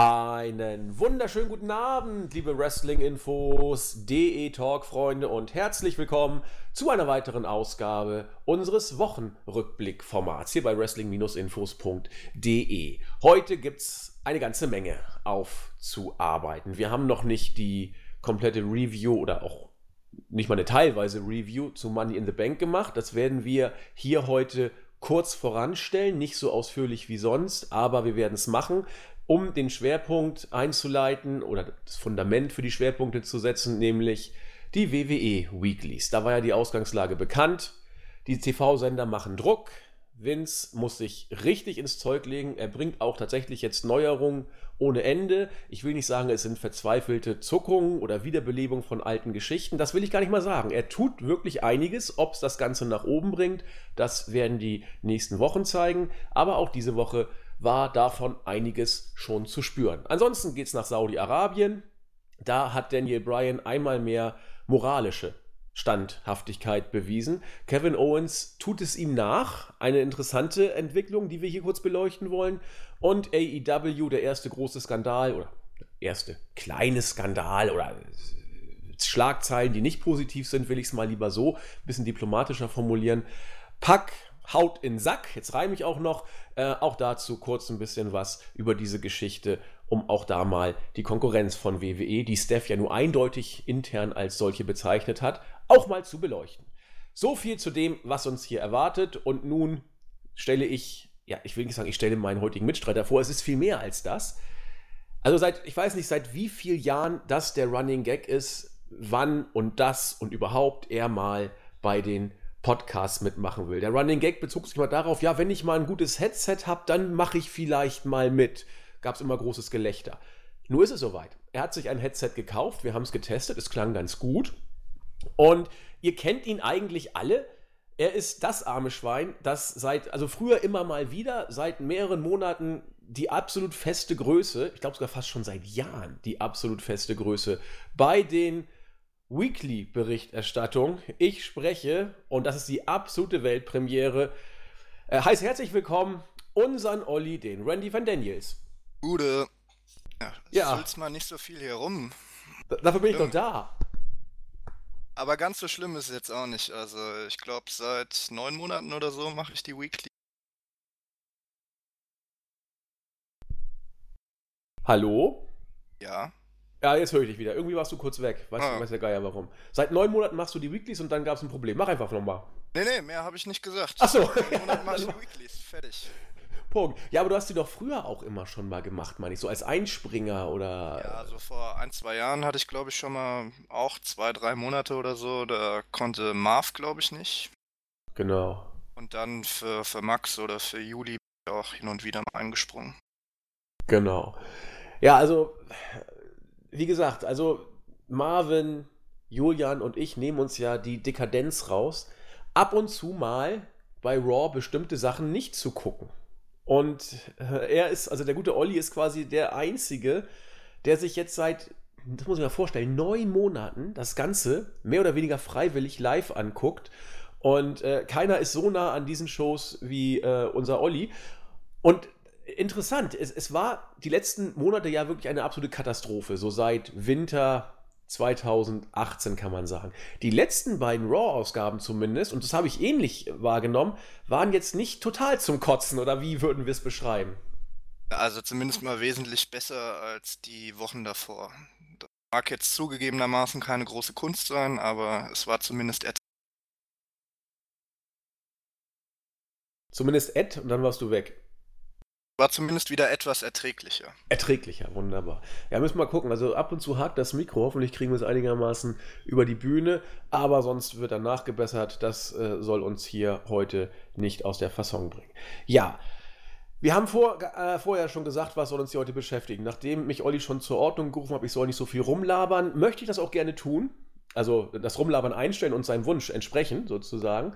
Einen wunderschönen guten Abend, liebe Wrestling-Infos, DE-Talk-Freunde und herzlich willkommen zu einer weiteren Ausgabe unseres Wochenrückblick-Formats hier bei wrestling-infos.de. Heute gibt es eine ganze Menge aufzuarbeiten. Wir haben noch nicht die komplette Review oder auch nicht mal eine teilweise Review zu Money in the Bank gemacht. Das werden wir hier heute kurz voranstellen, nicht so ausführlich wie sonst, aber wir werden es machen um den Schwerpunkt einzuleiten oder das Fundament für die Schwerpunkte zu setzen, nämlich die WWE Weeklies. Da war ja die Ausgangslage bekannt. Die TV-Sender machen Druck. Vince muss sich richtig ins Zeug legen. Er bringt auch tatsächlich jetzt Neuerungen ohne Ende. Ich will nicht sagen, es sind verzweifelte Zuckungen oder Wiederbelebung von alten Geschichten. Das will ich gar nicht mal sagen. Er tut wirklich einiges. Ob es das Ganze nach oben bringt, das werden die nächsten Wochen zeigen. Aber auch diese Woche war davon einiges schon zu spüren. Ansonsten geht es nach Saudi-Arabien. Da hat Daniel Bryan einmal mehr moralische Standhaftigkeit bewiesen. Kevin Owens tut es ihm nach. Eine interessante Entwicklung, die wir hier kurz beleuchten wollen. Und AEW, der erste große Skandal oder erste kleine Skandal oder Schlagzeilen, die nicht positiv sind, will ich es mal lieber so ein bisschen diplomatischer formulieren. Pack haut in Sack, jetzt reime ich auch noch, äh, auch dazu kurz ein bisschen was über diese Geschichte, um auch da mal die Konkurrenz von WWE, die Steph ja nur eindeutig intern als solche bezeichnet hat, auch mal zu beleuchten. So viel zu dem, was uns hier erwartet und nun stelle ich, ja, ich will nicht sagen, ich stelle meinen heutigen Mitstreiter vor, es ist viel mehr als das. Also seit, ich weiß nicht, seit wie vielen Jahren das der Running Gag ist, wann und das und überhaupt er mal bei den Podcast mitmachen will. Der Running Gag bezog sich mal darauf, ja, wenn ich mal ein gutes Headset habe, dann mache ich vielleicht mal mit. Gab es immer großes Gelächter. Nur ist es soweit. Er hat sich ein Headset gekauft, wir haben es getestet, es klang ganz gut. Und ihr kennt ihn eigentlich alle. Er ist das arme Schwein, das seit, also früher immer mal wieder, seit mehreren Monaten die absolut feste Größe, ich glaube sogar fast schon seit Jahren die absolut feste Größe bei den Weekly-Berichterstattung. Ich spreche, und das ist die absolute Weltpremiere, äh, heißt herzlich willkommen unseren Olli, den Randy van Daniels. Gute. Ja, ja. mal nicht so viel hier rum. D dafür bin ich doch da. Aber ganz so schlimm ist es jetzt auch nicht. Also ich glaube, seit neun Monaten oder so mache ich die Weekly. Hallo? Ja. Ja, jetzt höre ich dich wieder. Irgendwie warst du kurz weg. Weißt ah. du, weiß der Geier warum. Seit neun Monaten machst du die Weeklies und dann gab es ein Problem. Mach einfach nochmal. Nee, nee, mehr habe ich nicht gesagt. Ach so. Neun Monate mache ich die Weeklies. Fertig. Punkt. Ja, aber du hast die doch früher auch immer schon mal gemacht, meine ich. So als Einspringer oder. Ja, so vor ein, zwei Jahren hatte ich, glaube ich, schon mal auch zwei, drei Monate oder so. Da konnte Marv, glaube ich, nicht. Genau. Und dann für, für Max oder für Juli bin ich auch hin und wieder mal eingesprungen. Genau. Ja, also wie gesagt, also Marvin, Julian und ich nehmen uns ja die Dekadenz raus, ab und zu mal bei Raw bestimmte Sachen nicht zu gucken. Und äh, er ist, also der gute Olli ist quasi der Einzige, der sich jetzt seit, das muss ich mir vorstellen, neun Monaten das Ganze mehr oder weniger freiwillig live anguckt. Und äh, keiner ist so nah an diesen Shows wie äh, unser Olli. Und interessant. Es, es war die letzten Monate ja wirklich eine absolute Katastrophe. So seit Winter 2018 kann man sagen. Die letzten beiden Raw-Ausgaben zumindest, und das habe ich ähnlich wahrgenommen, waren jetzt nicht total zum Kotzen, oder wie würden wir es beschreiben? Also zumindest mal wesentlich besser als die Wochen davor. Das mag jetzt zugegebenermaßen keine große Kunst sein, aber es war zumindest Ed. Zumindest Ed und dann warst du weg. War zumindest wieder etwas erträglicher. Erträglicher, wunderbar. Ja, müssen wir mal gucken. Also ab und zu hakt das Mikro. Hoffentlich kriegen wir es einigermaßen über die Bühne. Aber sonst wird dann nachgebessert. Das äh, soll uns hier heute nicht aus der Fassung bringen. Ja, wir haben vor, äh, vorher schon gesagt, was soll uns hier heute beschäftigen. Nachdem mich Olli schon zur Ordnung gerufen hat, ich soll nicht so viel rumlabern, möchte ich das auch gerne tun. Also das Rumlabern einstellen und seinem Wunsch entsprechen, sozusagen.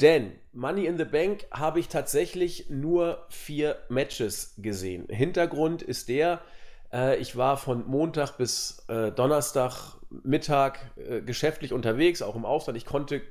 Denn Money in the Bank habe ich tatsächlich nur vier Matches gesehen. Hintergrund ist der, äh, ich war von Montag bis äh, Donnerstag Mittag äh, geschäftlich unterwegs, auch im Ausland. Ich konnte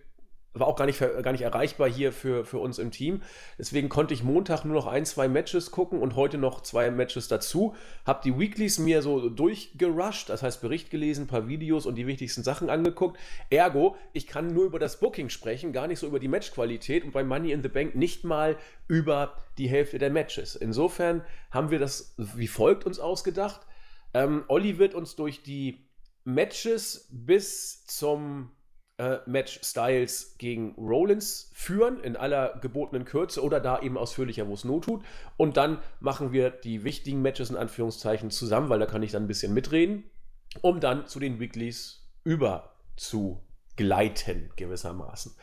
war auch gar nicht, gar nicht erreichbar hier für, für uns im Team. Deswegen konnte ich Montag nur noch ein, zwei Matches gucken und heute noch zwei Matches dazu. Hab die Weeklies mir so durchgerusht, das heißt Bericht gelesen, ein paar Videos und die wichtigsten Sachen angeguckt. Ergo, ich kann nur über das Booking sprechen, gar nicht so über die Matchqualität und bei Money in the Bank nicht mal über die Hälfte der Matches. Insofern haben wir das wie folgt uns ausgedacht. Ähm, Olli wird uns durch die Matches bis zum äh, Match Styles gegen Rollins führen, in aller gebotenen Kürze oder da eben ausführlicher, wo es not tut. Und dann machen wir die wichtigen Matches in Anführungszeichen zusammen, weil da kann ich dann ein bisschen mitreden, um dann zu den Weeklies über zu gleiten, gewissermaßen.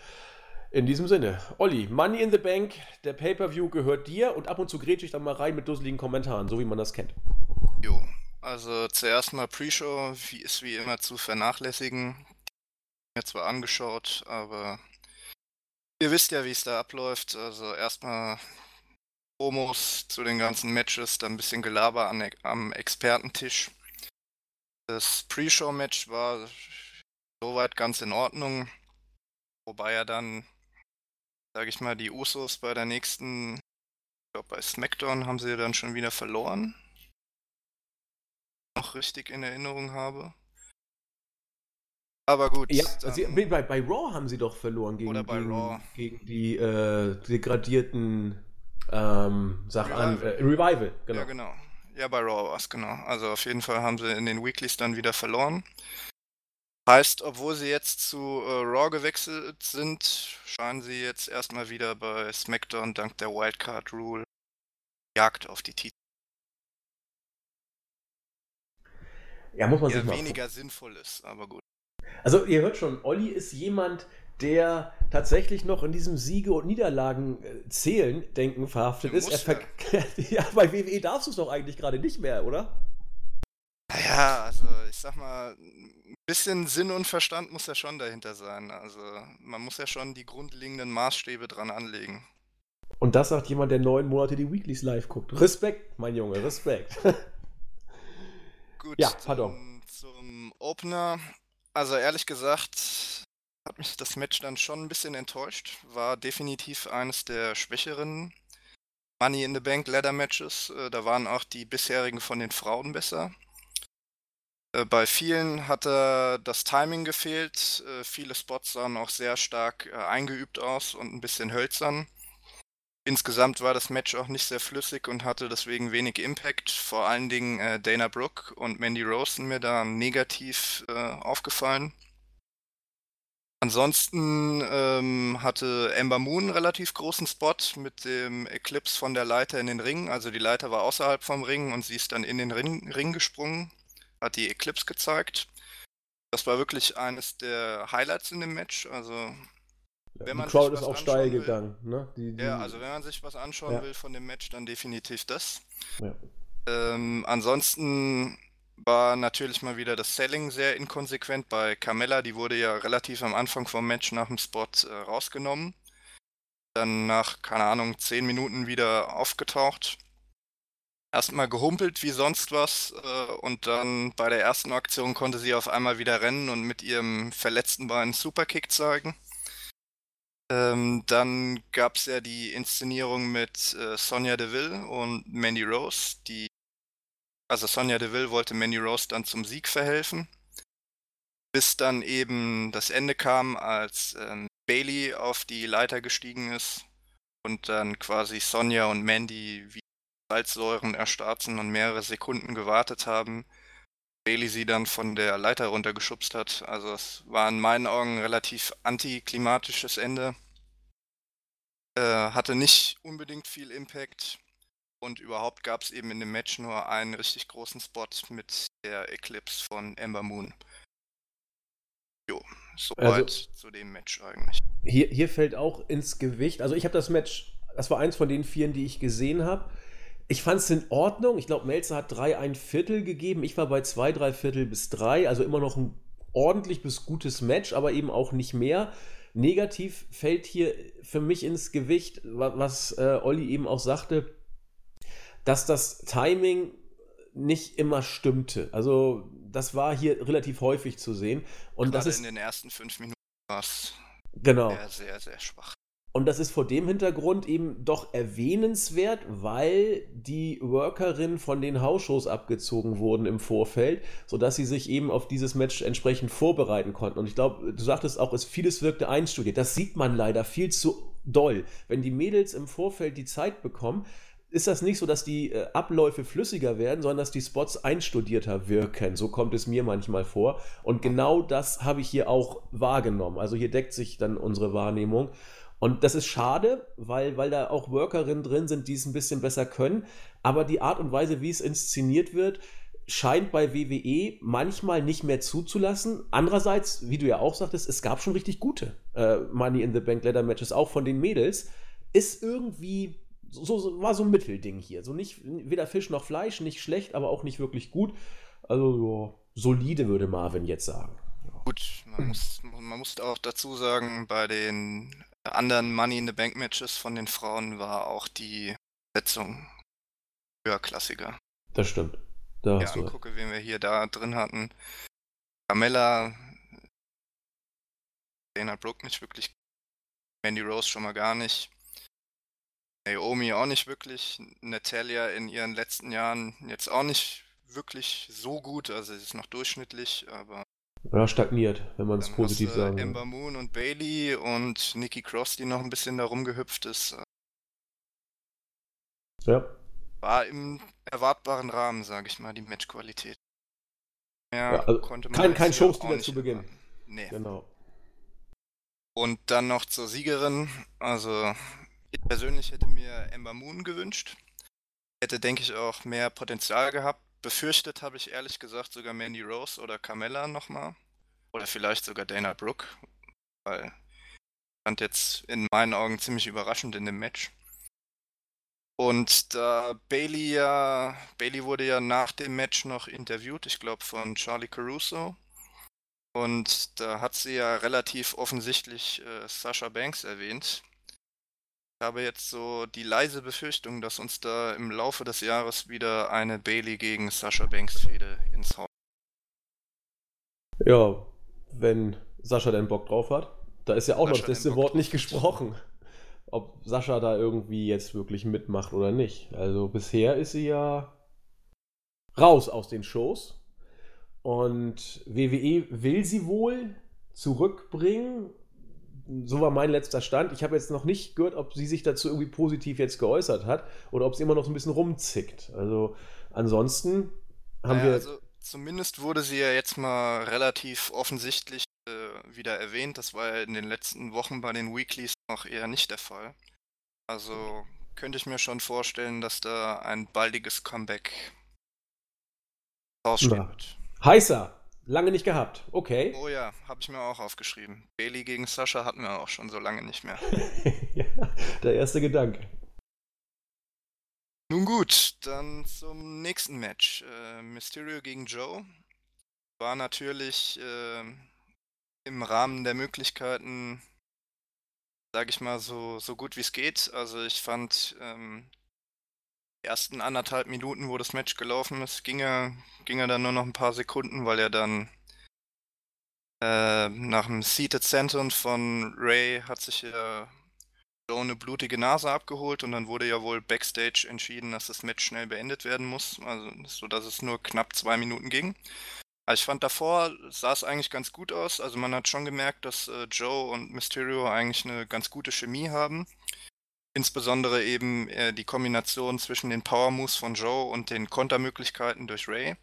In diesem Sinne, Olli, Money in the Bank, der Pay-Per-View gehört dir und ab und zu grätsche ich dann mal rein mit dusseligen Kommentaren, so wie man das kennt. Jo, also zuerst mal Pre-Show, wie ist wie immer zu vernachlässigen mir zwar angeschaut, aber ihr wisst ja, wie es da abläuft. Also erstmal Promos zu den ganzen Matches, dann ein bisschen Gelaber an, am Expertentisch. Das Pre-Show-Match war soweit ganz in Ordnung, wobei ja dann, sage ich mal, die Usos bei der nächsten, ich glaube bei SmackDown haben sie dann schon wieder verloren. Noch richtig in Erinnerung habe. Aber gut. Ja, sie, bei, bei Raw haben sie doch verloren gegen, gegen, gegen die äh, degradierten ähm, sag Revival. an, äh, Revival, genau. Ja, genau. Ja, bei Raw war es, genau. Also auf jeden Fall haben sie in den Weeklies dann wieder verloren. Heißt, obwohl sie jetzt zu äh, Raw gewechselt sind, scheinen sie jetzt erstmal wieder bei SmackDown dank der Wildcard Rule Jagd auf die Titel. Ja, muss man ja, sich mal weniger sinnvoll ist, aber gut. Also ihr hört schon, Olli ist jemand, der tatsächlich noch in diesem Siege- und Niederlagen-Zählen denken verhaftet ist. Ja. ja, bei WWE darfst du es doch eigentlich gerade nicht mehr, oder? Naja, also ich sag mal, ein bisschen Sinn und Verstand muss ja schon dahinter sein. Also man muss ja schon die grundlegenden Maßstäbe dran anlegen. Und das sagt jemand, der neun Monate die Weeklies live guckt. Respekt, mein Junge, Respekt. Gut, ja, pardon. Zum Opener also ehrlich gesagt hat mich das Match dann schon ein bisschen enttäuscht. War definitiv eines der schwächeren Money in the Bank Ladder Matches. Äh, da waren auch die bisherigen von den Frauen besser. Äh, bei vielen hatte das Timing gefehlt. Äh, viele Spots sahen auch sehr stark eingeübt aus und ein bisschen hölzern. Insgesamt war das Match auch nicht sehr flüssig und hatte deswegen wenig Impact. Vor allen Dingen äh, Dana Brooke und Mandy Rose sind mir da negativ äh, aufgefallen. Ansonsten ähm, hatte Ember Moon einen relativ großen Spot mit dem Eclipse von der Leiter in den Ring. Also die Leiter war außerhalb vom Ring und sie ist dann in den Ring, Ring gesprungen, hat die Eclipse gezeigt. Das war wirklich eines der Highlights in dem Match. Also wenn die Crowd ist auch steil will, gegangen. Ne? Die, die, ja, also wenn man sich was anschauen ja. will von dem Match, dann definitiv das. Ja. Ähm, ansonsten war natürlich mal wieder das Selling sehr inkonsequent bei Carmella. Die wurde ja relativ am Anfang vom Match nach dem Spot äh, rausgenommen. Dann nach, keine Ahnung, 10 Minuten wieder aufgetaucht. Erstmal gehumpelt wie sonst was äh, und dann bei der ersten Aktion konnte sie auf einmal wieder rennen und mit ihrem verletzten Bein Superkick zeigen. Ähm, dann gab es ja die Inszenierung mit äh, Sonja Deville und Mandy Rose. Die, also Sonja Deville wollte Mandy Rose dann zum Sieg verhelfen. Bis dann eben das Ende kam, als ähm, Bailey auf die Leiter gestiegen ist und dann quasi Sonja und Mandy wie Salzsäuren erstarrt sind und mehrere Sekunden gewartet haben, Bailey sie dann von der Leiter runtergeschubst hat. Also es war in meinen Augen ein relativ antiklimatisches Ende. Äh, hatte nicht unbedingt viel Impact. Und überhaupt gab es eben in dem Match nur einen richtig großen Spot mit der Eclipse von Ember Moon. Jo, soweit also, zu dem Match eigentlich. Hier, hier fällt auch ins Gewicht. Also ich habe das Match, das war eins von den vieren, die ich gesehen habe. Ich fand es in Ordnung. Ich glaube, Melzer hat drei ein Viertel gegeben. Ich war bei zwei, drei Viertel bis drei. Also immer noch ein ordentlich bis gutes Match, aber eben auch nicht mehr. Negativ fällt hier für mich ins Gewicht, was äh, Olli eben auch sagte, dass das Timing nicht immer stimmte. Also das war hier relativ häufig zu sehen. Und Gerade das ist in den ersten fünf Minuten war es Genau. sehr, sehr, sehr schwach. Und das ist vor dem Hintergrund eben doch erwähnenswert, weil die Workerinnen von den Hausshows abgezogen wurden im Vorfeld, sodass sie sich eben auf dieses Match entsprechend vorbereiten konnten. Und ich glaube, du sagtest auch, es vieles wirkte einstudiert. Das sieht man leider viel zu doll. Wenn die Mädels im Vorfeld die Zeit bekommen, ist das nicht so, dass die äh, Abläufe flüssiger werden, sondern dass die Spots einstudierter wirken. So kommt es mir manchmal vor. Und genau das habe ich hier auch wahrgenommen. Also hier deckt sich dann unsere Wahrnehmung. Und das ist schade, weil, weil da auch Workerinnen drin sind, die es ein bisschen besser können. Aber die Art und Weise, wie es inszeniert wird, scheint bei WWE manchmal nicht mehr zuzulassen. Andererseits, wie du ja auch sagtest, es gab schon richtig gute äh, Money in the Bank Leather Matches, auch von den Mädels. Ist irgendwie, so, so, war so ein Mittelding hier. So nicht, weder Fisch noch Fleisch, nicht schlecht, aber auch nicht wirklich gut. Also, ja, solide, würde Marvin jetzt sagen. Gut, man muss, man muss auch dazu sagen, bei den anderen Money in the Bank Matches von den Frauen war auch die Setzung höherklassiger. Das stimmt. Da Ja, hast du recht. angucke, wen wir hier da drin hatten. Carmella, Dana Brooke nicht wirklich, Mandy Rose schon mal gar nicht. Naomi auch nicht wirklich. Natalia in ihren letzten Jahren jetzt auch nicht wirklich so gut. Also sie ist noch durchschnittlich, aber Ja, stagniert, wenn man es positiv hast du sagen will. Ember Moon und Bailey und Nikki Cross, die noch ein bisschen da rumgehüpft ist. Ja. War im erwartbaren Rahmen, sage ich mal, die Matchqualität. Mehr Ja, also konnte man kein- kein nicht zu Beginn. Nee. Genau. Und dann noch zur Siegerin. Also, ich persönlich hätte mir Ember Moon gewünscht. Hätte, denke ich, auch mehr Potenzial gehabt. Befürchtet habe ich ehrlich gesagt sogar Mandy Rose oder Carmella nochmal. Oder vielleicht sogar Dana Brooke. Weil fand jetzt in meinen Augen ziemlich überraschend in dem Match. Und da Bailey ja, Bailey wurde ja nach dem Match noch interviewt, ich glaube von Charlie Caruso. Und da hat sie ja relativ offensichtlich äh, Sasha Banks erwähnt. Habe jetzt so die leise Befürchtung, dass uns da im Laufe des Jahres wieder eine Bailey gegen Sasha Banks Fehde ins Haus. Ja, wenn Sascha denn Bock drauf hat. Da ist ja auch noch Sascha das denn Bock Wort nicht gesprochen. Ob Sascha da irgendwie jetzt wirklich mitmacht oder nicht. Also bisher ist sie ja raus aus den Shows. Und WWE will sie wohl zurückbringen. So war mein letzter Stand. Ich habe jetzt noch nicht gehört, ob sie sich dazu irgendwie positiv jetzt geäußert hat oder ob sie immer noch so ein bisschen rumzickt. Also ansonsten haben Naja, wir. also zumindest wurde sie ja jetzt mal relativ offensichtlich äh, wieder erwähnt. Das war ja in den letzten Wochen bei den Weeklies noch eher nicht der Fall. Also könnte ich mir schon vorstellen, dass da ein baldiges Comeback wird. Heißer. Lange nicht gehabt. Okay. Oh ja, habe ich mir auch aufgeschrieben. Bailey gegen Sascha hatten wir auch schon so lange nicht mehr. ja, der erste Gedanke. Nun gut, dann zum nächsten Match. Äh, Mysterio gegen Joe war natürlich äh, im Rahmen der Möglichkeiten, sage ich mal, so, so gut wie es geht. Also ich fand ähm, ersten anderthalb Minuten, wo das Match gelaufen ist, ging er, ging er dann nur noch ein paar Sekunden, weil er dann äh, nach dem Seated Senton von Ray hat sich ja Joe eine blutige Nase abgeholt und dann wurde ja wohl backstage entschieden, dass das Match schnell beendet werden muss, also so dass es nur knapp zwei Minuten ging. Also ich fand davor sah es eigentlich ganz gut aus. Also man hat schon gemerkt, dass äh, Joe und Mysterio eigentlich eine ganz gute Chemie haben. Insbesondere eben äh, die Kombination zwischen den Power Moves von Joe und den Kontermöglichkeiten durch Ray.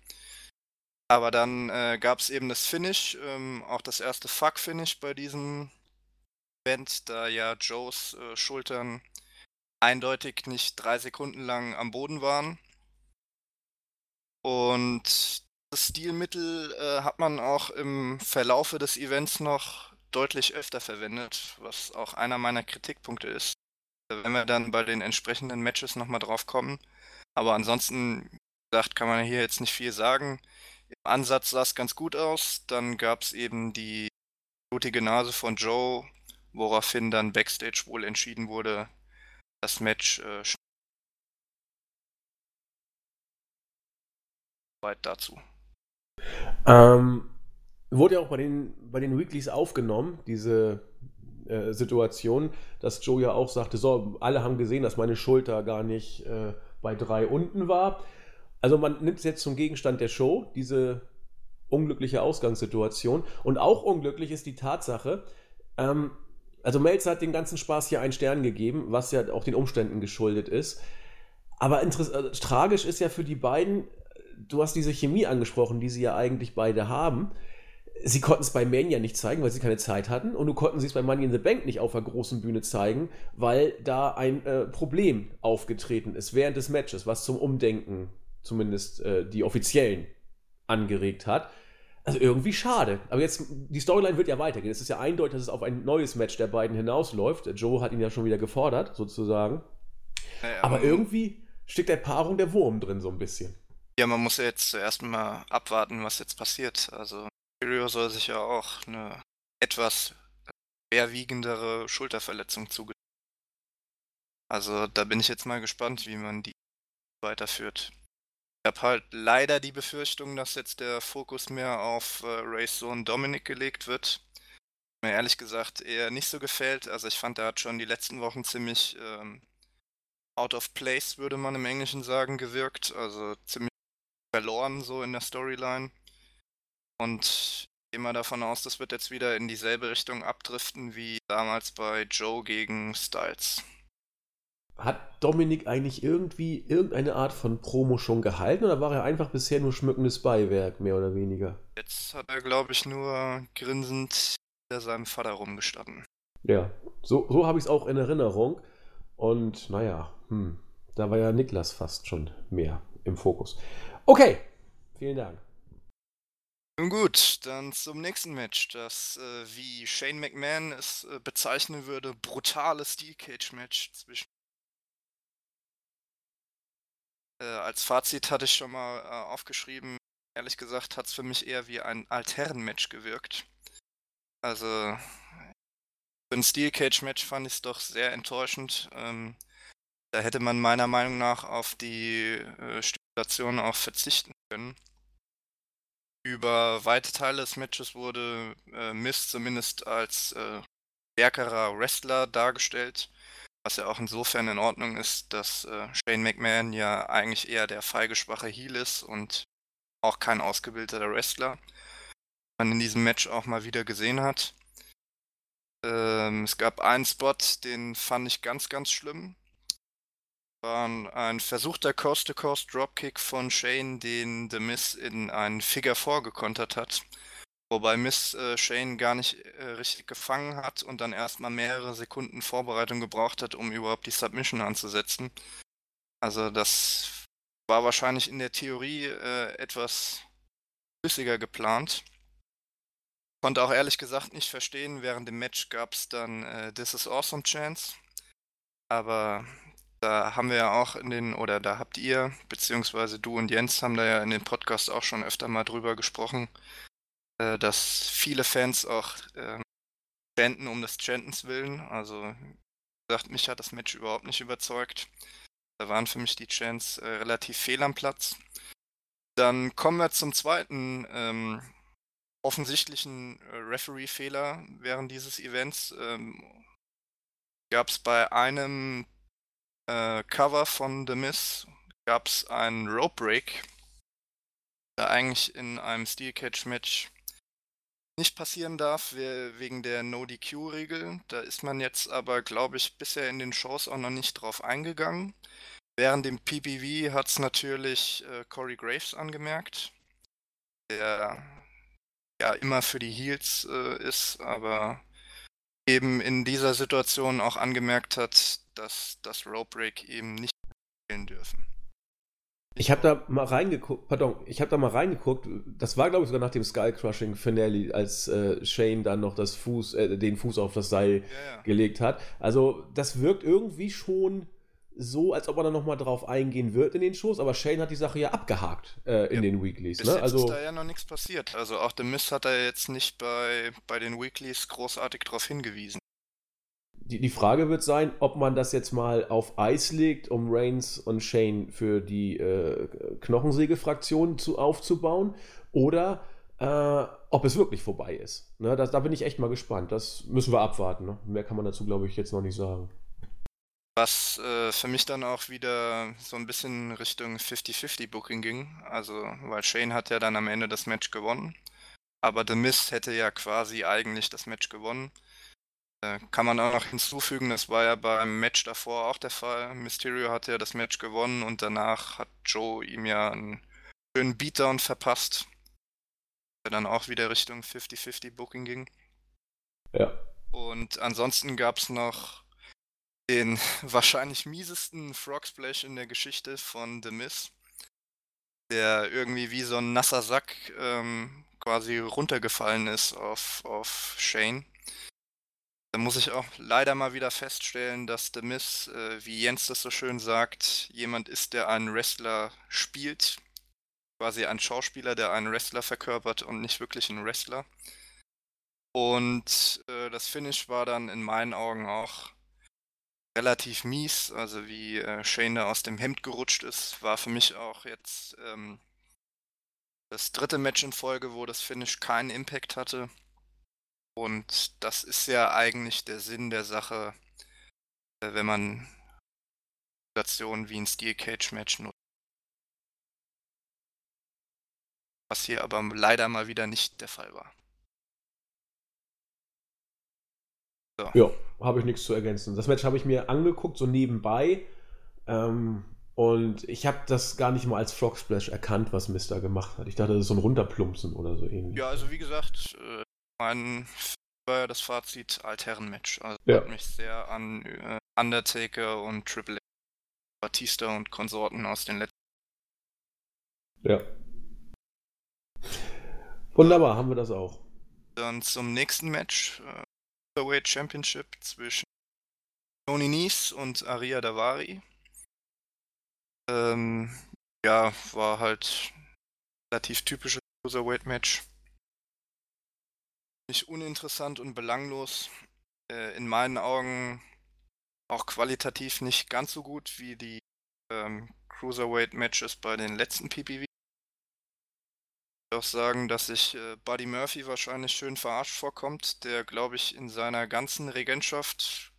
Aber dann äh, gab es eben das Finish, ähm, auch das erste Fuck-Finish bei diesem Event, da ja Joes äh, Schultern eindeutig nicht drei Sekunden lang am Boden waren. Und das Stilmittel äh, hat man auch im Verlaufe des Events noch deutlich öfter verwendet, was auch einer meiner Kritikpunkte ist. Wenn wir dann bei den entsprechenden Matches nochmal drauf kommen. Aber ansonsten, gesagt, kann man hier jetzt nicht viel sagen. Im Ansatz sah es ganz gut aus. Dann gab es eben die blutige Nase von Joe, woraufhin dann Backstage wohl entschieden wurde, das Match äh, weit dazu. Ähm, wurde ja auch bei den, bei den Weeklies aufgenommen, diese äh, Situation, dass Joe ja auch sagte, so, alle haben gesehen, dass meine Schulter gar nicht äh, bei drei unten war. Also man nimmt es jetzt zum Gegenstand der Show, diese unglückliche Ausgangssituation. Und auch unglücklich ist die Tatsache, ähm, also Melzer hat den ganzen Spaß hier einen Stern gegeben, was ja auch den Umständen geschuldet ist. Aber äh, tragisch ist ja für die beiden, du hast diese Chemie angesprochen, die sie ja eigentlich beide haben. Sie konnten es bei Mania nicht zeigen, weil sie keine Zeit hatten. Und du konnten sie es bei Money in the Bank nicht auf der großen Bühne zeigen, weil da ein äh, Problem aufgetreten ist während des Matches, was zum Umdenken zumindest äh, die Offiziellen angeregt hat. Also irgendwie schade. Aber jetzt, die Storyline wird ja weitergehen. Es ist ja eindeutig, dass es auf ein neues Match der beiden hinausläuft. Joe hat ihn ja schon wieder gefordert, sozusagen. Ja, aber irgendwie steckt der Paarung der Wurm drin, so ein bisschen. Ja, man muss ja jetzt zuerst mal abwarten, was jetzt passiert. Also, Mysterio soll sich ja auch eine etwas schwerwiegendere Schulterverletzung zugestehen. Also, da bin ich jetzt mal gespannt, wie man die weiterführt. Ich habe halt leider die Befürchtung, dass jetzt der Fokus mehr auf äh, Rays Sohn Dominic gelegt wird. Mir ehrlich gesagt eher nicht so gefällt. Also ich fand, er hat schon die letzten Wochen ziemlich ähm, out of place, würde man im Englischen sagen, gewirkt. Also ziemlich verloren so in der Storyline. Und ich gehe mal davon aus, das wird jetzt wieder in dieselbe Richtung abdriften wie damals bei Joe gegen Styles. Hat Dominik eigentlich irgendwie irgendeine Art von Promo schon gehalten oder war er einfach bisher nur schmückendes Beiwerk, mehr oder weniger? Jetzt hat er, glaube ich, nur grinsend hinter seinem Vater rumgestanden. Ja, so, so habe ich es auch in Erinnerung. Und naja, hm, da war ja Niklas fast schon mehr im Fokus. Okay, vielen Dank. Nun gut, dann zum nächsten Match, das, äh, wie Shane McMahon es äh, bezeichnen würde, brutales Steel Cage Match zwischen Äh, als Fazit hatte ich schon mal äh, aufgeschrieben, ehrlich gesagt hat es für mich eher wie ein Altherren-Match gewirkt. Also für ein Steel Cage-Match fand ich es doch sehr enttäuschend. Ähm, da hätte man meiner Meinung nach auf die äh, Stipulation auch verzichten können. Über weite Teile des Matches wurde äh, Mist zumindest als äh, stärkerer Wrestler dargestellt. Was ja auch insofern in Ordnung ist, dass äh, Shane McMahon ja eigentlich eher der feige, schwache Heel ist und auch kein ausgebildeter Wrestler. Man in diesem Match auch mal wieder gesehen hat. Ähm, es gab einen Spot, den fand ich ganz, ganz schlimm. War ein versuchter Coast-to-Coast Dropkick von Shane, den The Miz in einen Figure 4 gekontert hat. Wobei Miss äh, Shane gar nicht äh, richtig gefangen hat und dann erstmal mehrere Sekunden Vorbereitung gebraucht hat, um überhaupt die Submission anzusetzen. Also das war wahrscheinlich in der Theorie äh, etwas flüssiger geplant. Konnte auch ehrlich gesagt nicht verstehen, während dem Match gab es dann äh, This is Awesome Chance. Aber da haben wir ja auch in den, oder da habt ihr, beziehungsweise du und Jens haben da ja in den Podcast auch schon öfter mal drüber gesprochen, äh, dass viele Fans auch äh, chanten um des Chantens willen. Also, wie gesagt, mich hat das Match überhaupt nicht überzeugt. Da waren für mich die Chants äh, relativ fehl am Platz. Dann kommen wir zum zweiten ähm, offensichtlichen äh, Referee-Fehler während dieses Events. Ähm, gab es bei einem äh, Cover von The Miz gab es einen Rope Break, der eigentlich in einem Steel Cage Match nicht passieren darf, wegen der No-DQ-Regel. Da ist man jetzt aber, glaube ich, bisher in den Shows auch noch nicht drauf eingegangen. Während dem PPV hat es natürlich äh, Corey Graves angemerkt, der ja immer für die Heels äh, ist, aber eben in dieser Situation auch angemerkt hat, dass das Rope Break eben nicht spielen dürfen. Ich habe da mal reingeguckt, pardon, ich habe da mal reingeguckt, das war glaube ich sogar nach dem Skull Crushing Finale, als äh, Shane dann noch das Fuß, äh, den Fuß auf das Seil ja. gelegt hat. Also das wirkt irgendwie schon so, als ob man da nochmal drauf eingehen wird in den Shows, aber Shane hat die Sache ja abgehakt äh, in ja, den Weeklies. Bis ne? jetzt also, ist da ja noch nichts passiert. Also auch The Miss hat da jetzt nicht bei, bei den Weeklies großartig darauf hingewiesen die, die Frage wird sein, ob man das jetzt mal auf Eis legt, um Reigns und Shane für die äh, Knochensäge-Fraktion zu, aufzubauen, oder äh, ob es wirklich vorbei ist. Ne, das, da bin ich echt mal gespannt. Das müssen wir abwarten. Ne? Mehr kann man dazu, glaube ich, jetzt noch nicht sagen. Was äh, für mich dann auch wieder so ein bisschen Richtung 50-50 Booking ging. Also, weil Shane hat ja dann am Ende das Match gewonnen. Aber The Miz hätte ja quasi eigentlich das Match gewonnen. Kann man auch noch hinzufügen, das war ja beim Match davor auch der Fall. Mysterio hat ja das Match gewonnen und danach hat Joe ihm ja einen schönen Beatdown verpasst. Der dann auch wieder Richtung 50-50 Booking ging. Ja. Und ansonsten gab es noch den wahrscheinlich miesesten Frog Splash in der Geschichte von The Miz, der irgendwie wie so ein nasser Sack ähm, quasi runtergefallen ist auf, auf Shane. Da muss ich auch leider mal wieder feststellen, dass The Miz, äh, wie Jens das so schön sagt, jemand ist, der einen Wrestler spielt. Quasi ein Schauspieler, der einen Wrestler verkörpert und nicht wirklich ein Wrestler. Und äh, das Finish war dann in meinen Augen auch relativ mies. Also wie äh, Shane da aus dem Hemd gerutscht ist, war für mich auch jetzt ähm, das dritte Match in Folge, wo das Finish keinen Impact hatte. Und das ist ja eigentlich der Sinn der Sache, äh, wenn man Situationen wie ein Steel Cage Match nutzt. Was hier aber leider mal wieder nicht der Fall war. So. Ja, habe ich nichts zu ergänzen. Das Match habe ich mir angeguckt, so nebenbei. Ähm, und ich habe das gar nicht mal als Frog Splash erkannt, was Mister gemacht hat. Ich dachte, das ist so ein Runterplumpsen oder so ähnlich. Ja, also wie gesagt, äh, mein war ja das Fazit Altherren-Match. Also Ja. hat mich sehr an äh, Undertaker und Triple H, Batista und Konsorten aus den letzten. Ja. Wunderbar, haben wir das auch. Dann zum nächsten Match. Äh, Championship zwischen Tony Nies und Aria Davari. Ähm, ja, war halt relativ typisches Cruiserweight-Match. Nicht uninteressant und belanglos. Äh, in meinen Augen auch qualitativ nicht ganz so gut wie die ähm, Cruiserweight-Matches bei den letzten PPV. Ich muss auch sagen, dass sich äh, Buddy Murphy wahrscheinlich schön verarscht vorkommt, der, glaube ich, in seiner ganzen Regentschaft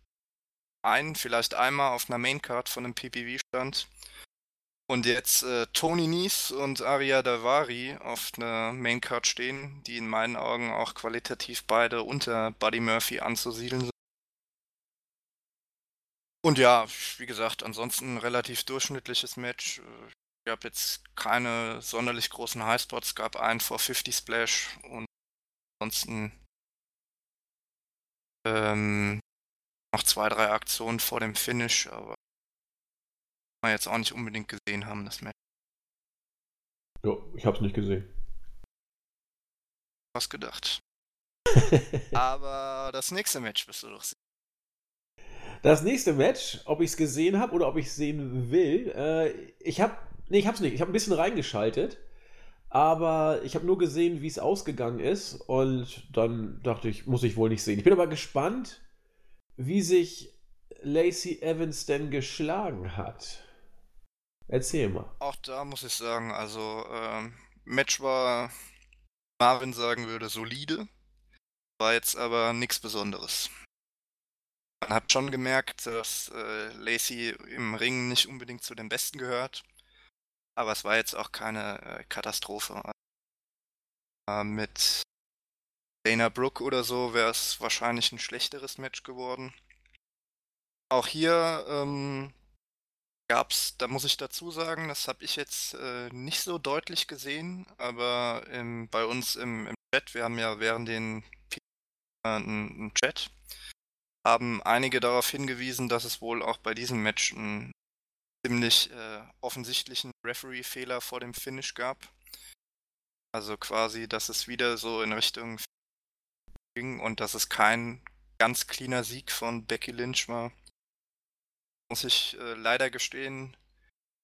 ein, vielleicht einmal auf einer Maincard von einem PPV stand. Und jetzt äh, Tony Nies und Aria Davari auf einer Maincard stehen, die in meinen Augen auch qualitativ beide unter Buddy Murphy anzusiedeln sind. Und ja, wie gesagt, ansonsten ein relativ durchschnittliches Match. Äh, Es gab jetzt keine sonderlich großen Highspots, gab einen 450 Splash und ansonsten ähm, noch zwei, drei Aktionen vor dem Finish, aber wir jetzt auch nicht unbedingt gesehen haben, das Match. Ja, ich habe es nicht gesehen. Was gedacht. Aber das nächste Match bist du doch sehen. Das nächste Match, ob ich es gesehen habe oder ob ich es sehen will, äh, ich habe, nee, ich habe es nicht. Ich habe ein bisschen reingeschaltet, aber ich habe nur gesehen, wie es ausgegangen ist und dann dachte ich, muss ich wohl nicht sehen. Ich bin aber gespannt, wie sich Lacey Evans denn geschlagen hat. Erzähl mal. Auch da muss ich sagen, also ähm, Match war, Marvin sagen würde, solide. War jetzt aber nichts Besonderes. Man hat schon gemerkt, dass äh, Lacey im Ring nicht unbedingt zu den Besten gehört. Aber es war jetzt auch keine äh, Katastrophe. Äh, mit Dana Brooke oder so wäre es wahrscheinlich ein schlechteres Match geworden. Auch hier ähm, gab's, da muss ich dazu sagen, das habe ich jetzt äh, nicht so deutlich gesehen, aber im, bei uns im, im Chat, wir haben ja während den äh, einen, Chat, haben einige darauf hingewiesen, dass es wohl auch bei diesem Match einen ziemlich äh, offensichtlichen Referee-Fehler vor dem Finish gab. Also quasi, dass es wieder so in Richtung ging und dass es kein ganz cleaner Sieg von Becky Lynch war. Muss ich äh, leider gestehen,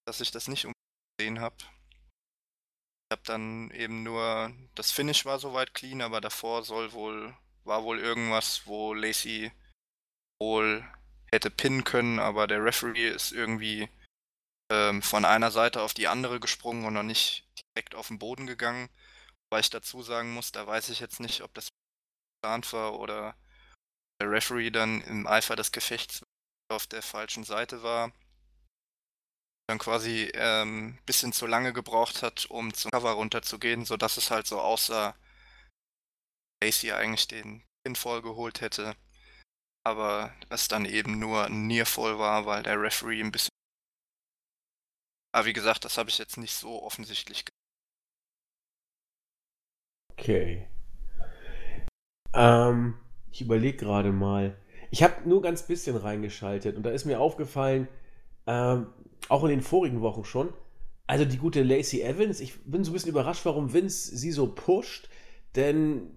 dass ich das nicht gesehen habe. Ich habe dann eben nur, das Finish war soweit clean, aber davor soll wohl, war wohl irgendwas, wo Lacey wohl hätte pinnen können, aber der Referee ist irgendwie ähm, von einer Seite auf die andere gesprungen und noch nicht direkt auf den Boden gegangen. Weil ich dazu sagen muss, da weiß ich jetzt nicht, ob das geplant war oder der Referee dann im Eifer des Gefechts auf der falschen Seite war. Dann quasi ein ähm, bisschen zu lange gebraucht hat, um zum Cover runterzugehen, sodass es halt so aussah, Lacey eigentlich den Pinfall geholt hätte. Aber es dann eben nur ein Nearfall war, weil der Referee ein bisschen. Aber wie gesagt, das habe ich jetzt nicht so offensichtlich gesehen. Okay. Ähm, ich überlege gerade mal. Ich habe nur ganz bisschen reingeschaltet und da ist mir aufgefallen, ähm, auch in den vorigen Wochen schon, also die gute Lacey Evans, ich bin so ein bisschen überrascht, warum Vince sie so pusht, denn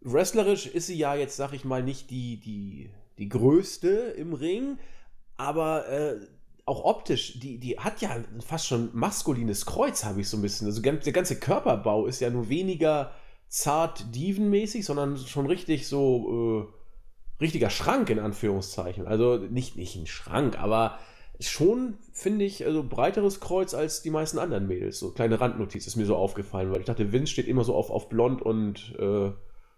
wrestlerisch ist sie ja jetzt, sag ich mal, nicht die, die, die größte im Ring, aber äh, auch optisch, die, die hat ja fast schon maskulines Kreuz, habe ich so ein bisschen. Also der ganze Körperbau ist ja nur weniger zart dievenmäßig, sondern schon richtig so äh, richtiger Schrank in Anführungszeichen. Also nicht, nicht ein Schrank, aber schon, finde ich, also breiteres Kreuz als die meisten anderen Mädels. So kleine Randnotiz ist mir so aufgefallen, weil ich dachte, Vince steht immer so auf, auf blond und äh,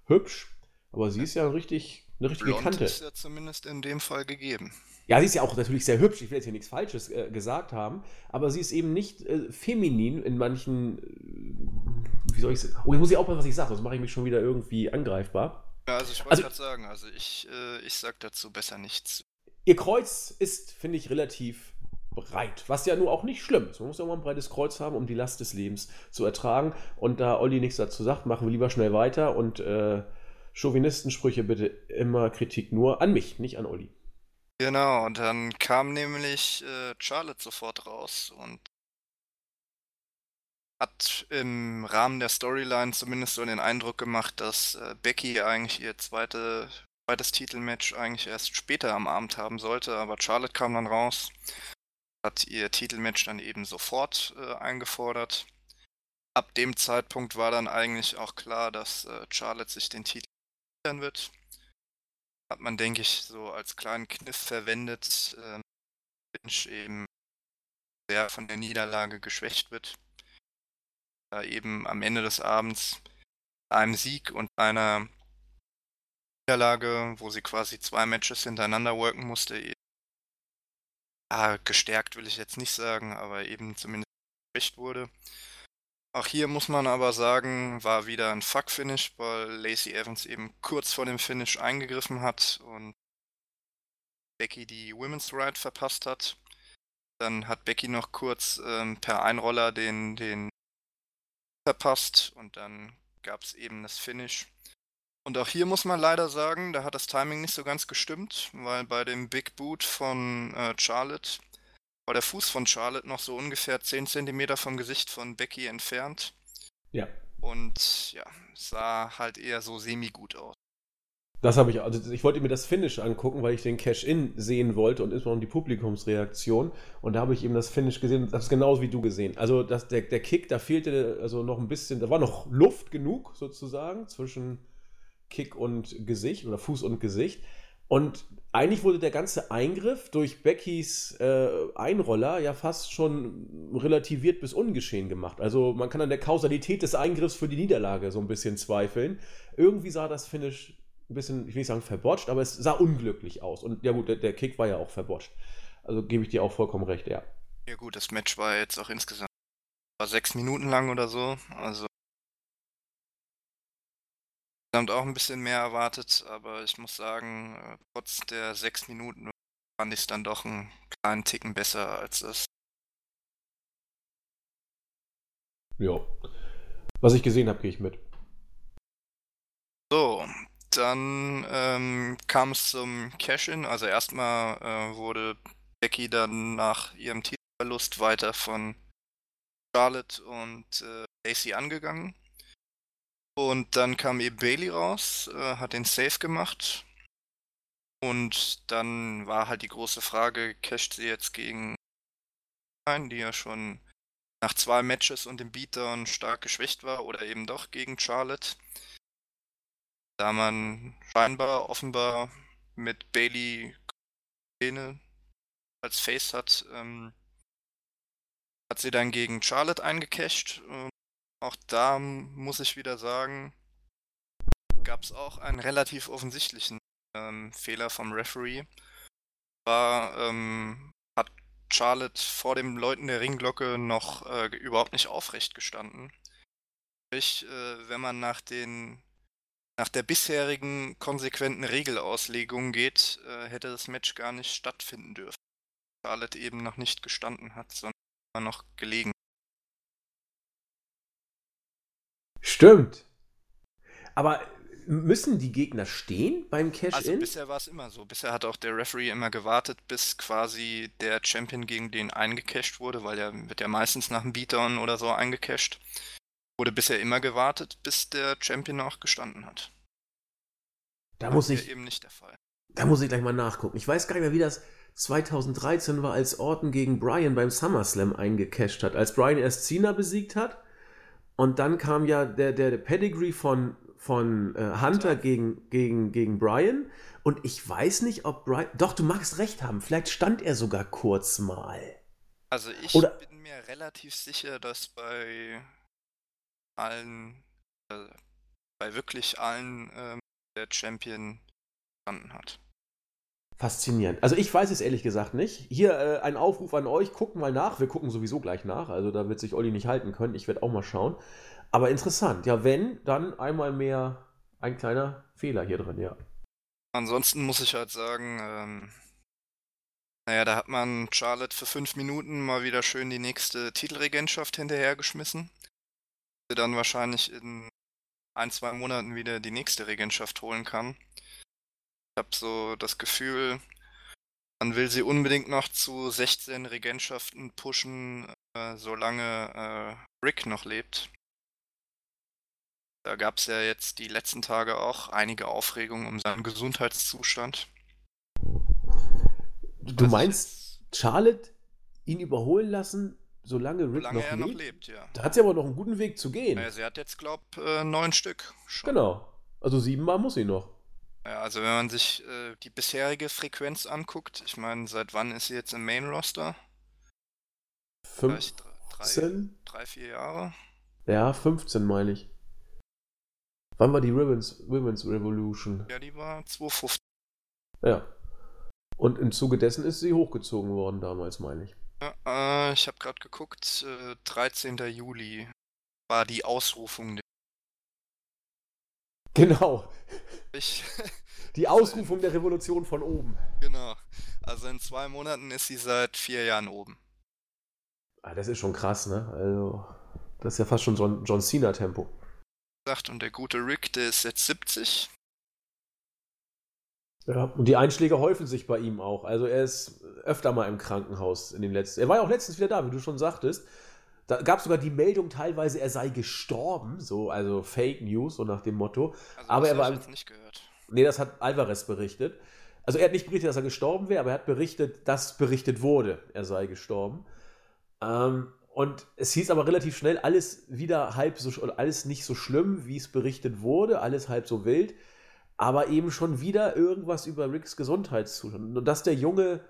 hübsch, aber sie ist ja richtig, eine richtige Blond Kante. ist ja zumindest in dem Fall gegeben. Ja, sie ist ja auch natürlich sehr hübsch. Ich will jetzt hier nichts Falsches äh, gesagt haben, aber sie ist eben nicht äh, feminin in manchen. Äh, wie soll ich sagen? Oh, jetzt muss ich aufpassen, was ich sage, sonst mache ich mich schon wieder irgendwie angreifbar. Ja, also ich wollte Also- gerade sagen, also ich, äh, ich sag dazu besser nichts. Ihr Kreuz ist, finde ich, relativ breit, was ja nur auch nicht schlimm ist. Man muss ja auch mal ein breites Kreuz haben, um die Last des Lebens zu ertragen. Und da Olli nichts dazu sagt, machen wir lieber schnell weiter und äh, Chauvinistensprüche bitte immer Kritik nur an mich, nicht an Olli. Genau, und dann kam nämlich äh, Charlotte sofort raus und hat im Rahmen der Storyline zumindest so den Eindruck gemacht, dass äh, Becky eigentlich ihr zweite, zweites Titelmatch eigentlich erst später am Abend haben sollte, aber Charlotte kam dann raus, hat ihr Titelmatch dann eben sofort äh, eingefordert. Ab dem Zeitpunkt war dann eigentlich auch klar, dass äh, Charlotte sich den Titel sichern wird hat man, denke ich, so als kleinen Kniff verwendet, ähm, Lynch eben sehr von der Niederlage geschwächt wird. Da eben am Ende des Abends einem Sieg und einer Niederlage, wo sie quasi zwei Matches hintereinander worken musste, eben, ah, gestärkt will ich jetzt nicht sagen, aber eben zumindest geschwächt wurde. Auch hier muss man aber sagen, war wieder ein Fuck-Finish, weil Lacey Evans eben kurz vor dem Finish eingegriffen hat und Becky die Women's Ride verpasst hat. Dann hat Becky noch kurz ähm, per Einroller den, den verpasst und dann gab es eben das Finish. Und auch hier muss man leider sagen, da hat das Timing nicht so ganz gestimmt, weil bei dem Big Boot von äh, Charlotte war der Fuß von Charlotte noch so ungefähr 10 cm vom Gesicht von Becky entfernt. Ja. Und ja, sah halt eher so semi-gut aus. Das habe ich, also ich wollte mir das Finish angucken, weil ich den Cash-In sehen wollte und insbesondere die Publikumsreaktion. Und da habe ich eben das Finish gesehen, das ist genauso wie du gesehen. Also das, der, der Kick, da fehlte also noch ein bisschen, da war noch Luft genug sozusagen zwischen Kick und Gesicht oder Fuß und Gesicht. Und eigentlich wurde der ganze Eingriff durch Beckys äh, Einroller ja fast schon relativiert bis ungeschehen gemacht. Also man kann an der Kausalität des Eingriffs für die Niederlage so ein bisschen zweifeln. Irgendwie sah das Finish ein bisschen, ich will nicht sagen verbotscht, aber es sah unglücklich aus. Und ja gut, der, der Kick war ja auch verbotscht. Also gebe ich dir auch vollkommen recht, ja. Ja gut, das Match war jetzt auch insgesamt war sechs Minuten lang oder so. Also insgesamt auch ein bisschen mehr erwartet, aber ich muss sagen, äh, trotz der sechs Minuten fand ich es dann doch einen kleinen Ticken besser als das. Ja. Was ich gesehen habe, gehe ich mit. So, dann ähm, kam es zum Cash-In. Also erstmal äh, wurde Becky dann nach ihrem Titelverlust weiter von Charlotte und äh, Lacey angegangen. Und dann kam eben Bailey raus, äh, hat den Save gemacht. Und dann war halt die große Frage, casht sie jetzt gegen ein, die ja schon nach zwei Matches und dem Beatdown stark geschwächt war, oder eben doch gegen Charlotte da man scheinbar offenbar mit Bailey Pläne als Face hat, ähm, hat sie dann gegen Charlotte eingecasht. Äh, auch da muss ich wieder sagen, gab es auch einen relativ offensichtlichen ähm, Fehler vom Referee. War, ähm, hat Charlotte vor dem Läuten der Ringglocke noch äh, überhaupt nicht aufrecht gestanden. Sprich, äh, wenn man nach den nach der bisherigen konsequenten Regelauslegung geht, äh, hätte das Match gar nicht stattfinden dürfen. Charlotte eben noch nicht gestanden hat, sondern noch gelegen. Stimmt. Aber müssen die Gegner stehen beim Cash-In? Also bisher war es immer so. Bisher hat auch der Referee immer gewartet, bis quasi der Champion gegen den eingecasht wurde, weil er wird ja meistens nach einem Beatdown oder so eingecasht. Wurde bisher immer gewartet, bis der Champion auch gestanden hat. Da muss ich eben nicht der Fall. Da muss ich gleich mal nachgucken. Ich weiß gar nicht mehr, wie das 2013 war, als Orton gegen Brian beim SummerSlam eingecasht hat. Als Brian erst Cena besiegt hat und dann kam ja der, der, der Pedigree von, von äh, Hunter ja. gegen, gegen, gegen Brian. Und ich weiß nicht, ob Brian. Doch, du magst recht haben. Vielleicht stand er sogar kurz mal. Also ich Oder, bin mir relativ sicher, dass bei allen, äh, bei wirklich allen ähm, der Champion gestanden hat. Faszinierend. Also ich weiß es ehrlich gesagt nicht. Hier äh, ein Aufruf an euch, guckt mal nach. Wir gucken sowieso gleich nach. Also da wird sich Olli nicht halten können. Ich werde auch mal schauen. Aber interessant. Ja, wenn, dann einmal mehr ein kleiner Fehler hier drin, ja. Ansonsten muss ich halt sagen, ähm, naja, da hat man Charlotte für fünf Minuten mal wieder schön die nächste Titelregentschaft hinterhergeschmissen. Dann wahrscheinlich in ein, zwei Monaten wieder die nächste Regentschaft holen kann. Ich habe so das Gefühl, man will sie unbedingt noch zu 16 Regentschaften pushen, äh, solange äh, Rick noch lebt. Da gab es ja jetzt die letzten Tage auch einige Aufregungen um seinen Gesundheitszustand. Du also meinst, Charlotte ihn überholen lassen, solange Rick solange noch, er lebt? noch lebt? ja. Da hat sie aber noch einen guten Weg zu gehen. Ja, sie hat jetzt, glaub, äh, neun Stück schon. Genau. Also siebenmal muss sie noch. Ja, also wenn man sich äh, die bisherige Frequenz anguckt, ich meine, seit wann ist sie jetzt im Main Roster? 15? Drei, drei, vier Jahre? Ja, 15 meine ich. Wann war die Women's, Women's Revolution? Ja, die war 215. Ja. Und im Zuge dessen ist sie hochgezogen worden damals, meine ich. Ja, äh, ich habe gerade geguckt, äh, 13. Juli war die Ausrufung. Genau, ich, Die Ausrufung der Revolution von oben. Genau. Also in zwei Monaten ist sie seit vier Jahren oben. Ah, das ist schon krass, ne? Also, das ist ja fast schon John, John Cena-Tempo. Und der gute Rick, der ist jetzt 70. Ja, und die Einschläge häufen sich bei ihm auch. Also er ist öfter mal im Krankenhaus in den letzten. Er war ja auch letztens wieder da, wie du schon sagtest. Da gab es sogar die Meldung teilweise, er sei gestorben, so, also Fake News, so nach dem Motto. Also, aber er war. Jetzt nicht gehört. Nee, das hat Alvarez berichtet. Also er hat nicht berichtet, dass er gestorben wäre, aber er hat berichtet, dass berichtet wurde, er sei gestorben. Ähm, und es hieß aber relativ schnell, alles wieder halb so, alles nicht so schlimm, wie es berichtet wurde, alles halb so wild, aber eben schon wieder irgendwas über Ricks Gesundheitszustand. Und dass der Junge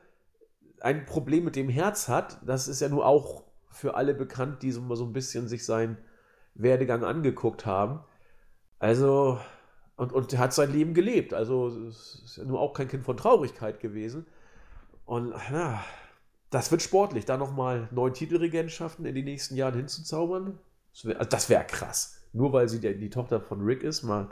ein Problem mit dem Herz hat, das ist ja nur auch für alle bekannt, die so, so ein bisschen sich seinen Werdegang angeguckt haben. Also, und, und er hat sein Leben gelebt. Also es ist ja nur auch kein Kind von Traurigkeit gewesen. Und ja, das wird sportlich, da nochmal neun Titelregentschaften in die nächsten Jahren hinzuzaubern. Das wäre also wär krass. Nur weil sie der, die Tochter von Rick ist, mal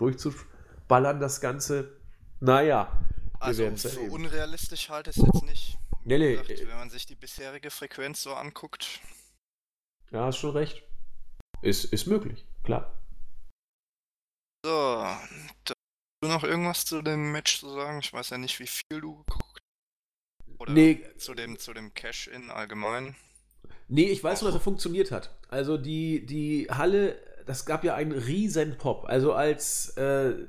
durchzuballern, das Ganze. Naja. Also für unrealistisch halt es jetzt nicht. Nee, nee. Gesagt, wenn man sich die bisherige Frequenz so anguckt. Ja, hast schon recht. Ist, ist möglich, klar. So, da du noch irgendwas zu dem Match zu sagen? Ich weiß ja nicht, wie viel du geguckt hast. Oder nee. zu dem, zu dem Cash-In allgemein. Nee, ich weiß nur, dass er funktioniert hat. Also die, die Halle, das gab ja einen riesen Pop. Also als äh,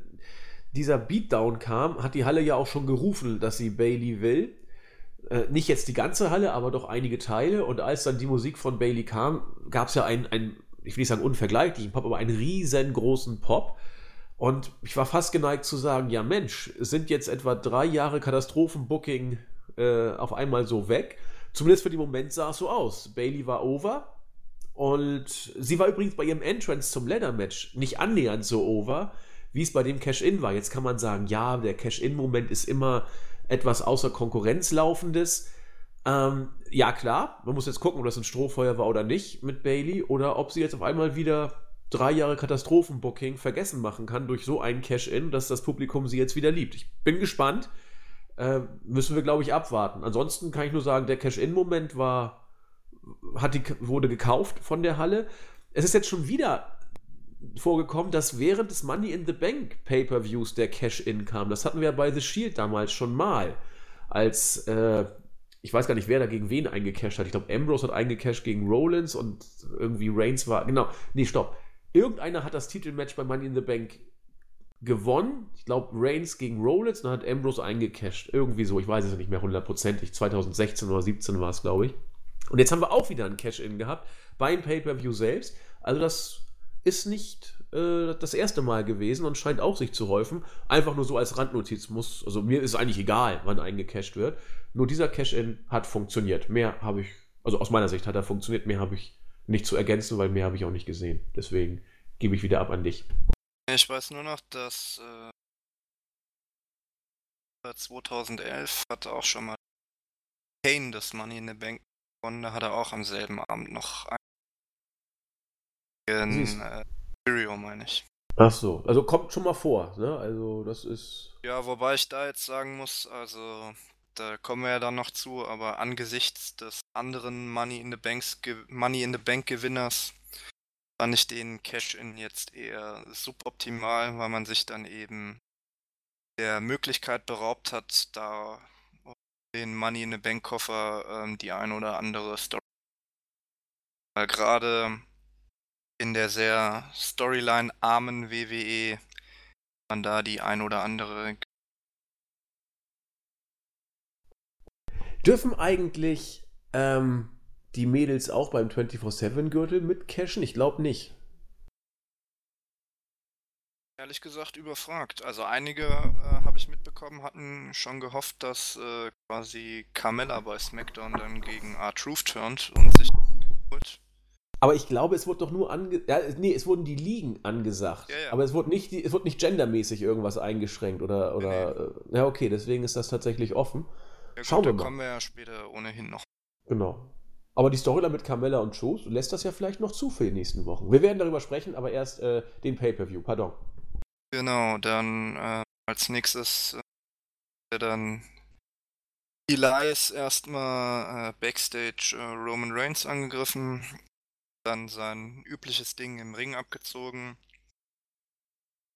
dieser Beatdown kam, hat die Halle ja auch schon gerufen, dass sie Bailey will. Äh, nicht jetzt die ganze Halle, aber doch einige Teile. Und als dann die Musik von Bailey kam, gab es ja einen, ich will nicht sagen unvergleichlichen Pop, aber einen riesengroßen Pop. Und ich war fast geneigt zu sagen, ja Mensch, sind jetzt etwa drei Jahre Katastrophenbooking äh, auf einmal so weg. Zumindest für den Moment sah es so aus. Bailey war over Und sie war übrigens bei ihrem Entrance zum Leather-Match nicht annähernd so over, wie es bei dem Cash-In war. Jetzt kann man sagen, ja, der Cash-In-Moment ist immer etwas außer Konkurrenz laufendes. Ähm, ja, klar, man muss jetzt gucken, ob das ein Strohfeuer war oder nicht mit Bailey oder ob sie jetzt auf einmal wieder drei Jahre Katastrophenbooking vergessen machen kann durch so einen Cash-In, dass das Publikum sie jetzt wieder liebt. Ich bin gespannt. Äh, müssen wir, glaube ich, abwarten. Ansonsten kann ich nur sagen, der Cash-In-Moment war, hat die, wurde gekauft von der Halle. Es ist jetzt schon wieder vorgekommen, dass während des Money in the Bank Pay-per-Views der Cash-In kam. Das hatten wir bei The Shield damals schon mal, als äh, ich weiß gar nicht, wer da gegen wen eingecasht hat. Ich glaube, Ambrose hat eingecasht gegen Rollins und irgendwie Reigns war. Genau, nee, stopp. Irgendeiner hat das Titelmatch bei Money in the Bank gewonnen. Ich glaube, Reigns gegen Rollins, dann hat Ambrose eingecasht. Irgendwie so, ich weiß es nicht mehr hundertprozentig. 2016 oder 2017 war es, glaube ich. Und jetzt haben wir auch wieder ein Cash-In gehabt beim Pay-Per-View selbst. Also das ist nicht äh, das erste Mal gewesen und scheint auch sich zu häufen. Einfach nur so als Randnotiz muss, also mir ist eigentlich egal, wann eingecasht wird. Nur dieser Cash-In hat funktioniert. Mehr habe ich, also aus meiner Sicht hat er funktioniert, mehr habe ich nicht zu ergänzen, weil mehr habe ich auch nicht gesehen. Deswegen gebe ich wieder ab an dich. Ich weiß nur noch, dass äh, 2011 hat auch schon mal Kane das Money in the Bank gewonnen. Da hat er auch am selben Abend noch einen äh, Stereo, meine ich. Ach so, also kommt schon mal vor, ne? Also das ist. Ja, wobei ich da jetzt sagen muss, also da kommen wir ja dann noch zu, aber angesichts des anderen Money in the, Banks, Money in the Bank Gewinners fand ich den Cash-In jetzt eher suboptimal, weil man sich dann eben der Möglichkeit beraubt hat, da den Money in the Bank Koffer ähm, die ein oder andere Story. Weil gerade in der sehr Storyline-armen WWE man da die ein oder andere Dürfen eigentlich ähm, die Mädels auch beim 24-7-Gürtel mitcashen? Ich glaube nicht. Ehrlich gesagt überfragt. Also einige, äh, habe ich mitbekommen, hatten schon gehofft, dass äh, quasi Carmella bei SmackDown dann gegen R-Truth turnt und sich holt. Aber ich glaube, es wurde doch nur ange... Ja, nee, es wurden die Ligen angesagt. Ja, ja. Aber es wurde nicht, es wurde nicht gendermäßig irgendwas eingeschränkt oder... oder nee. Äh, ja, okay, deswegen ist das tatsächlich offen. Ja, Schauen gut, wir mal. kommen wir ja später ohnehin noch. Genau. Aber die Storyline mit Carmella und Truth lässt das ja vielleicht noch zu für die nächsten Wochen. Wir werden darüber sprechen, aber erst äh, den Pay-Per-View. Pardon. Genau, dann äh, als nächstes äh, dann Elias erstmal äh, Backstage äh, Roman Reigns angegriffen, dann sein übliches Ding im Ring abgezogen.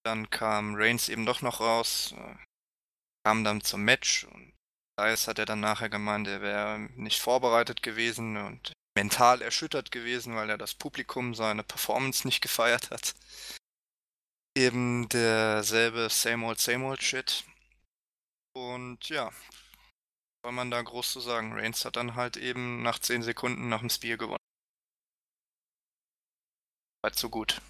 Dann kam Reigns eben doch noch raus, äh, kam dann zum Match und Elias hat er dann nachher gemeint, er wäre nicht vorbereitet gewesen und mental erschüttert gewesen, weil er das Publikum seine Performance nicht gefeiert hat. Eben derselbe Same Old Same Old Shit. Und ja, soll man da groß zu sagen. Reigns hat dann halt eben nach 10 Sekunden nach dem Spear gewonnen. Weit so gut.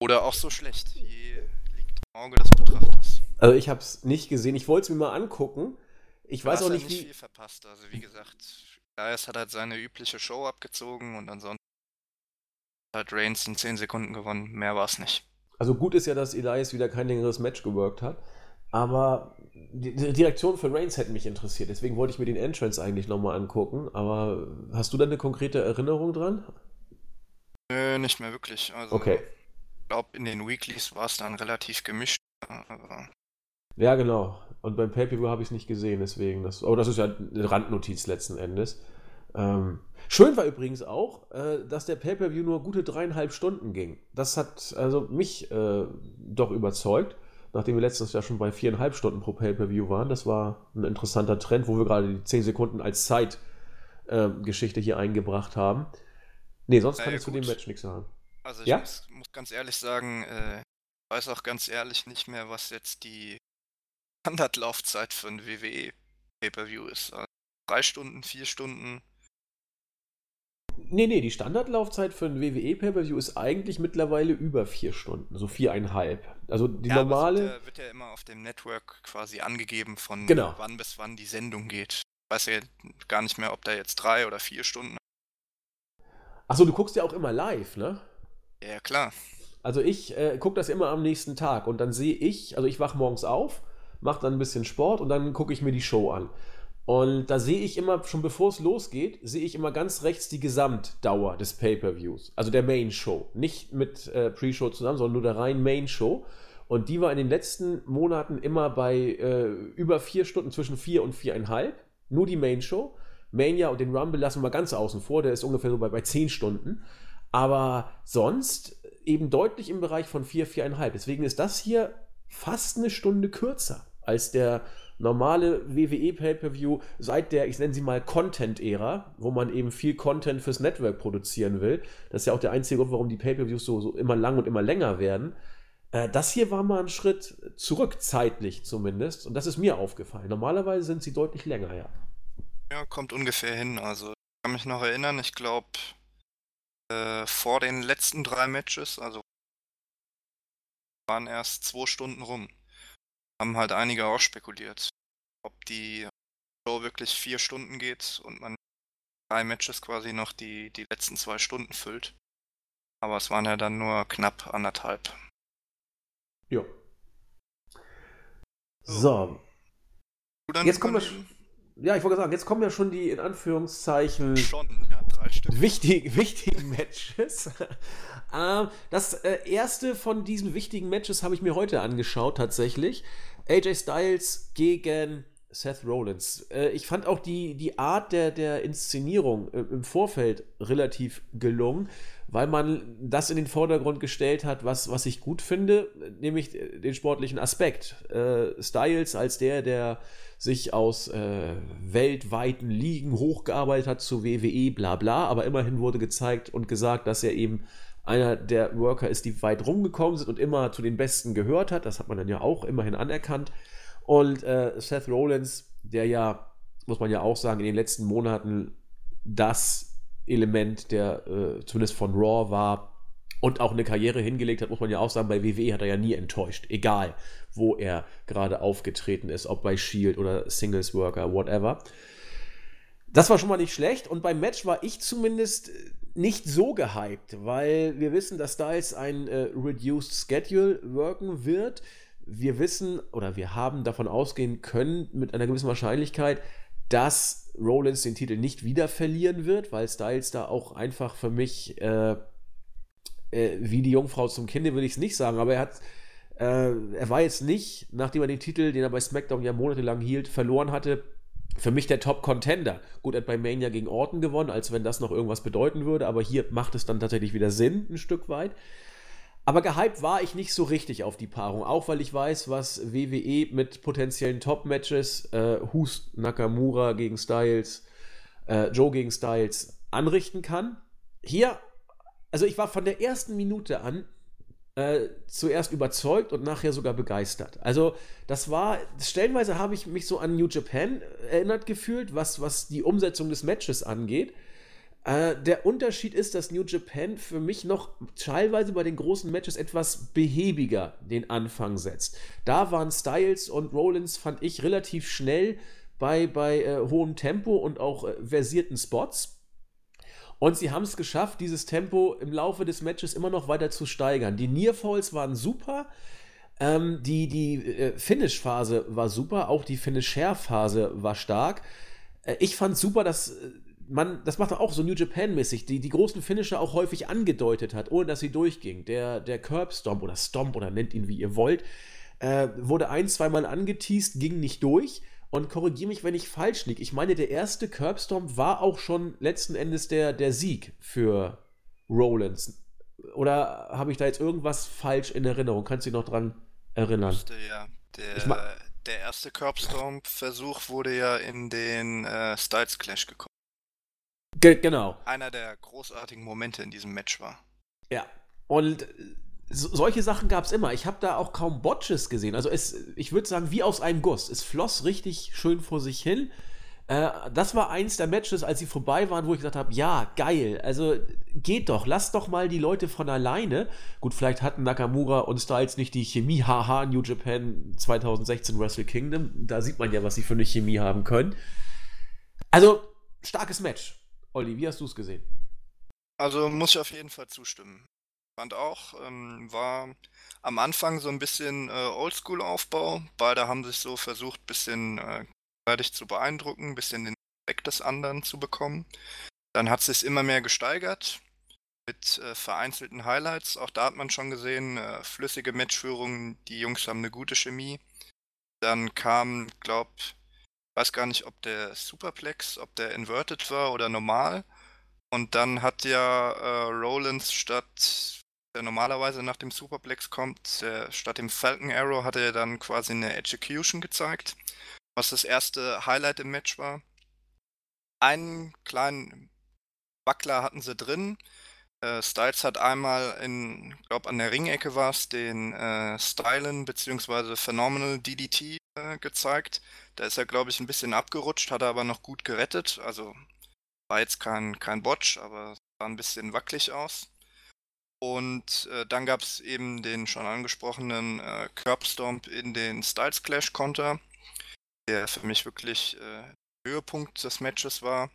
Oder auch so schlecht. Je liegt im Auge des Betrachters. Also ich habe es nicht gesehen. Ich wollte es mir mal angucken. Ich du weiß auch nicht, nicht wie... viel verpasst. Also wie gesagt, Elias hat halt seine übliche Show abgezogen und ansonsten hat Reigns in 10 Sekunden gewonnen. Mehr war es nicht. Also gut ist ja, dass Elias wieder kein längeres Match geworkt hat. Aber die, die Reaktion für Reigns hätte mich interessiert. Deswegen wollte ich mir den Entrance eigentlich nochmal angucken. Aber hast du da eine konkrete Erinnerung dran? Nö, nicht mehr wirklich. Also, okay. Ich glaube, in den Weeklies war es dann relativ gemischt. Aber ja, genau. Und beim Pay-Per-View habe ich es nicht gesehen, deswegen. Das, aber das ist ja eine Randnotiz letzten Endes. Ähm, schön war übrigens auch, äh, dass der Pay-Per-View nur gute dreieinhalb Stunden ging. Das hat also mich äh, doch überzeugt, nachdem wir letztes Jahr schon bei viereinhalb Stunden pro Pay-Per-View waren. Das war ein interessanter Trend, wo wir gerade die zehn Sekunden als Zeitgeschichte äh, hier eingebracht haben. Nee, sonst kann ich zu dem Match nichts sagen. Also ich ja? muss, muss, ganz ehrlich sagen, äh, ich weiß auch ganz ehrlich nicht mehr, was jetzt die Standardlaufzeit für ein WWE Pay-Per-View ist. Also drei Stunden, vier Stunden. Nee, nee, die Standardlaufzeit für ein WWE Pay-Per-View ist eigentlich mittlerweile über vier Stunden, so viereinhalb. Also die ja, normale. Wird ja, wird ja, immer auf dem Network quasi angegeben, von genau. wann bis wann die Sendung geht. Ich weiß ja gar nicht mehr, ob da jetzt drei oder vier Stunden. Achso, du guckst ja auch immer live, ne? Ja, klar. Also ich äh, gucke das immer am nächsten Tag und dann sehe ich, also ich wache morgens auf, mache dann ein bisschen Sport und dann gucke ich mir die Show an. Und da sehe ich immer, schon bevor es losgeht, sehe ich immer ganz rechts die Gesamtdauer des Pay-Per-Views. Also der Main-Show. Nicht mit äh, Pre-Show zusammen, sondern nur der rein Main-Show. Und die war in den letzten Monaten immer bei äh, über vier Stunden, zwischen vier und viereinhalb. Nur die Main-Show. Mania und den Rumble lassen wir ganz außen vor. Der ist ungefähr so bei, bei zehn Stunden. Aber sonst eben deutlich im Bereich von vier, viereinhalb. Deswegen ist das hier fast eine Stunde kürzer als der normale WWE Pay-per-View seit der, ich nenne sie mal Content-Ära, wo man eben viel Content fürs Network produzieren will. Das ist ja auch der einzige Grund, warum die Pay-per-Views so, so immer lang und immer länger werden. Äh, das hier war mal ein Schritt zurück, zeitlich zumindest. Und das ist mir aufgefallen. Normalerweise sind sie deutlich länger, ja. Ja, kommt ungefähr hin. Also, ich kann mich noch erinnern, ich glaube, äh, vor den letzten drei Matches, also waren erst zwei Stunden rum haben halt einige auch spekuliert, ob die Show wirklich vier Stunden geht und man drei Matches quasi noch die, die letzten zwei Stunden füllt. Aber es waren ja dann nur knapp anderthalb. Ja. So. Jetzt kommen wir schon. Ja, ich wollte sagen, jetzt kommen ja schon die in Anführungszeichen schon, ja, drei Stück. Wichtig, wichtigen Matches. Ähm, das äh, erste von diesen wichtigen Matches habe ich mir heute angeschaut, tatsächlich. AJ Styles gegen Seth Rollins. Äh, ich fand auch die, die Art der, der Inszenierung äh, im Vorfeld relativ gelungen, weil man das in den Vordergrund gestellt hat, was, was ich gut finde, nämlich den sportlichen Aspekt. Äh, Styles als der, der sich aus äh, weltweiten Ligen hochgearbeitet hat zu WWE, bla bla, aber immerhin wurde gezeigt und gesagt, dass er eben einer der Worker ist, die weit rumgekommen sind und immer zu den Besten gehört hat. Das hat man dann ja auch immerhin anerkannt. Und äh, Seth Rollins, der ja, muss man ja auch sagen, in den letzten Monaten das Element, der äh, zumindest von Raw war und auch eine Karriere hingelegt hat, muss man ja auch sagen, bei WWE hat er ja nie enttäuscht. Egal, wo er gerade aufgetreten ist, ob bei Shield oder Singles Worker, whatever. Das war schon mal nicht schlecht und beim Match war ich zumindest nicht so gehypt, weil wir wissen, dass Styles ein äh, Reduced Schedule wirken wird. Wir wissen oder wir haben davon ausgehen können mit einer gewissen Wahrscheinlichkeit, dass Rollins den Titel nicht wieder verlieren wird, weil Styles da auch einfach für mich äh, äh, wie die Jungfrau zum Kinde will ich es nicht sagen, aber er hat äh, er war jetzt nicht, nachdem er den Titel, den er bei SmackDown ja monatelang hielt, verloren hatte, für mich der Top-Contender. Gut, er hat bei Mania gegen Orton gewonnen, als wenn das noch irgendwas bedeuten würde, aber hier macht es dann tatsächlich wieder Sinn, ein Stück weit. Aber gehypt war ich nicht so richtig auf die Paarung, auch weil ich weiß, was WWE mit potenziellen Top-Matches, äh, Hust Nakamura gegen Styles, äh, Joe gegen Styles anrichten kann. Hier, also ich war von der ersten Minute an äh, zuerst überzeugt und nachher sogar begeistert. Also das war, stellenweise habe ich mich so an New Japan erinnert gefühlt, was, was die Umsetzung des Matches angeht. Äh, der Unterschied ist, dass New Japan für mich noch teilweise bei den großen Matches etwas behäbiger den Anfang setzt. Da waren Styles und Rollins, fand ich, relativ schnell bei, bei äh, hohem Tempo und auch äh, versierten Spots. Und sie haben es geschafft, dieses Tempo im Laufe des Matches immer noch weiter zu steigern. Die Nearfalls waren super. Ähm, die die äh, Finish-Phase war super. Auch die Finish-Share-Phase war stark. Äh, ich fand super, dass äh, man, das macht auch so New Japan-mäßig, die, die großen Finisher auch häufig angedeutet hat, ohne dass sie durchging. Der, der Curb Stomp oder Stomp oder nennt ihn wie ihr wollt, äh, wurde ein, zweimal angeteased, ging nicht durch. Und korrigiere mich, wenn ich falsch liege. Ich meine, der erste Curbstorm war auch schon letzten Endes der, der Sieg für Rollins. Oder habe ich da jetzt irgendwas falsch in Erinnerung? Kannst du dich noch dran erinnern? Müsste, ja. Der, der erste Curbstorm-Versuch wurde ja in den äh, Styles Clash gekommen. Ge genau. Einer der großartigen Momente in diesem Match war. Ja. Und so, solche Sachen gab es immer. Ich habe da auch kaum Botches gesehen. Also es, ich würde sagen, wie aus einem Guss. Es floss richtig schön vor sich hin. Äh, das war eins der Matches, als sie vorbei waren, wo ich gesagt habe, ja, geil. Also geht doch, lasst doch mal die Leute von alleine. Gut, vielleicht hatten Nakamura und Styles nicht die Chemie. Haha, New Japan 2016 Wrestle Kingdom. Da sieht man ja, was sie für eine Chemie haben können. Also, starkes Match. Olli, wie hast du es gesehen? Also muss ich auf jeden Fall zustimmen. Fand auch, ähm, war am Anfang so ein bisschen äh, Oldschool-Aufbau. Beide haben sich so versucht, ein bisschen äh, zu beeindrucken, ein bisschen den Respekt des anderen zu bekommen. Dann hat sich immer mehr gesteigert mit äh, vereinzelten Highlights. Auch da hat man schon gesehen, äh, flüssige Matchführung, die Jungs haben eine gute Chemie. Dann kam, glaub, weiß gar nicht, ob der Superplex, ob der inverted war oder normal. Und dann hat ja äh, Rollins statt, der normalerweise nach dem Superplex kommt, der, statt dem Falcon Arrow hat er dann quasi eine Execution gezeigt, was das erste Highlight im Match war. Einen kleinen Wackler hatten sie drin, äh, Styles hat einmal in, glaube an der Ringecke war es, den äh, Stylen bzw. Phenomenal DDT äh, gezeigt. Da ist er, glaube ich, ein bisschen abgerutscht, hat er aber noch gut gerettet. Also war jetzt kein, kein Botch, aber sah ein bisschen wackelig aus. Und äh, dann gab es eben den schon angesprochenen äh, Curbstomp in den Styles Clash Konter, der für mich wirklich äh, Höhepunkt des Matches war.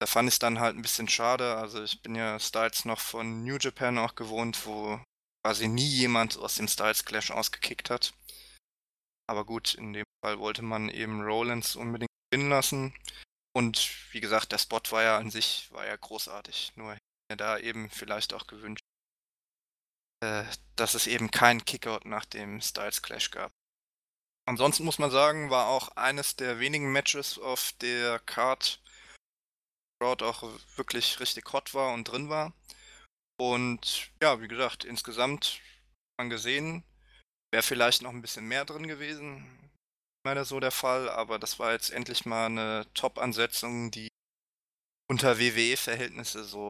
Da fand ich es dann halt ein bisschen schade. Also ich bin ja Styles noch von New Japan auch gewohnt, wo quasi nie jemand aus dem Styles Clash ausgekickt hat. Aber gut, in dem Fall wollte man eben Rollins unbedingt gewinnen lassen. Und wie gesagt, der Spot war ja an sich war ja großartig. Nur da eben vielleicht auch gewünscht, äh, dass es eben keinen Kickout nach dem Styles Clash gab. Ansonsten muss man sagen, war auch eines der wenigen Matches auf der Card, Crowd auch wirklich richtig hot war und drin war. Und ja, wie gesagt, insgesamt man gesehen, wäre vielleicht noch ein bisschen mehr drin gewesen. Leider so der Fall, aber das war jetzt endlich mal eine Top-Ansetzung, die unter WWE-Verhältnisse so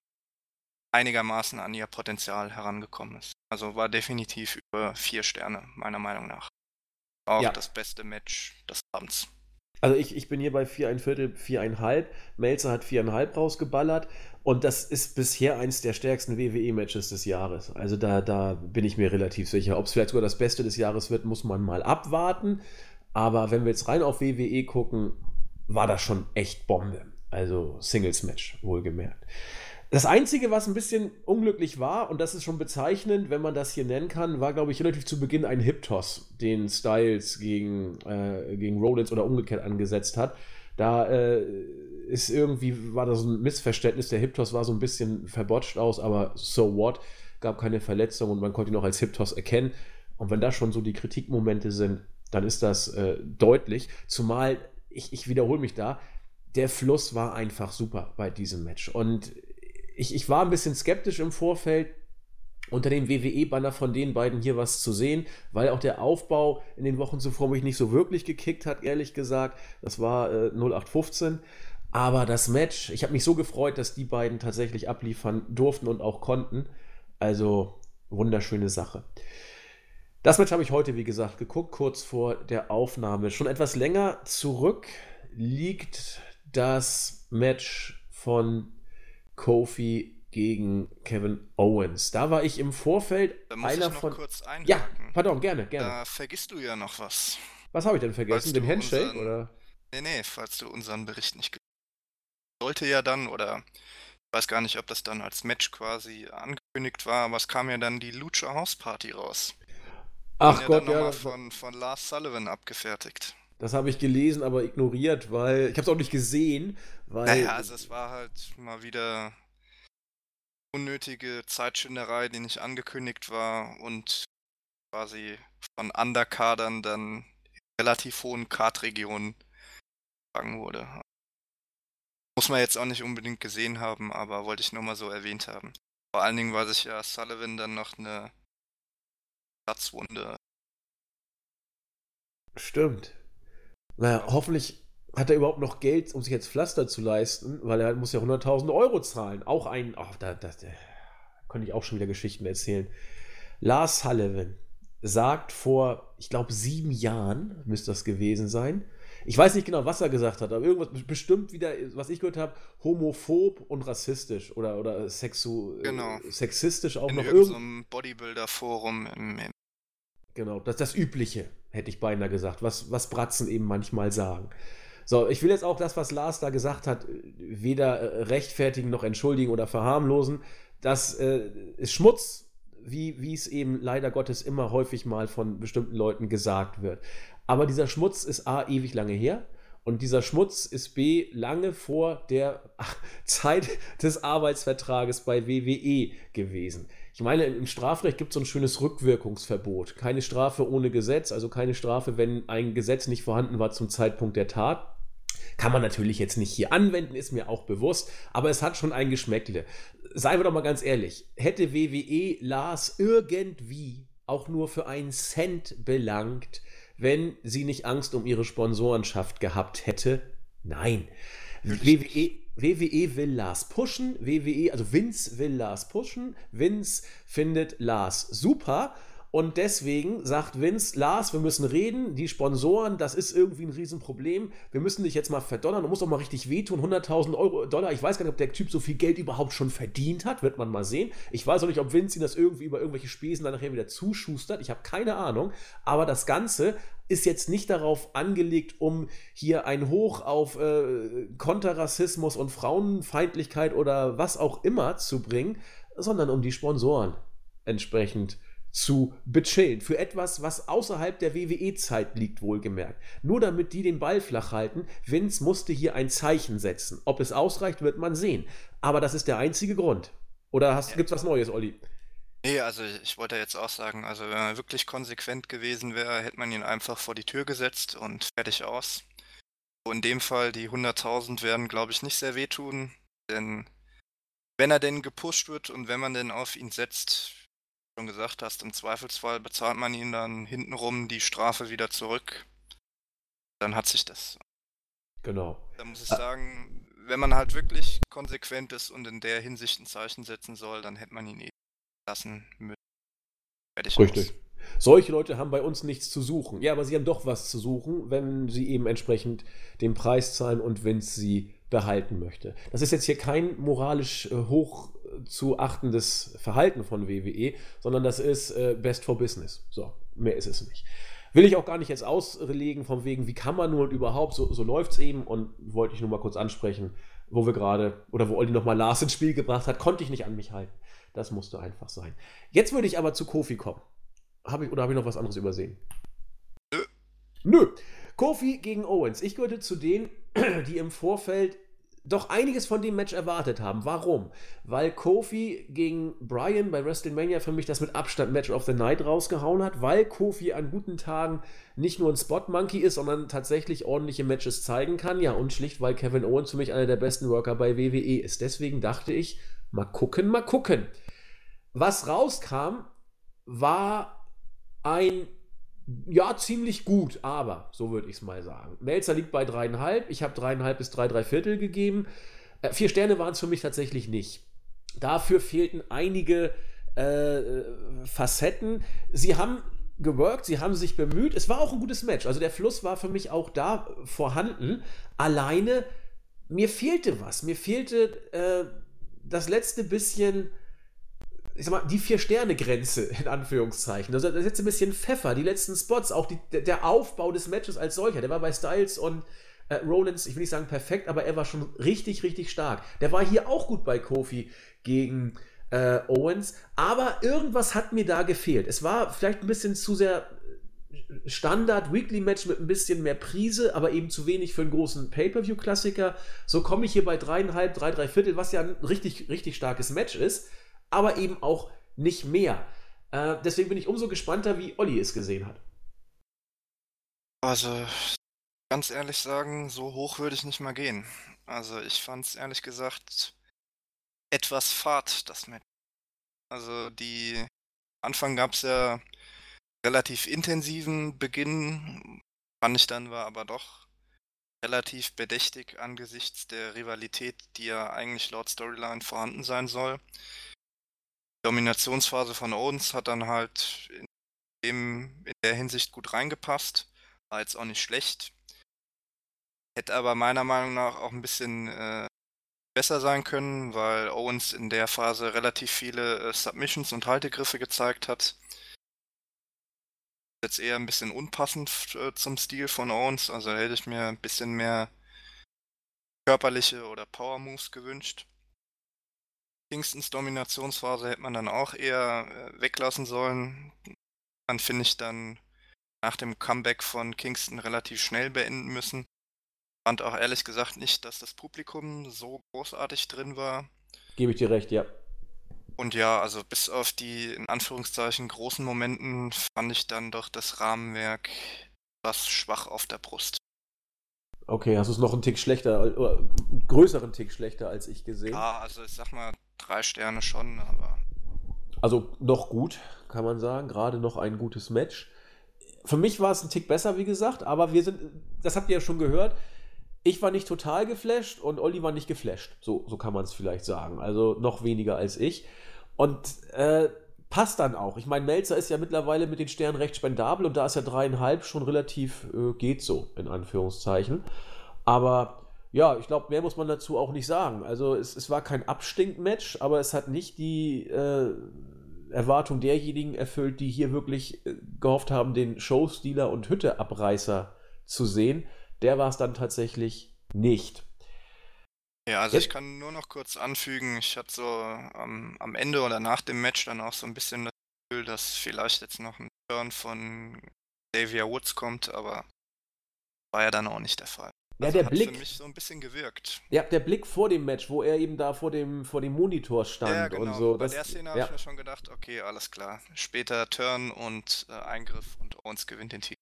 einigermaßen an ihr Potenzial herangekommen ist. Also war definitiv über vier Sterne, meiner Meinung nach. Auch ja. das beste Match des Abends. Also ich, ich bin hier bei 4 ein Viertel, 4,5. Melzer hat 4,5 rausgeballert. Und das ist bisher eins der stärksten WWE-Matches des Jahres. Also da, da bin ich mir relativ sicher. Ob es vielleicht sogar das Beste des Jahres wird, muss man mal abwarten. Aber wenn wir jetzt rein auf WWE gucken, war das schon echt Bombe. Also Singles-Match, wohlgemerkt. Das Einzige, was ein bisschen unglücklich war, und das ist schon bezeichnend, wenn man das hier nennen kann, war, glaube ich, relativ zu Beginn ein Hip-Toss, den Styles gegen, äh, gegen Rollins oder umgekehrt angesetzt hat. Da äh, ist irgendwie, war das ein Missverständnis. Der Hip-Toss war so ein bisschen verbotscht aus, aber so what? Gab keine Verletzung und man konnte ihn auch als Hip-Toss erkennen. Und wenn das schon so die Kritikmomente sind, dann ist das äh, deutlich. Zumal, ich, ich wiederhole mich da, der Fluss war einfach super bei diesem Match. Und ich, ich war ein bisschen skeptisch im Vorfeld, unter dem WWE-Banner von den beiden hier was zu sehen, weil auch der Aufbau in den Wochen zuvor mich nicht so wirklich gekickt hat, ehrlich gesagt. Das war äh, 0815. Aber das Match, ich habe mich so gefreut, dass die beiden tatsächlich abliefern durften und auch konnten. Also wunderschöne Sache. Das Match habe ich heute, wie gesagt, geguckt, kurz vor der Aufnahme. Schon etwas länger zurück liegt das Match von Kofi gegen Kevin Owens. Da war ich im Vorfeld da muss einer ich noch von. Kurz einhaken. ja, pardon, gerne, gerne. Da vergisst du ja noch was. Was habe ich denn vergessen? Den Handshake unseren... oder? Nee, nee, falls du unseren Bericht nicht sollte ja dann oder ich weiß gar nicht, ob das dann als Match quasi angekündigt war, aber es kam ja dann die Lucha House Party raus. Ach Gott, ja. Von, von Lars Sullivan abgefertigt. Das habe ich gelesen, aber ignoriert, weil ich habe es auch nicht gesehen, weil. Naja, also es war halt mal wieder unnötige Zeitschinderei, die nicht angekündigt war und quasi von Underkadern dann in relativ hohen Kartregionen gefangen wurde. Muss man jetzt auch nicht unbedingt gesehen haben, aber wollte ich nur mal so erwähnt haben. Vor allen Dingen, weil sich ja Sullivan dann noch eine Platzwunde. Stimmt. Naja, hoffentlich hat er überhaupt noch Geld, um sich jetzt Pflaster zu leisten, weil er muss ja 100.000 Euro zahlen. Auch ein, ach, da, da, da konnte ich auch schon wieder Geschichten erzählen. Lars Sullivan sagt vor, ich glaube, sieben Jahren müsste das gewesen sein. Ich weiß nicht genau, was er gesagt hat, aber irgendwas bestimmt wieder, was ich gehört habe, homophob und rassistisch oder, oder sexu genau. sexistisch auch In noch. In irgendeinem Bodybuilder-Forum im Genau, das das Übliche, hätte ich beinahe gesagt, was, was Bratzen eben manchmal sagen. So, ich will jetzt auch das, was Lars da gesagt hat, weder äh, rechtfertigen noch entschuldigen oder verharmlosen. Das äh, ist Schmutz, wie, wie es eben leider Gottes immer häufig mal von bestimmten Leuten gesagt wird. Aber dieser Schmutz ist A, ewig lange her. Und dieser Schmutz ist B lange vor der Zeit des Arbeitsvertrages bei WWE gewesen. Ich meine, im Strafrecht gibt es so ein schönes Rückwirkungsverbot. Keine Strafe ohne Gesetz, also keine Strafe, wenn ein Gesetz nicht vorhanden war zum Zeitpunkt der Tat. Kann man natürlich jetzt nicht hier anwenden, ist mir auch bewusst, aber es hat schon ein Geschmäckle. Seien wir doch mal ganz ehrlich, hätte WWE Lars irgendwie auch nur für einen Cent belangt, wenn sie nicht Angst um ihre Sponsorenschaft gehabt hätte? Nein. WWE, WWE will Lars pushen, WWE, also Vince will Lars pushen, Vince findet Lars super und deswegen sagt Vince, Lars, wir müssen reden, die Sponsoren, das ist irgendwie ein Riesenproblem. Wir müssen dich jetzt mal verdonnern, du musst doch mal richtig wehtun. 100.000 Euro, Dollar, ich weiß gar nicht, ob der Typ so viel Geld überhaupt schon verdient hat, wird man mal sehen. Ich weiß auch nicht, ob Vince ihn das irgendwie über irgendwelche Spesen dann nachher wieder zuschustert. Ich habe keine Ahnung. Aber das Ganze ist jetzt nicht darauf angelegt, um hier ein Hoch auf äh, Konterrassismus und Frauenfeindlichkeit oder was auch immer zu bringen, sondern um die Sponsoren entsprechend zu zu bechillen. Für etwas, was außerhalb der WWE-Zeit liegt, wohlgemerkt. Nur damit die den Ball flach halten. Vince musste hier ein Zeichen setzen. Ob es ausreicht, wird man sehen. Aber das ist der einzige Grund. Oder ja. gibt's was Neues, Olli? Nee, also ich wollte jetzt auch sagen, also wenn er wirklich konsequent gewesen wäre, hätte man ihn einfach vor die Tür gesetzt und fertig aus. In dem Fall, die 100.000 werden, glaube ich, nicht sehr wehtun, denn wenn er denn gepusht wird und wenn man denn auf ihn setzt, schon gesagt hast, im Zweifelsfall bezahlt man ihn dann hintenrum die Strafe wieder zurück. Dann hat sich das. Genau. Da muss ich sagen, wenn man halt wirklich konsequent ist und in der Hinsicht ein Zeichen setzen soll, dann hätte man ihn eh lassen müssen. Richtig. Aus. Solche Leute haben bei uns nichts zu suchen. Ja, aber sie haben doch was zu suchen, wenn sie eben entsprechend den Preis zahlen und wenn sie behalten möchte. Das ist jetzt hier kein moralisch äh, hoch zu achtendes Verhalten von WWE, sondern das ist äh, Best for Business. So, mehr ist es nicht. Will ich auch gar nicht jetzt auslegen, von wegen, wie kann man nur und überhaupt, so, so läuft es eben und wollte ich nur mal kurz ansprechen, wo wir gerade, oder wo Olli nochmal Lars ins Spiel gebracht hat, konnte ich nicht an mich halten. Das musste einfach sein. Jetzt würde ich aber zu Kofi kommen. Hab ich, oder habe ich noch was anderes übersehen? Nö. Nö. Kofi gegen Owens. Ich gehörte zu denen, die im Vorfeld doch einiges von dem Match erwartet haben. Warum? Weil Kofi gegen Brian bei WrestleMania für mich das mit Abstand Match of the Night rausgehauen hat, weil Kofi an guten Tagen nicht nur ein Spot Monkey ist, sondern tatsächlich ordentliche Matches zeigen kann. Ja, und schlicht, weil Kevin Owens für mich einer der besten Worker bei WWE ist. Deswegen dachte ich, mal gucken, mal gucken. Was rauskam, war ein ja, ziemlich gut, aber so würde ich es mal sagen. Melzer liegt bei dreieinhalb. Ich habe dreieinhalb bis drei, drei Viertel gegeben. Äh, vier Sterne waren es für mich tatsächlich nicht. Dafür fehlten einige äh, Facetten. Sie haben geworkt, sie haben sich bemüht. Es war auch ein gutes Match. Also der Fluss war für mich auch da vorhanden. Alleine, mir fehlte was. Mir fehlte äh, das letzte bisschen ich sag mal, die Vier-Sterne-Grenze, in Anführungszeichen. Also, das ist jetzt ein bisschen Pfeffer, die letzten Spots, auch die, der Aufbau des Matches als solcher. Der war bei Styles und äh, Rollins, ich will nicht sagen perfekt, aber er war schon richtig, richtig stark. Der war hier auch gut bei Kofi gegen äh, Owens, aber irgendwas hat mir da gefehlt. Es war vielleicht ein bisschen zu sehr Standard-Weekly-Match mit ein bisschen mehr Prise, aber eben zu wenig für einen großen Pay-Per-View-Klassiker. So komme ich hier bei dreieinhalb, drei, drei Viertel, was ja ein richtig, richtig starkes Match ist aber eben auch nicht mehr. Äh, deswegen bin ich umso gespannter, wie Olli es gesehen hat. Also, ganz ehrlich sagen, so hoch würde ich nicht mal gehen. Also, ich fand es ehrlich gesagt etwas fad, das Match. Also, die Anfang gab es ja relativ intensiven Beginn, fand ich dann war aber doch relativ bedächtig angesichts der Rivalität, die ja eigentlich laut Storyline vorhanden sein soll. Dominationsphase von Owens hat dann halt in, dem, in der Hinsicht gut reingepasst. War jetzt auch nicht schlecht. Hätte aber meiner Meinung nach auch ein bisschen äh, besser sein können, weil Owens in der Phase relativ viele äh, Submissions und Haltegriffe gezeigt hat. Jetzt eher ein bisschen unpassend äh, zum Stil von Owens, also hätte ich mir ein bisschen mehr körperliche oder Power Moves gewünscht. Kingstons Dominationsphase hätte man dann auch eher äh, weglassen sollen. Man finde ich dann nach dem Comeback von Kingston relativ schnell beenden müssen. Fand auch ehrlich gesagt nicht, dass das Publikum so großartig drin war. Gebe ich dir recht, ja. Und ja, also bis auf die in Anführungszeichen großen Momenten fand ich dann doch das Rahmenwerk was schwach auf der Brust. Okay, hast du es noch einen Tick schlechter, oder einen größeren Tick schlechter als ich gesehen? Ja, also ich sag mal drei Sterne schon, aber. Also noch gut, kann man sagen. Gerade noch ein gutes Match. Für mich war es ein Tick besser, wie gesagt, aber wir sind, das habt ihr ja schon gehört. Ich war nicht total geflasht und Olli war nicht geflasht. So, so kann man es vielleicht sagen. Also noch weniger als ich. Und äh, passt dann auch. Ich meine, Melzer ist ja mittlerweile mit den Sternen recht spendabel und da ist ja dreieinhalb schon relativ, äh, geht so, in Anführungszeichen. Aber ja, ich glaube, mehr muss man dazu auch nicht sagen. Also es, es war kein Abstinkmatch, aber es hat nicht die äh, Erwartung derjenigen erfüllt, die hier wirklich äh, gehofft haben, den Showstealer und Hütteabreißer zu sehen. Der war es dann tatsächlich nicht. Ja, also ich kann nur noch kurz anfügen, ich hatte so ähm, am Ende oder nach dem Match dann auch so ein bisschen das Gefühl, dass vielleicht jetzt noch ein Turn von Xavier Woods kommt, aber war ja dann auch nicht der Fall. Ja, also der hat Blick. für mich so ein bisschen gewirkt. Ja, der Blick vor dem Match, wo er eben da vor dem, vor dem Monitor stand ja, genau. und so. Bei das, der Szene ja. habe ich mir schon gedacht, okay, alles klar. Später Turn und äh, Eingriff und Owens gewinnt den Titel.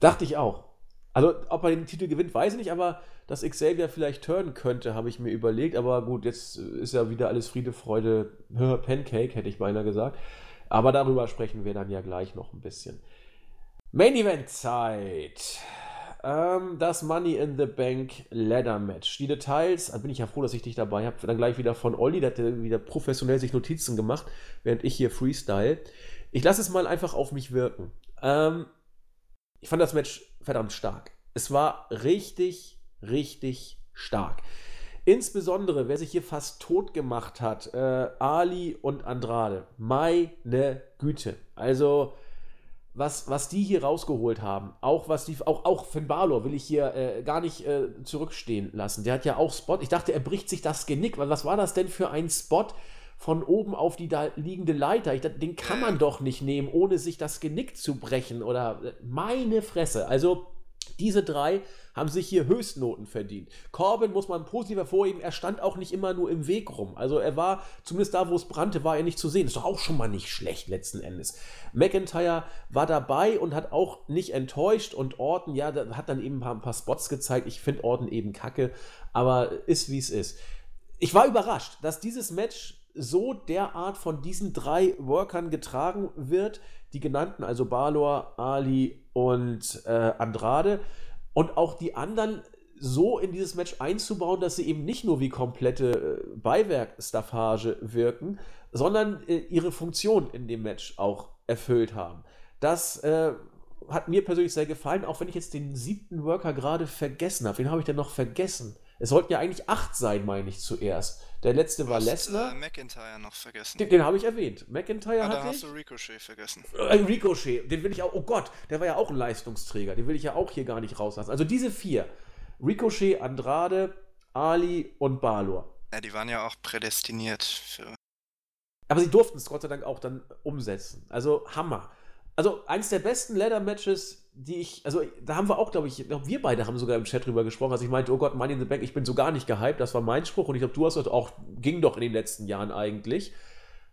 Dachte ich auch. Also, ob er den Titel gewinnt, weiß ich nicht, aber dass Xavier vielleicht turnen könnte, habe ich mir überlegt. Aber gut, jetzt ist ja wieder alles Friede, Freude, Pancake, hätte ich beinahe gesagt. Aber darüber sprechen wir dann ja gleich noch ein bisschen. Main Event Zeit. Ähm, das Money in the Bank Ladder Match. Die Details, da bin ich ja froh, dass ich dich dabei habe. Dann gleich wieder von Olli, der hat wieder professionell sich Notizen gemacht, während ich hier freestyle. Ich lasse es mal einfach auf mich wirken. Ähm, ich fand das Match verdammt stark. Es war richtig, richtig stark. Insbesondere, wer sich hier fast tot gemacht hat, äh, Ali und Andrade. Meine Güte. Also, was, was die hier rausgeholt haben, auch was die, auch, auch Finn Balor will ich hier äh, gar nicht äh, zurückstehen lassen. Der hat ja auch Spot. Ich dachte, er bricht sich das Genick, weil was war das denn für ein Spot von oben auf die da liegende Leiter? Ich den kann man doch nicht nehmen, ohne sich das Genick zu brechen oder äh, meine Fresse. Also diese drei haben sich hier Höchstnoten verdient. Corbin muss man positiv hervorheben, er stand auch nicht immer nur im Weg rum. Also er war, zumindest da, wo es brannte, war er nicht zu sehen. Ist doch auch schon mal nicht schlecht letzten Endes. McIntyre war dabei und hat auch nicht enttäuscht und Orton, ja, hat dann eben ein paar, ein paar Spots gezeigt. Ich finde Orton eben kacke, aber ist wie es ist. Ich war überrascht, dass dieses Match so derart von diesen drei Workern getragen wird, die genannten, also Balor, Ali und äh, Andrade, und auch die anderen so in dieses Match einzubauen, dass sie eben nicht nur wie komplette äh, Beiwerkstaffage wirken, sondern äh, ihre Funktion in dem Match auch erfüllt haben. Das äh, hat mir persönlich sehr gefallen, auch wenn ich jetzt den siebten Worker gerade vergessen habe. Wen habe ich denn noch vergessen? Es sollten ja eigentlich acht sein, meine ich zuerst. Der letzte war Lesnar. Äh, McIntyre noch vergessen. Den, den habe ich erwähnt. McIntyre ah, hatte da hast du Ricochet vergessen. Äh, Ricochet, den will ich auch. Oh Gott, der war ja auch ein Leistungsträger. Den will ich ja auch hier gar nicht rauslassen. Also diese vier: Ricochet, Andrade, Ali und Balor. Ja, die waren ja auch prädestiniert für. Aber sie durften es Gott sei Dank auch dann umsetzen. Also Hammer. Also eins der besten Ladder-Matches die ich, also da haben wir auch, glaube ich, wir beide haben sogar im Chat drüber gesprochen, als ich meinte, oh Gott, Money in the Bank, ich bin so gar nicht gehypt, das war mein Spruch und ich glaube, du hast das auch, ging doch in den letzten Jahren eigentlich,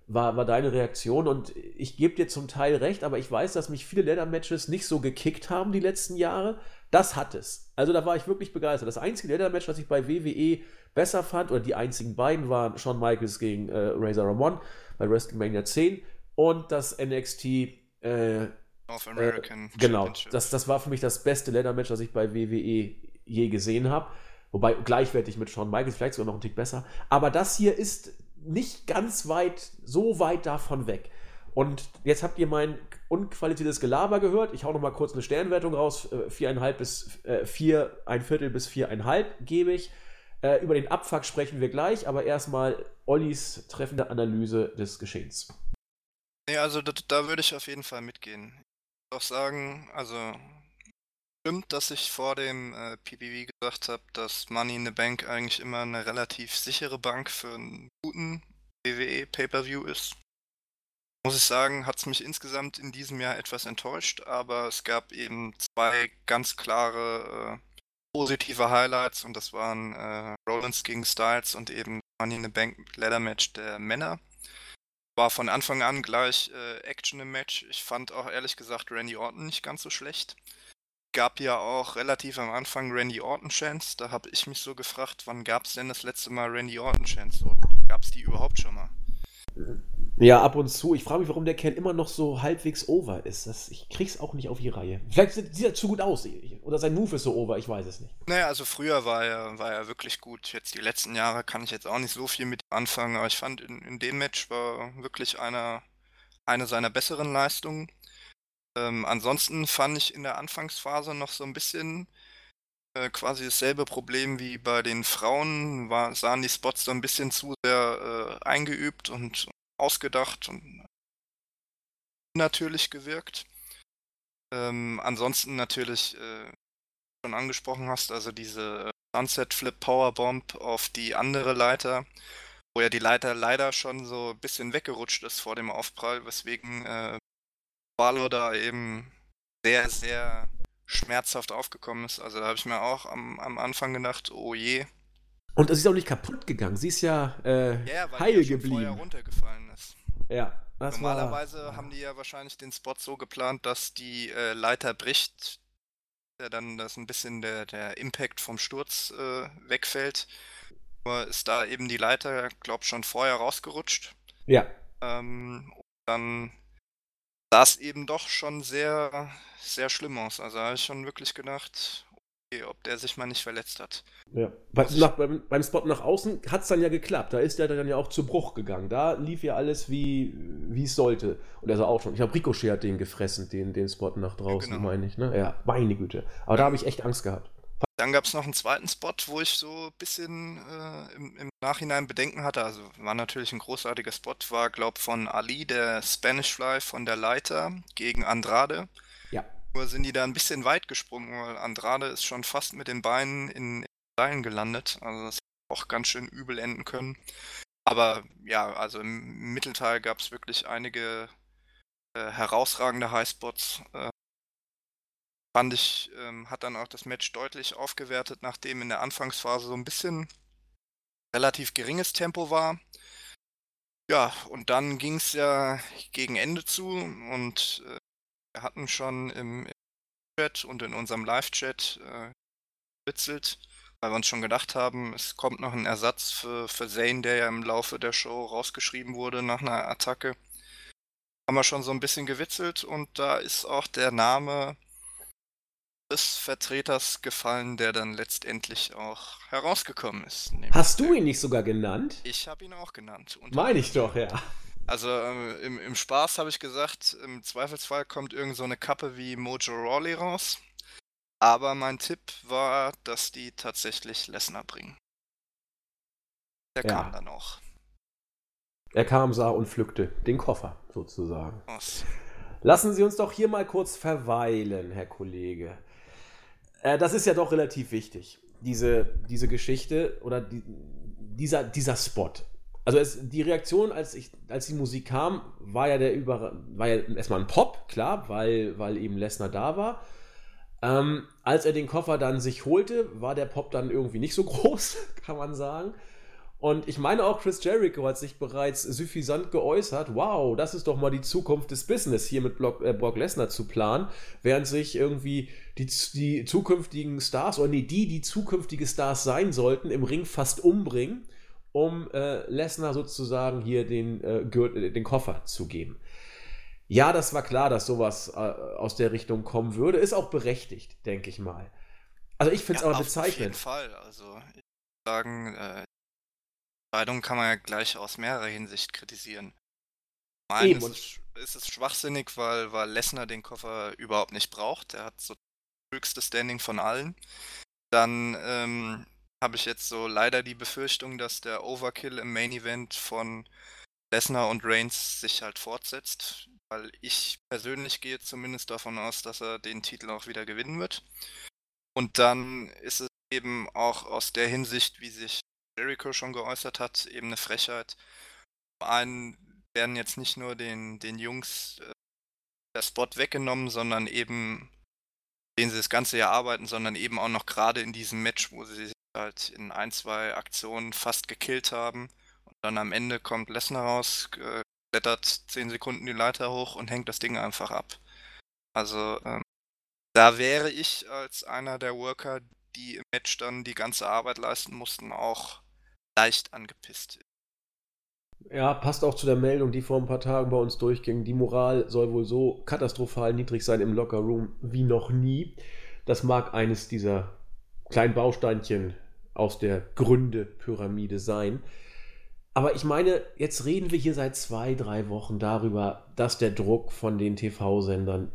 war, war deine Reaktion und ich gebe dir zum Teil recht, aber ich weiß, dass mich viele Leather-Matches nicht so gekickt haben die letzten Jahre. Das hat es. Also da war ich wirklich begeistert. Das einzige Leather-Match, was ich bei WWE besser fand, oder die einzigen beiden waren Shawn Michaels gegen äh, Razor Ramon bei WrestleMania 10 und das NXT äh, North American. Äh, genau, das, das war für mich das beste Leather-Match, das ich bei WWE je gesehen habe. Wobei gleichwertig mit Shawn Michaels, vielleicht sogar noch ein Tick besser. Aber das hier ist nicht ganz weit, so weit davon weg. Und jetzt habt ihr mein unqualifiziertes Gelaber gehört. Ich hau noch mal kurz eine Sternwertung raus. Äh, viereinhalb bis äh, vier, ein Viertel bis viereinhalb gebe ich. Äh, über den Abfuck sprechen wir gleich, aber erstmal Ollis treffende Analyse des Geschehens. Nee, also da, da würde ich auf jeden Fall mitgehen auch sagen, also stimmt, dass ich vor dem äh, PPV gesagt habe, dass Money in the Bank eigentlich immer eine relativ sichere Bank für einen guten WWE Pay-per-View ist. Muss ich sagen, hat es mich insgesamt in diesem Jahr etwas enttäuscht, aber es gab eben zwei ganz klare äh, positive Highlights und das waren äh, Rollins gegen Styles und eben Money in the Bank Ladder Match der Männer. War von Anfang an gleich äh, Action im Match. Ich fand auch ehrlich gesagt Randy Orton nicht ganz so schlecht. Gab ja auch relativ am Anfang Randy Orton Chance. Da habe ich mich so gefragt, wann gab es denn das letzte Mal Randy Orton Chance? Gab es die überhaupt schon mal? Ja, ab und zu. Ich frage mich, warum der Kerl immer noch so halbwegs over ist. Das, ich krieg's auch nicht auf die Reihe. Vielleicht sieht er zu gut aus. Oder sein Move ist so over, ich weiß es nicht. Naja, also früher war er, war er wirklich gut. Jetzt die letzten Jahre kann ich jetzt auch nicht so viel mit ihm anfangen, aber ich fand in, in dem Match war wirklich einer, eine seiner besseren Leistungen. Ähm, ansonsten fand ich in der Anfangsphase noch so ein bisschen äh, quasi dasselbe Problem wie bei den Frauen. War, sahen die Spots so ein bisschen zu sehr äh, eingeübt und ausgedacht und natürlich gewirkt. Ähm, ansonsten natürlich, äh, schon angesprochen hast, also diese Sunset Flip Powerbomb auf die andere Leiter, wo ja die Leiter leider schon so ein bisschen weggerutscht ist vor dem Aufprall, weswegen äh, Barlow da eben sehr, sehr schmerzhaft aufgekommen ist. Also da habe ich mir auch am, am Anfang gedacht, oh je. Und es ist auch nicht kaputt gegangen. Sie ist ja, äh, ja weil heil die ja geblieben. Vorher runtergefallen ist. Ja. Normalerweise war, haben die ja wahrscheinlich den Spot so geplant, dass die äh, Leiter bricht, der dann das ein bisschen der, der Impact vom Sturz äh, wegfällt. Nur ist da eben die Leiter, glaub schon vorher rausgerutscht. Ja. Ähm, und dann sah es eben doch schon sehr, sehr schlimm aus. Also habe ich schon wirklich gedacht, ob der sich mal nicht verletzt hat. Ja. Bei, nach, beim, beim, Spot nach außen hat es dann ja geklappt. Da ist er dann ja auch zu Bruch gegangen. Da lief ja alles wie es sollte. Und er sah auch schon. Ich habe Ricochet hat den gefressen, den, den Spot nach draußen, ja, genau. meine ich. Ne? Ja, meine Güte. Aber da habe ich echt Angst gehabt. Dann gab es noch einen zweiten Spot, wo ich so ein bisschen äh, im, im, Nachhinein Bedenken hatte. Also war natürlich ein großartiger Spot, war, glaube ich, von Ali, der Spanish Fly von der Leiter gegen Andrade. Nur sind die da ein bisschen weit gesprungen, weil Andrade ist schon fast mit den Beinen in, in Seilen gelandet. Also das auch ganz schön übel enden können. Aber ja, also im Mittelteil gab es wirklich einige äh, herausragende Highspots. Äh, fand ich, ähm, hat dann auch das Match deutlich aufgewertet, nachdem in der Anfangsphase so ein bisschen relativ geringes Tempo war. Ja, und dann ging es ja gegen Ende zu und äh, wir hatten schon im, im, Chat und in unserem Live-Chat äh, gewitzelt, weil wir uns schon gedacht haben, es kommt noch ein Ersatz für, für Zane, der ja im Laufe der Show rausgeschrieben wurde nach einer Attacke. Haben wir schon so ein bisschen gewitzelt und da ist auch der Name des Vertreters gefallen, der dann letztendlich auch herausgekommen ist. Hast du ihn nicht sogar genannt? Ich habe ihn auch genannt. Meine ich doch, ja. Also äh, im, im Spaß habe ich gesagt, im Zweifelsfall kommt irgend so eine Kappe wie Mojo Rawley raus. Aber mein Tipp war, dass die tatsächlich Lesnar bringen. Der ja. kam dann auch. Er kam, sah und pflückte den Koffer sozusagen. Was? Lassen Sie uns doch hier mal kurz verweilen, Herr Kollege. Äh, das ist ja doch relativ wichtig, diese, diese Geschichte oder die, dieser, dieser Spot. Also es, die Reaktion, als, ich, als die Musik kam, war ja der über, war ja erstmal ein Pop, klar, weil, weil eben Lesnar da war. Ähm, als er den Koffer dann sich holte, war der Pop dann irgendwie nicht so groß, kann man sagen. Und ich meine auch, Chris Jericho hat sich bereits suffisant geäußert, wow, das ist doch mal die Zukunft des Business, hier mit Brock, äh, Brock Lesnar zu planen, während sich irgendwie die, die zukünftigen Stars, oder nee, die, die zukünftige Stars sein sollten, im Ring fast umbringen, um äh, Lesnar sozusagen hier den, äh, den Koffer zu geben. Ja, das war klar, dass sowas äh, aus der Richtung kommen würde. Ist auch berechtigt, denke ich mal. Also ich finde es ja, aber bezeichnend. Auf jeden Fall. Also ich würde sagen, äh, Entscheidung kann man ja gleich aus mehrerer Hinsicht kritisieren. Zum einen ist es, ist es, schwachsinnig, weil, weil Lesnar den Koffer überhaupt nicht braucht. Er hat so das höchste Standing von allen. Dann ähm, habe ich jetzt so leider die Befürchtung, dass der Overkill im Main Event von Lesnar und Reigns sich halt fortsetzt. weil ich persönlich gehe zumindest davon aus, dass er den Titel auch wieder gewinnen wird. Und dann ist es eben auch aus der Hinsicht, wie sich Jericho schon geäußert hat, eben eine Frechheit. Zum einen werden jetzt nicht nur den, den Jungs äh, der Spot weggenommen, sondern eben, den sie das ganze Jahr arbeiten, sondern eben auch noch gerade in diesem Match, wo sie sich halt in ein, zwei Aktionen fast gekillt haben. Und dann am Ende kommt Lesnar raus, äh, klettert 10 Sekunden die Leiter hoch und hängt das Ding einfach ab. Also ähm, da wäre ich als einer der Worker, die im Match dann die ganze Arbeit leisten mussten, auch leicht angepisst. Ja, passt auch zu der Meldung, die vor ein paar Tagen bei uns durchging. Die Moral soll wohl so katastrophal niedrig sein im Lockerroom wie noch nie. Das mag eines dieser kleinen Bausteinchen aus der Gründe-Pyramide sein. Aber ich meine, jetzt reden wir hier seit zwei, drei Wochen darüber, dass der Druck von den TV-Sendern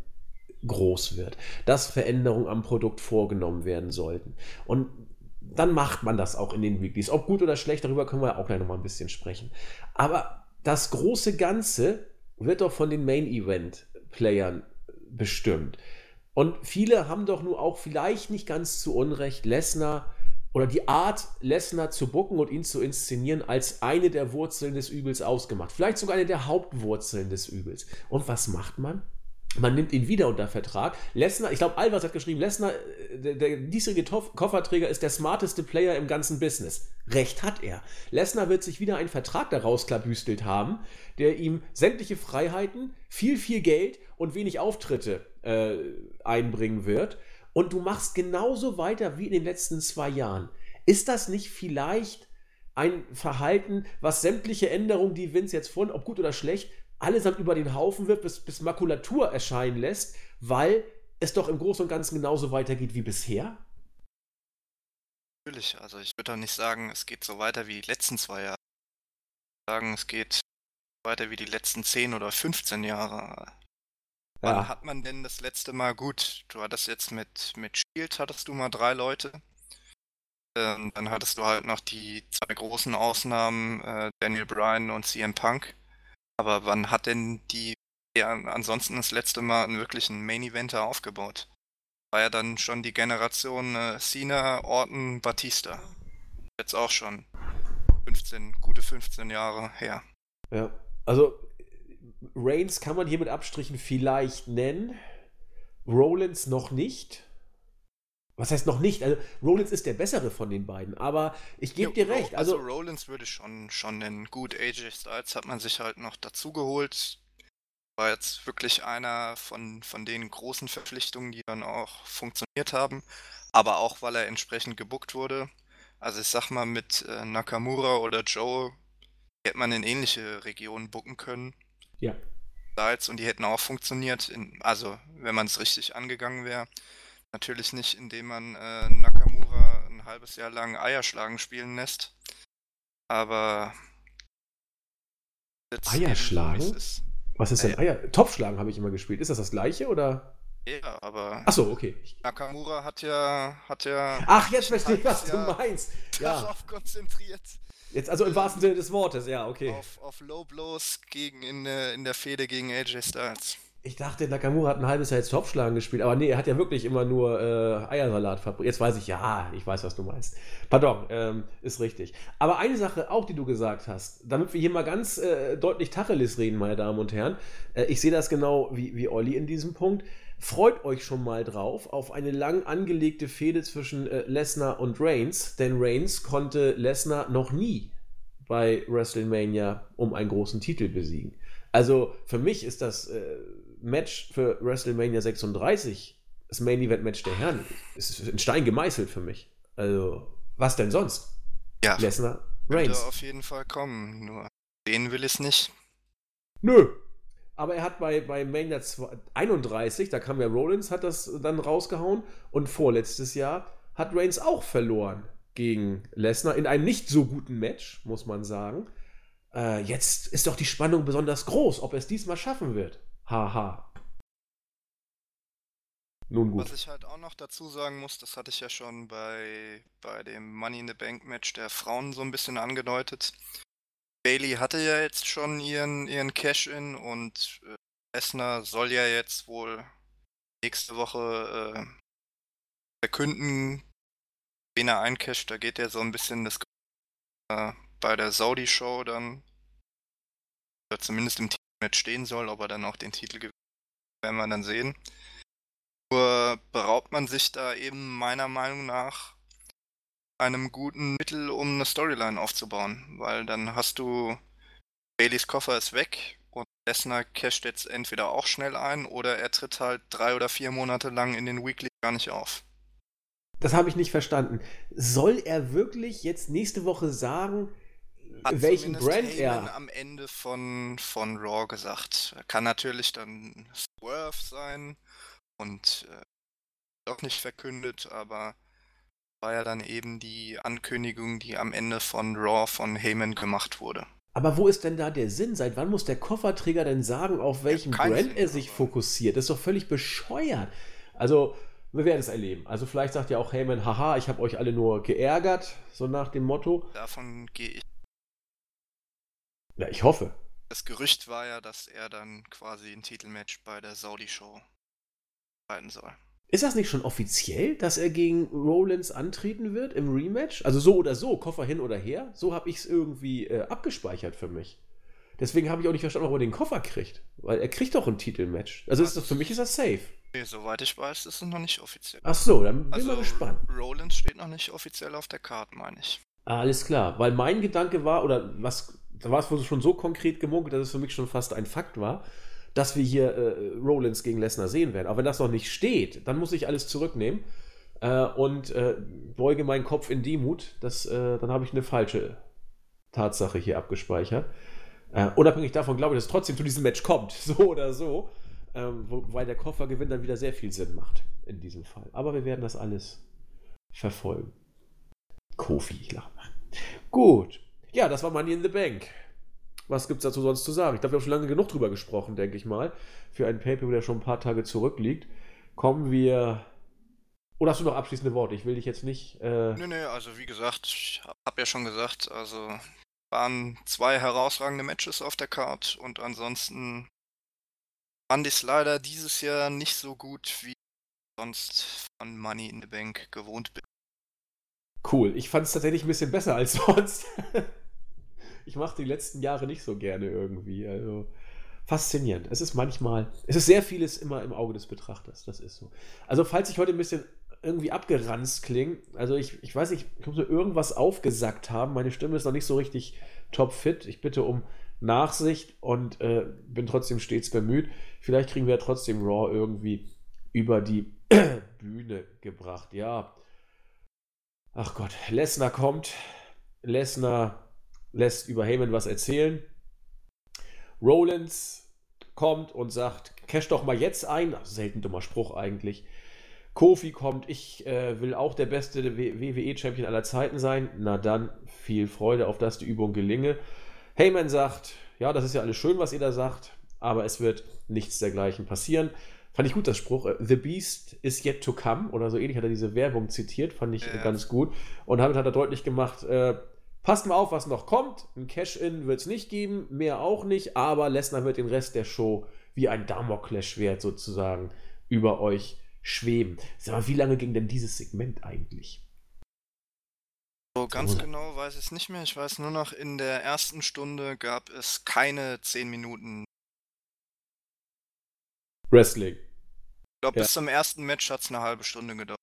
groß wird, dass Veränderungen am Produkt vorgenommen werden sollten. Und dann macht man das auch in den Weeklies. Ob gut oder schlecht, darüber können wir auch gleich nochmal ein bisschen sprechen. Aber das große Ganze wird doch von den Main-Event-Playern bestimmt. Und viele haben doch nur auch vielleicht nicht ganz zu Unrecht Lesnar oder die Art, Lesnar zu bucken und ihn zu inszenieren, als eine der Wurzeln des Übels ausgemacht. Vielleicht sogar eine der Hauptwurzeln des Übels. Und was macht man? Man nimmt ihn wieder unter Vertrag. Lesnar, ich glaube, Albers hat geschrieben, Lesnar, äh, der, der diesjährige Kofferträger ist der smarteste Player im ganzen Business. Recht hat er. Lesnar wird sich wieder einen Vertrag daraus klabüstelt haben, der ihm sämtliche Freiheiten, viel, viel Geld und wenig Auftritte äh, einbringen wird und du machst genauso weiter wie in den letzten zwei Jahren. Ist das nicht vielleicht ein Verhalten, was sämtliche Änderungen, die Vince jetzt vorhin, ob gut oder schlecht, allesamt über den Haufen wird, bis, bis Makulatur erscheinen lässt, weil es doch im Großen und Ganzen genauso weitergeht wie bisher? Natürlich, also ich würde auch nicht sagen, es geht so weiter wie die letzten zwei Jahre. Ich würde sagen, es geht weiter wie die letzten 10 oder 15 Jahre. Wann ja. hat man denn das letzte Mal gut? Du hattest jetzt mit, mit Shield hattest du mal drei Leute. Ähm, dann hattest du halt noch die zwei großen Ausnahmen, äh, Daniel Bryan und CM Punk. Aber wann hat denn die ja, ansonsten das letzte Mal einen wirklichen Main Eventer aufgebaut? War ja dann schon die Generation äh, Cena, Orton, Batista. Jetzt auch schon 15, gute 15 Jahre her. Ja, also Reigns kann man hier mit Abstrichen vielleicht nennen. Rollins noch nicht. Was heißt noch nicht? Also Rollins ist der bessere von den beiden, aber ich gebe dir recht. Also, also Rollins würde ich schon, schon nennen. Gut, AJ Styles hat man sich halt noch dazu geholt. War jetzt wirklich einer von, von den großen Verpflichtungen, die dann auch funktioniert haben. Aber auch, weil er entsprechend gebuckt wurde. Also ich sag mal, mit äh, Nakamura oder Joe hätte man in ähnliche Regionen bucken können. Ja. Styles und die hätten auch funktioniert, in, also wenn man es richtig angegangen wäre. Natürlich nicht, indem man äh, Nakamura ein halbes Jahr lang Eierschlagen spielen lässt. Aber Eierschlagen? So, Was ist denn äh, Eier? Topfschlagen habe ich immer gespielt. Ist das das gleiche oder? Ja, aber. Achso, okay. Nakamura hat ja, hat ja. Ach, jetzt verstehe ich, was du meinst. Ja. Darauf konzentriert. Jetzt also im wahrsten Sinne des Wortes, ja, okay. Auf, auf Low Blows gegen in, in der Fehde gegen AJ Styles. Ich dachte, Nakamura hat ein halbes Jahr jetzt Topfschlagen gespielt, aber nee, er hat ja wirklich immer nur äh, Eiersalat fabriziert. Jetzt weiß ich, ja, ich weiß, was du meinst. Pardon, ähm, ist richtig. Aber eine Sache auch, die du gesagt hast, damit wir hier mal ganz äh, deutlich Tacheles reden, meine Damen und Herren. Äh, ich sehe das genau wie, wie Olli in diesem Punkt. Freut euch schon mal drauf auf eine lang angelegte Fehde zwischen äh, Lesnar und Reigns, denn Reigns konnte Lesnar noch nie bei WrestleMania um einen großen Titel besiegen. Also für mich ist das äh, Match für WrestleMania 36, das Main Event Match der Herren, ist in Stein gemeißelt für mich. Also was denn sonst? Ja. Lesnar, Reigns. auf jeden Fall kommen, nur den will es nicht. Nö, aber er hat bei, bei Mania 31, da kam ja Rollins, hat das dann rausgehauen und vorletztes Jahr hat Reigns auch verloren gegen Lesnar in einem nicht so guten Match, muss man sagen. Äh, jetzt ist doch die Spannung besonders groß, ob er es diesmal schaffen wird. Haha. Nun gut. Was ich halt auch noch dazu sagen muss, das hatte ich ja schon bei, bei dem Money in the Bank Match der Frauen so ein bisschen angedeutet. Bailey hatte ja jetzt schon ihren, ihren Cash-In und äh, Lesnar soll ja jetzt wohl nächste Woche äh, verkünden, wen er eincasht. Da geht ja so ein bisschen das äh, bei der Saudi-Show dann, oder zumindest im Team-Match stehen soll, ob er dann auch den Titel gewinnt, werden wir dann sehen. Nur beraubt man sich da eben meiner Meinung nach einem guten Mittel, um eine Storyline aufzubauen, weil dann hast du Baileys Koffer ist weg und Lesnar casht jetzt entweder auch schnell ein oder er tritt halt drei oder vier Monate lang in den Weekly gar nicht auf. Das habe ich nicht verstanden. Soll er wirklich jetzt nächste Woche sagen, Hat welchen Brand Heyman er. am Ende von, von Raw gesagt. Kann natürlich dann Swerve sein und äh, doch nicht verkündet, aber war ja dann eben die Ankündigung, die am Ende von Raw von Heyman gemacht wurde. Aber wo ist denn da der Sinn? Seit wann muss der Kofferträger denn sagen, auf welchen Brand Sinn, er sich aber- fokussiert? Das ist doch völlig bescheuert. Also, wir werden es erleben. Also, vielleicht sagt ja auch Heyman, haha, ich habe euch alle nur geärgert, so nach dem Motto. Davon gehe ich. Ja, ich hoffe. Das Gerücht war ja, dass er dann quasi ein Titelmatch bei der Saudi-Show halten soll. Ist das nicht schon offiziell, dass er gegen Rollins antreten wird im Rematch? Also so oder so, Koffer hin oder her? So habe ich es irgendwie äh, abgespeichert für mich. Deswegen habe ich auch nicht verstanden, warum er den Koffer kriegt. Weil er kriegt doch ein Titelmatch. Also ist das, für mich ist das safe. Nee, soweit ich weiß, ist es noch nicht offiziell. Ach so, dann bin ich Also mal gespannt. Rollins steht noch nicht offiziell auf der Karte, meine ich. Alles klar, weil mein Gedanke war, oder was, da war es wohl schon so konkret gemunkelt, dass es für mich schon fast ein Fakt war, dass wir hier äh, Rollins gegen Lesnar sehen werden. Aber wenn das noch nicht steht, dann muss ich alles zurücknehmen äh, und äh, beuge meinen Kopf in Demut. Das, äh, dann habe ich eine falsche Tatsache hier abgespeichert. Äh, unabhängig davon glaube ich, dass es trotzdem zu diesem Match kommt, so oder so, ähm, wobei der Koffergewinn dann wieder sehr viel Sinn macht in diesem Fall. Aber wir werden das alles verfolgen. Kofi, ich lache. Gut. Ja, das war Money in the Bank. Was gibt's dazu sonst zu sagen? Ich glaube, wir haben schon lange genug drüber gesprochen, denke ich mal. Für einen Paper, der schon ein paar Tage zurückliegt. Kommen wir. Oder hast du noch abschließende Worte? Ich will dich jetzt nicht. Äh, Nö, nö, also wie gesagt, ich habe ja schon gesagt, also waren zwei herausragende Matches auf der Card und ansonsten fand ich es leider dieses Jahr nicht so gut, wie ich sonst von Money in the Bank gewohnt bin. cool. Ich fand es tatsächlich ein bisschen besser als sonst. Ich mache die letzten Jahre nicht so gerne irgendwie. Also faszinierend. Es ist manchmal, es ist sehr vieles immer im Auge des Betrachters. Das ist so. Also falls ich heute ein bisschen irgendwie abgeranzt klinge, also ich, ich weiß nicht, ich muss mir irgendwas aufgesackt haben. Meine Stimme ist noch nicht so richtig topfit. Ich bitte um Nachsicht und äh, bin trotzdem stets bemüht. Vielleicht kriegen wir ja trotzdem Raw irgendwie über die Bühne gebracht. Ja. Ach Gott, Lesnar kommt. Lesnar lässt über Heyman was erzählen. Rollins kommt und sagt, cash doch mal jetzt ein. Ach, selten dummer Spruch eigentlich. Kofi kommt, ich äh, will auch der beste WWE-Champion aller Zeiten sein. Na dann, viel Freude, auf dass die Übung gelinge. Heyman sagt, ja, das ist ja alles schön, was ihr da sagt, aber es wird nichts dergleichen passieren. Fand ich gut, das Spruch. äh, The Beast is yet to come oder so ähnlich hat er diese Werbung zitiert, fand ich Ja. ganz gut. Und damit hat er deutlich gemacht, äh, passt mal auf, was noch kommt. Ein Cash-In wird es nicht geben, mehr auch nicht, aber Lesnar wird den Rest der Show wie ein Damoklesschwert sozusagen über euch schweben. Sag mal, wie lange ging denn dieses Segment eigentlich? So ganz Oder? genau weiß ich es nicht mehr. Ich weiß nur noch, in der ersten Stunde gab es keine 10 Minuten. Wrestling. Ich glaube, Ja. bis zum ersten Match hat es eine halbe Stunde gedauert.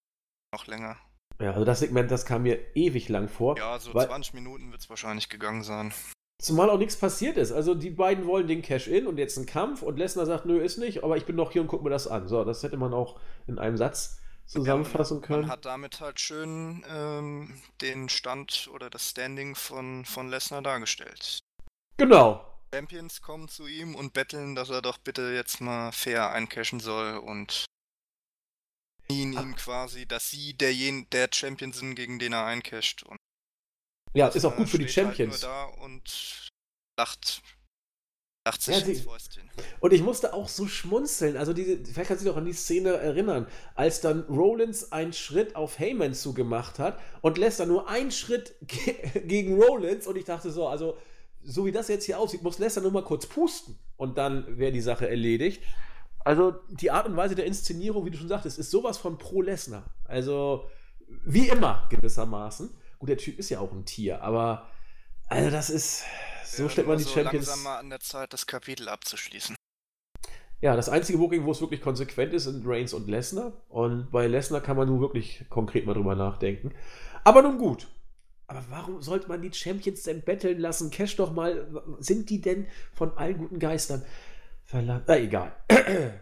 Noch länger. Ja, also das Segment, das kam mir ewig lang vor. Ja, so Weil- 20 Minuten wird es wahrscheinlich gegangen sein. Zumal auch nichts passiert ist. Also die beiden wollen den Cash-In und jetzt einen Kampf und Lesnar sagt, nö, ist nicht, aber ich bin noch hier und guck mir das an. So, das hätte man auch in einem Satz zusammenfassen können. Man hat damit halt schön ähm, den Stand oder das Standing von, von Lesnar dargestellt. Genau. Champions kommen zu ihm und betteln, dass er doch bitte jetzt mal fair eincashen soll und ihn Ah. ihm quasi, dass sie derjen, der Champion sind, gegen den er eincasht. Und Ja, ist auch gut für die Champions. Halt nur da und lacht, lacht sich Ja, ins Fäustchen. Und ich musste auch so schmunzeln. Also, diese, vielleicht kannst du dich noch an die Szene erinnern, als dann Rollins einen Schritt auf Heyman zugemacht hat und Lesnar nur einen Schritt ge gegen Rollins. Und ich dachte so, also, so wie das jetzt hier aussieht, muss Lesnar nur mal kurz pusten. und dann wäre die Sache erledigt. Also die Art und Weise der Inszenierung, wie du schon sagtest, ist sowas von pro Lesnar. Also wie immer gewissermaßen. Gut, der Typ ist ja auch ein Tier, aber also das ist so Ja, stellt man die so Champions. langsam mal an der Zeit, das Kapitel abzuschließen. Ja, das einzige Booking, wo es wirklich konsequent ist, sind Reigns und Lesnar. Und bei Lesnar kann man nun wirklich konkret mal drüber nachdenken. Aber nun gut. Aber warum sollte man die Champions denn betteln lassen? Cash doch mal. Sind die denn von allen guten Geistern verlangt? Na, egal.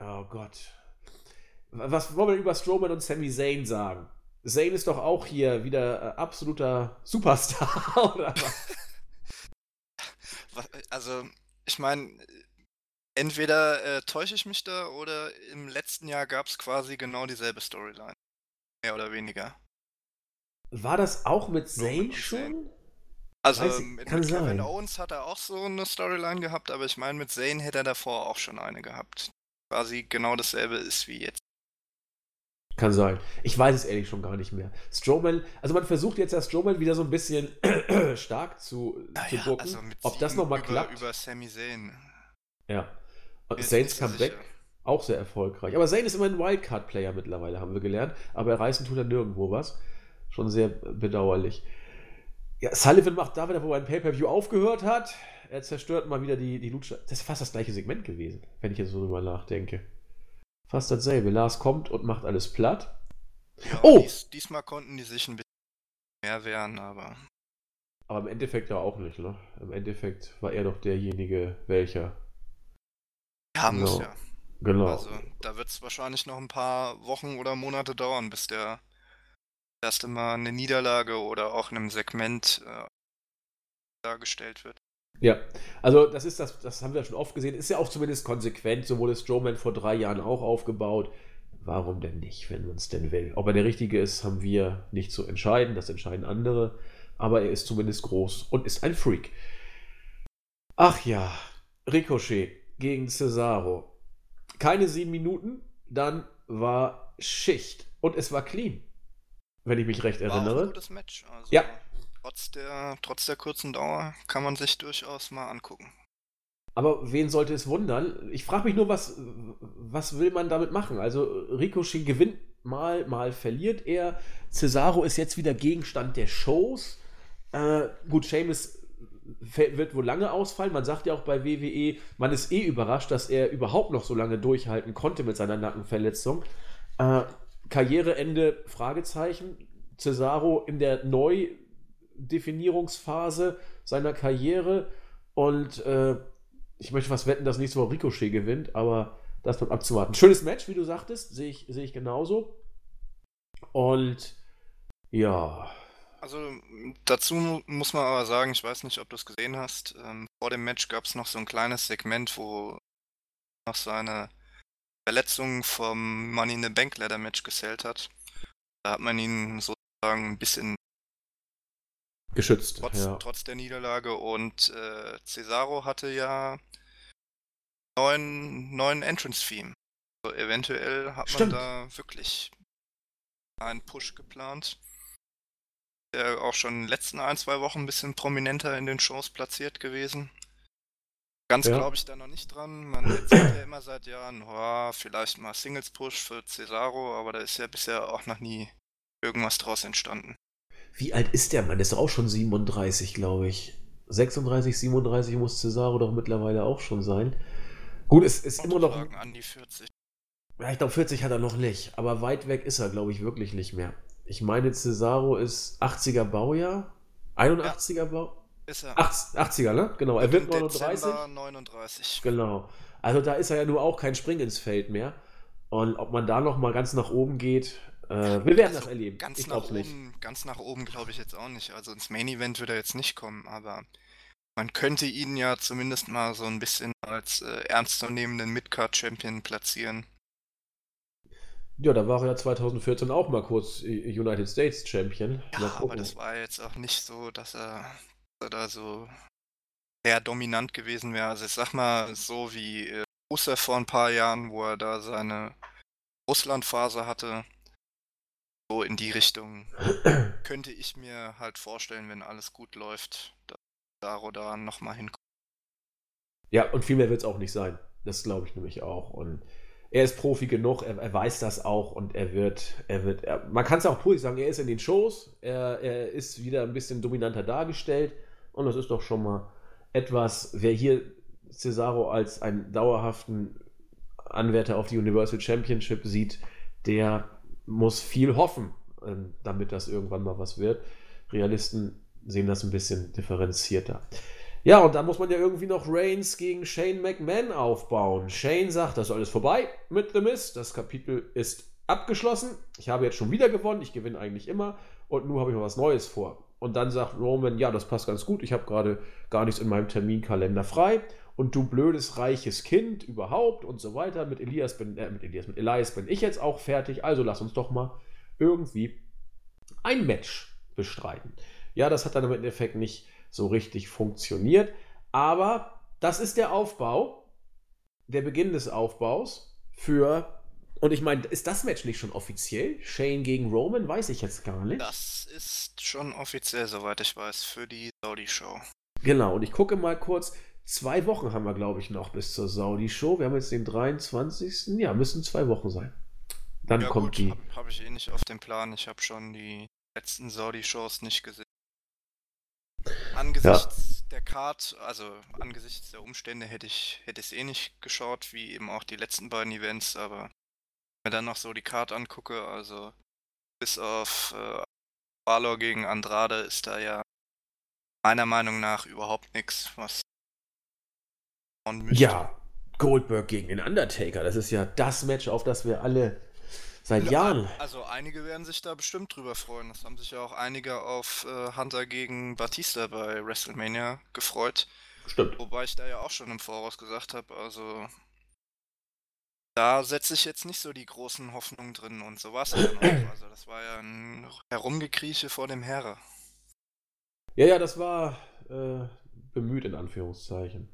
oh Gott. Was wollen wir über Strowman und Sami Zayn sagen? Zayn ist doch auch hier wieder äh, absoluter Superstar, oder was? Was- Also, ich meine, entweder äh, täusche ich mich da oder im letzten Jahr gab es quasi genau dieselbe Storyline. Mehr oder weniger. War das auch mit Zayn schon? Also Weiß ich- mit, kann mit Kevin. Owens hat er auch so eine Storyline gehabt, aber ich meine, mit Zayn hätte er davor auch schon eine gehabt. Quasi genau dasselbe ist wie jetzt. Kann sein. Ich weiß es ehrlich schon gar nicht mehr. Strowman, also man versucht jetzt ja Strowman wieder so ein bisschen stark zu, zu Naja, gucken. also mit Ob das nochmal klappt. Über Sami Zayn. ja. So Comeback, sicher. auch sehr erfolgreich. Aber Zayn ist immer ein Wildcard-Player mittlerweile, haben wir gelernt. Aber er reißen tut er nirgendwo was. Schon sehr bedauerlich. Ja, Sullivan macht da wieder, wo ein Pay-Per-View aufgehört hat. Er zerstört mal wieder die, die Lucha. Das ist fast das gleiche Segment gewesen, wenn ich jetzt so drüber nachdenke. Fast dasselbe. Lars kommt und macht alles platt. Ja, Oh! Dies, diesmal konnten die sich ein bisschen mehr wehren, aber Aber im Endeffekt ja auch nicht, ne? Im Endeffekt war er doch derjenige, welcher. ja, muss Genau. ja. Genau. Also, da wird es wahrscheinlich noch ein paar Wochen oder Monate dauern, bis der erste Mal eine Niederlage oder auch in einem Segment äh, dargestellt wird. Ja, also das ist das, das haben wir schon oft gesehen, ist ja auch zumindest konsequent, so wurde Strowman vor drei Jahren auch aufgebaut. Warum denn nicht, wenn man es denn will? Ob er der Richtige ist, haben wir nicht zu entscheiden, das entscheiden andere, aber er ist zumindest groß und ist ein Freak. Ach ja, Ricochet gegen Cesaro. Keine sieben Minuten, dann war Schicht und es war clean, wenn ich mich recht War auch ein erinnere. gutes Match. Also, Ja. Trotz der, trotz der kurzen Dauer kann man sich durchaus mal angucken. Aber wen sollte es wundern? Ich frage mich nur, was, was will man damit machen? Also Ricochet gewinnt mal, mal verliert er. Cesaro ist jetzt wieder Gegenstand der Shows. Äh, gut, Seamus wird wohl lange ausfallen. Man sagt ja auch bei WWE, man ist eh überrascht, dass er überhaupt noch so lange durchhalten konnte mit seiner Nackenverletzung. Äh, Karriereende, Fragezeichen. Cesaro in der Neudefinierungsphase seiner Karriere und äh, ich möchte was wetten, dass nächste Woche Ricochet gewinnt, aber das bleibt abzuwarten. Schönes Match, wie du sagtest, sehe ich, sehe ich genauso. Und ja, Also dazu mu- muss man aber sagen, ich weiß nicht, ob du es gesehen hast, ähm, vor dem Match gab es noch so ein kleines Segment, wo noch seine Verletzung vom Money in the Bank Ladder Match gezählt hat. Da hat man ihn sozusagen ein bisschen geschützt. trotz, ja. trotz der Niederlage und äh, Cesaro hatte ja neuen, neuen Entrance-Theme. Also eventuell hat Stimmt. man da wirklich einen Push geplant. Der auch schon in den letzten ein, zwei Wochen ein bisschen prominenter in den Shows platziert gewesen. Ganz Ja. glaube ich da noch nicht dran. Man erzählt ja immer seit Jahren, oh, vielleicht mal Singles-Push für Cesaro, aber da ist ja bisher auch noch nie irgendwas draus entstanden. Wie alt ist der Mann? Der ist doch auch schon 37, glaube ich. 36, 37 muss Cesaro doch mittlerweile auch schon sein. Gut, es ist immer noch. An die 40. Ja, ich glaube, 40 hat er noch nicht, aber weit weg ist er, glaube ich, wirklich nicht mehr. Ich meine, Cesaro ist 80er Baujahr, 81er Bau. Ist er. 80, 80er, ne? Genau, er wird Im 39. Dezember 39. Genau. Also da ist er ja nur auch kein Spring ins Feld mehr. Und ob man da noch mal ganz nach oben geht, äh, wir werden Also das erleben. Ganz ich nach glaube nicht. oben, ganz nach oben glaube ich jetzt auch nicht. Also ins Main Event wird er jetzt nicht kommen, aber man könnte ihn ja zumindest mal so ein bisschen als äh, ernstzunehmenden Midcard Champion platzieren. Ja, da war er ja 2014 auch mal kurz United States Champion. Ja, aber das war jetzt auch nicht so, dass er, er da so sehr dominant gewesen wäre. Also ich sag mal, so wie äh, Rusev vor ein paar Jahren, wo er da seine Russland-Phase hatte, so in die Richtung könnte ich mir halt vorstellen, wenn alles gut läuft, dass Daro da nochmal hinkommt. Ja, und viel mehr wird es auch nicht sein. Das glaube ich nämlich auch. Und er ist Profi genug, er, er, weiß das auch und er wird, er wird, er, man kann es auch positiv sagen, er ist in den Shows, er, er ist wieder ein bisschen dominanter dargestellt und das ist doch schon mal etwas, wer hier Cesaro als einen dauerhaften Anwärter auf die Universal Championship sieht, der muss viel hoffen, ähm, damit das irgendwann mal was wird. Realisten sehen das ein bisschen differenzierter. Ja, und dann muss man ja irgendwie noch Reigns gegen Shane McMahon aufbauen. Shane sagt, das ist alles vorbei mit The Miz. Das Kapitel ist abgeschlossen. Ich habe jetzt schon wieder gewonnen. Ich gewinne eigentlich immer. Und nun habe ich noch was Neues vor. Und dann sagt Roman, ja, das passt ganz gut. Ich habe gerade gar nichts in meinem Terminkalender frei. Und du blödes, reiches Kind überhaupt und so weiter. Mit Elias bin, äh, mit Elias, mit Elias bin ich jetzt auch fertig. Also lass uns doch mal irgendwie ein Match bestreiten. Ja, das hat dann im Endeffekt nicht so richtig funktioniert. Aber das ist der Aufbau, der Beginn des Aufbaus für. Und ich meine, ist das Match nicht schon offiziell? Shane gegen Roman? Weiß ich jetzt gar nicht. Das ist schon offiziell, soweit ich weiß, für die Saudi-Show. Genau, und ich gucke mal kurz. Zwei Wochen haben wir, glaube ich, noch bis zur Saudi-Show. Wir haben jetzt den 23. Ja, müssen zwei Wochen sein. Dann ja, kommt gut, die. Habe hab ich eh nicht auf dem Plan. Ich habe schon die letzten Saudi-Shows nicht gesehen. Angesichts ja. der Card, also angesichts der Umstände hätte ich hätte es eh nicht geschaut, wie eben auch die letzten beiden Events, aber mir dann noch so die Card angucke, also bis auf äh, Balor gegen Andrade ist da ja meiner Meinung nach überhaupt nichts, was Ja, Goldberg gegen den Undertaker, das ist ja das Match, auf das wir alle Seit ja, Jahren. Also einige werden sich da bestimmt drüber freuen. Das haben sich ja auch einige auf äh, Hunter gegen Batista bei WrestleMania gefreut. Stimmt. Wobei ich da ja auch schon im Voraus gesagt habe, also da setze ich jetzt nicht so die großen Hoffnungen drin und so war es ja dann auch. Also das war ja ein Herumgekrieche vor dem Herre. Ja, ja, das war äh, bemüht in Anführungszeichen.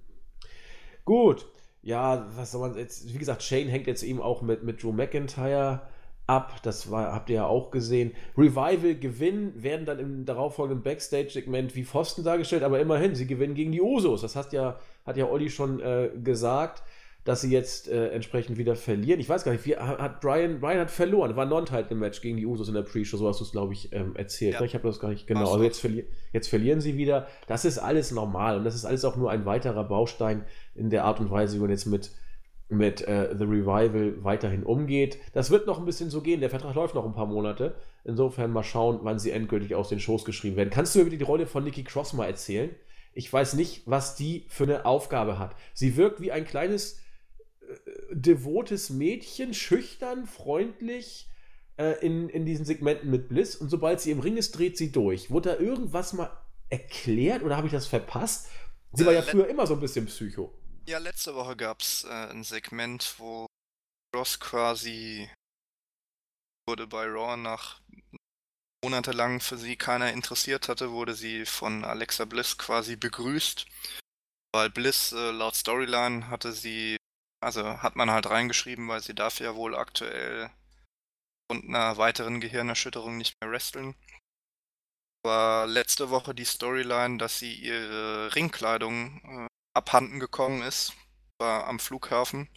Gut. Ja, was soll man jetzt, wie gesagt, Shane hängt jetzt eben auch mit, mit Drew McIntyre ab. Das war, habt ihr ja auch gesehen. Revival gewinnen, werden dann im darauffolgenden Backstage-Segment wie Pfosten dargestellt, aber immerhin, sie gewinnen gegen die Usos. Das hat ja, hat ja Olli schon äh, gesagt, dass sie jetzt äh, entsprechend wieder verlieren. Ich weiß gar nicht, wie hat Brian, Brian hat verloren, war non-title im Match gegen die Usos in der Pre-Show, so hast du es, glaube ich, ähm, erzählt. Ja. Ich habe das gar nicht genau. Also jetzt, verli jetzt verlieren sie wieder. Das ist alles normal und das ist alles auch nur ein weiterer Baustein in der Art und Weise, wie man jetzt mit mit äh, The Revival weiterhin umgeht. Das wird noch ein bisschen so gehen. Der Vertrag läuft noch ein paar Monate. Insofern mal schauen, wann sie endgültig aus den Shows geschrieben werden. Kannst du über die Rolle von Nikki Cross mal erzählen? Ich weiß nicht, was die für eine Aufgabe hat. Sie wirkt wie ein kleines, devotes Mädchen, schüchtern, freundlich äh, in, in diesen Segmenten mit Bliss. Und sobald sie im Ring ist, dreht sie durch. Wurde da irgendwas mal erklärt oder habe ich das verpasst? Sie war ja früher immer so ein bisschen Psycho. Ja, letzte Woche gab es äh, ein Segment, wo Ross quasi wurde bei Raw nach monatelang für sie keiner interessiert hatte, wurde sie von Alexa Bliss quasi begrüßt. Weil Bliss äh, laut Storyline hatte sie, also hat man halt reingeschrieben, weil sie darf ja wohl aktuell und einer weiteren Gehirnerschütterung nicht mehr wresteln. War letzte Woche die Storyline, dass sie ihre Ringkleidung äh, abhanden gekommen ist, war am Flughafen.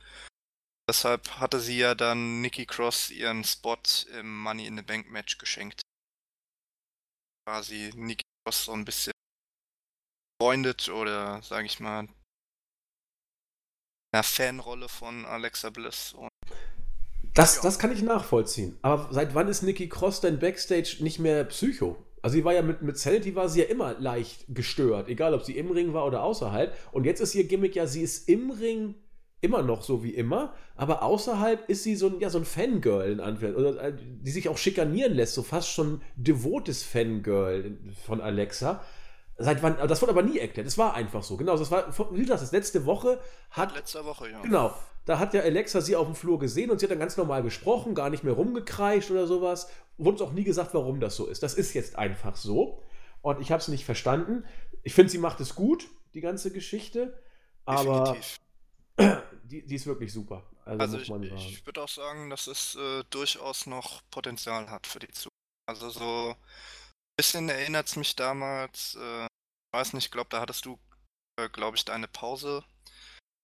Deshalb hatte sie ja dann Nikki Cross ihren Spot im Money in the Bank Match geschenkt. Quasi Nikki Cross so ein bisschen freundet oder sage ich mal einer Fanrolle von Alexa Bliss. Das, ja. das kann ich nachvollziehen. Aber seit wann ist Nikki Cross denn Backstage nicht mehr Psycho? Also sie war ja mit, mit Sanity war sie ja immer leicht gestört, egal ob sie im Ring war oder außerhalb. Und jetzt ist ihr Gimmick ja, sie ist im Ring immer noch so wie immer, aber außerhalb ist sie so ein, ja, so ein Fangirl in Anführungszeichen, äh, die sich auch schikanieren lässt, so fast schon devotes Fangirl von Alexa. Seit wann, das wurde aber nie erklärt, das war einfach so. Genau, das war, wie gesagt, das letzte Woche hat. Letzte Woche, ja. Genau, da hat ja Alexa sie auf dem Flur gesehen und sie hat dann ganz normal gesprochen, gar nicht mehr rumgekreischt oder sowas wurde uns auch nie gesagt, warum das so ist. Das ist jetzt einfach so. Und ich habe es nicht verstanden. Ich finde, sie macht es gut, die ganze Geschichte. Aber die, die, ist wirklich super. Also, also ich, ich würde auch sagen, dass es äh, durchaus noch Potenzial hat für die Zukunft. Also so bisschen erinnert es mich damals, äh, weiß nicht, ich glaube, da hattest du, äh, glaube ich, deine Pause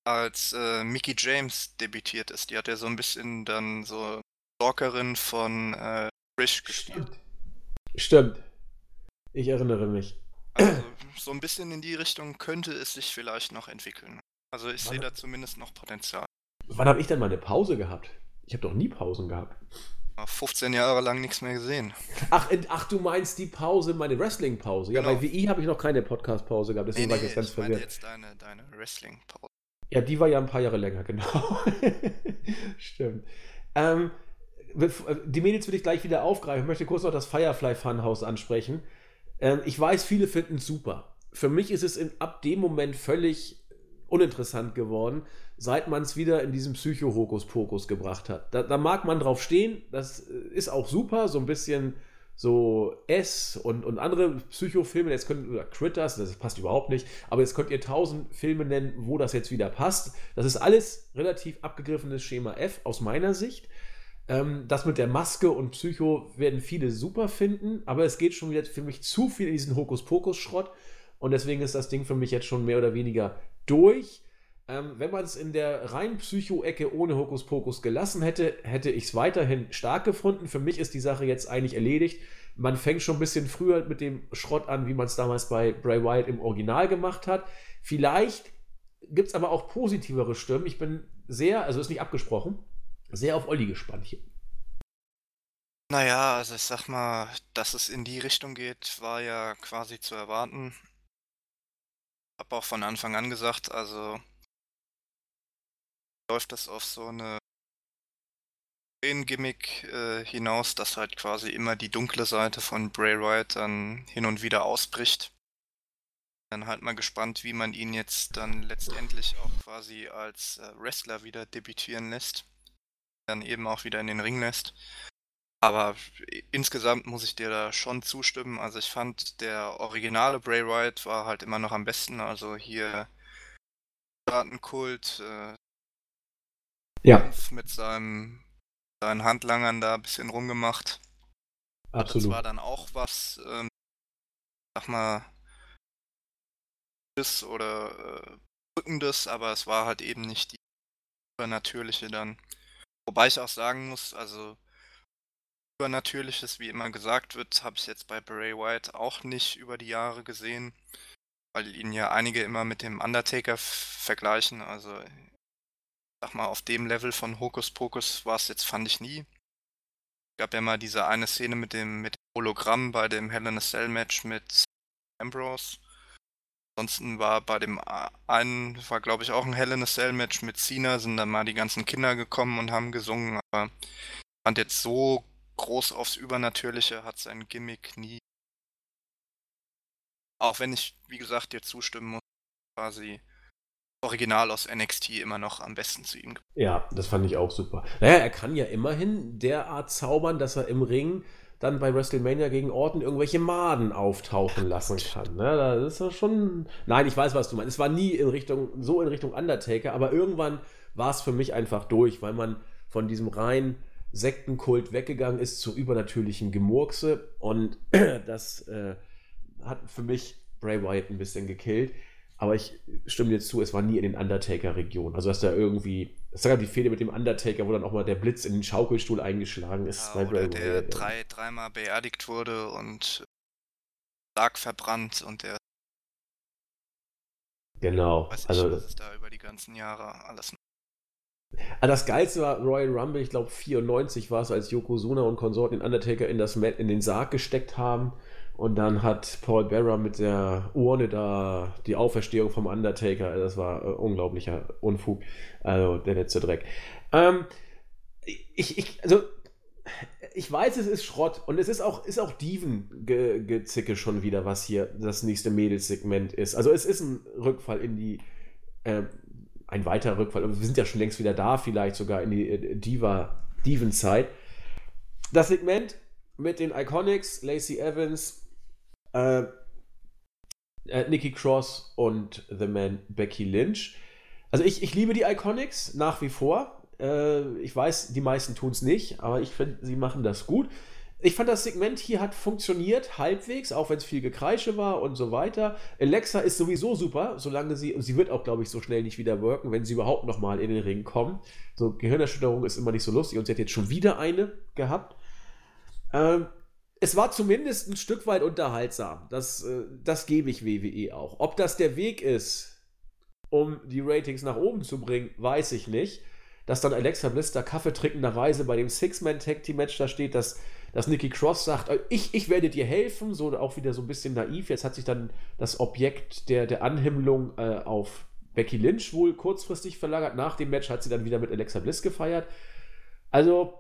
als äh, Mickey James debütiert ist. Die hat ja so ein bisschen dann so Stalkerin von äh, Frisch gespielt. Stimmt. Ich erinnere mich. Also so ein bisschen in die Richtung könnte es sich vielleicht noch entwickeln. Also ich sehe da zumindest noch Potenzial. Wann habe ich denn mal eine Pause gehabt? Ich habe doch nie Pausen gehabt. 15 Jahre lang nichts mehr gesehen. Ach, ach, du meinst die Pause, meine Wrestling-Pause. Ja, genau. bei WI habe ich noch keine Podcast-Pause gehabt, deswegen nee, nee, war ich jetzt ganz ich verwirrt. jetzt deine, deine Wrestling-Pause. Ja, die war ja ein paar Jahre länger, genau. Stimmt. Ähm, die Mädels will ich gleich wieder aufgreifen. Ich möchte kurz noch das Firefly Funhouse ansprechen. Ähm, ich weiß, viele finden es super. Für mich ist es in, ab dem Moment völlig uninteressant geworden, seit man es wieder in diesem Psycho-Hokus-Pokus gebracht hat. Da, da, mag man drauf stehen, das äh, ist auch super, so ein bisschen so S und, und andere Psycho-Filme, jetzt könnt oder Critters, das passt überhaupt nicht, aber jetzt könnt ihr tausend Filme nennen, wo das jetzt wieder passt. Das ist alles relativ abgegriffenes Schema F aus meiner Sicht. Ähm, das mit der Maske und Psycho werden viele super finden, aber es geht schon wieder für mich zu viel in diesen Hokuspokus-Schrott und deswegen ist das Ding für mich jetzt schon mehr oder weniger durch. Ähm, wenn man es in der rein Psycho-Ecke ohne Hokuspokus gelassen hätte, hätte ich es weiterhin stark gefunden. Für mich ist die Sache jetzt eigentlich erledigt. Man fängt schon ein bisschen früher mit dem Schrott an, wie man es damals bei Bray Wyatt im Original gemacht hat. Vielleicht gibt es aber auch positivere Stimmen. Ich bin sehr, also ist nicht abgesprochen, sehr auf Olli gespannt hier. Naja, also ich sag mal, dass es in die Richtung geht, war ja quasi zu erwarten habe auch von Anfang an gesagt, also läuft das auf so eine Gimmick äh, hinaus, dass halt quasi immer die dunkle Seite von Bray Wyatt dann hin und wieder ausbricht. Dann halt mal gespannt, wie man ihn jetzt dann letztendlich auch quasi als äh, Wrestler wieder debütieren lässt. Dann eben auch wieder in den Ring lässt. Aber insgesamt muss ich dir da schon zustimmen. Also ich fand, der originale Bray Wyatt war halt immer noch am besten. Also hier Datenkult, äh, ja. mit seinem, seinen Handlangern da ein bisschen rumgemacht. Absolut. Das war dann auch was, ähm, sag mal, oder äh, drückendes, aber es war halt eben nicht die übernatürliche dann. Wobei ich auch sagen muss, also Übernatürliches, wie immer gesagt wird, habe ich jetzt bei Bray Wyatt auch nicht über die Jahre gesehen, weil ihn ja einige immer mit dem Undertaker vergleichen. Also, sag mal, auf dem Level von Hokuspokus war es jetzt, fand ich nie. Gab ja mal diese eine Szene mit dem, mit dem Hologramm bei dem Hell in a Cell Match mit Ambrose. Ansonsten war bei dem einen, war glaube ich auch ein Hell in a Cell Match mit Cena, sind dann mal die ganzen Kinder gekommen und haben gesungen, aber fand jetzt so groß aufs Übernatürliche hat sein Gimmick nie. Auch wenn ich, wie gesagt, dir zustimmen muss, quasi Original aus NXT immer noch am besten zu ihm. Ja, das fand ich auch super. Naja, er kann ja immerhin derart zaubern, dass er im Ring dann bei WrestleMania gegen Orton irgendwelche Maden auftauchen lassen kann. Ne? Das ist ja schon. Nein, ich weiß, was du meinst. Es war nie in Richtung, so in Richtung Undertaker, aber irgendwann war es für mich einfach durch, weil man von diesem rein Sektenkult weggegangen ist zu übernatürlichen Gemurkse und das äh, hat für mich Bray Wyatt ein bisschen gekillt. Aber ich stimme dir zu, es war nie in den Undertaker-Regionen. Also, dass da irgendwie, es gab die Fehde mit dem Undertaker, wo dann auch mal der Blitz in den Schaukelstuhl eingeschlagen ist ja, Wyatt. Der drei, dreimal beerdigt wurde und stark verbrannt und der. Genau. Weiß also, was es da über die ganzen Jahre alles Ah, das geilste war Royal Rumble, ich glaube 94 war es, als Yokozuna und Konsorten den Undertaker in, das in den Sarg gesteckt haben. Und dann hat Paul Bearer mit der Urne da die Auferstehung vom Undertaker. Das war äh, unglaublicher Unfug. Also der letzte Dreck. Ähm, ich, ich, also, ich weiß, es ist Schrott und es ist auch, ist auch Diven-Gezicke schon wieder, was hier das nächste Mädelsegment ist. Also es ist ein Rückfall in die äh, ein weiterer Rückfall. Wir sind ja schon längst wieder da, vielleicht sogar in die äh, Diva, Diven-Zeit. Das Segment mit den Iconics, Lacey Evans, äh, äh, Nikki Cross und The Man Becky Lynch. Also ich, ich liebe die Iconics nach wie vor. Äh, ich weiß, die meisten tun es nicht, aber ich finde, sie machen das gut. ich fand, das Segment hier hat funktioniert, halbwegs, auch wenn es viel Gekreische war und so weiter. Alexa ist sowieso super, solange sie, und sie wird auch, glaube ich, so schnell nicht wieder worken, wenn sie überhaupt nochmal in den Ring kommen. So, Gehirnerschütterung ist immer nicht so lustig und sie hat jetzt schon wieder eine gehabt. Ähm, es war zumindest ein Stück weit unterhaltsam. Das, äh, das gebe ich WWE auch. Ob das der Weg ist, um die Ratings nach oben zu bringen, weiß ich nicht. Dass dann Alexa Bliss da kaffeetrinkenderweise bei dem Six-Man-Tag-Team-Match da steht, dass dass Nikki Cross sagt, äh, ich, ich werde dir helfen, so auch wieder so ein bisschen naiv. Jetzt hat sich dann das Objekt der, der Anhimmlung äh, auf Becky Lynch wohl kurzfristig verlagert. Nach dem Match hat sie dann wieder mit Alexa Bliss gefeiert. Also,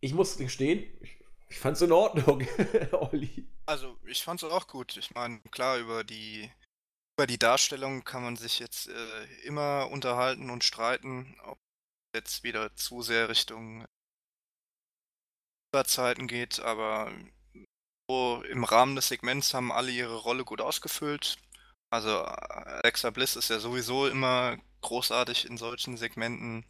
ich muss gestehen, ich, ich fand es in Ordnung, Olli. Also, ich fand es auch gut. Ich meine, klar, über die, über die Darstellung kann man sich jetzt äh, immer unterhalten und streiten, ob jetzt wieder zu sehr Richtung Zeiten geht, aber so im Rahmen des Segments haben alle ihre Rolle gut ausgefüllt. Also Alexa Bliss ist ja sowieso immer großartig in solchen Segmenten.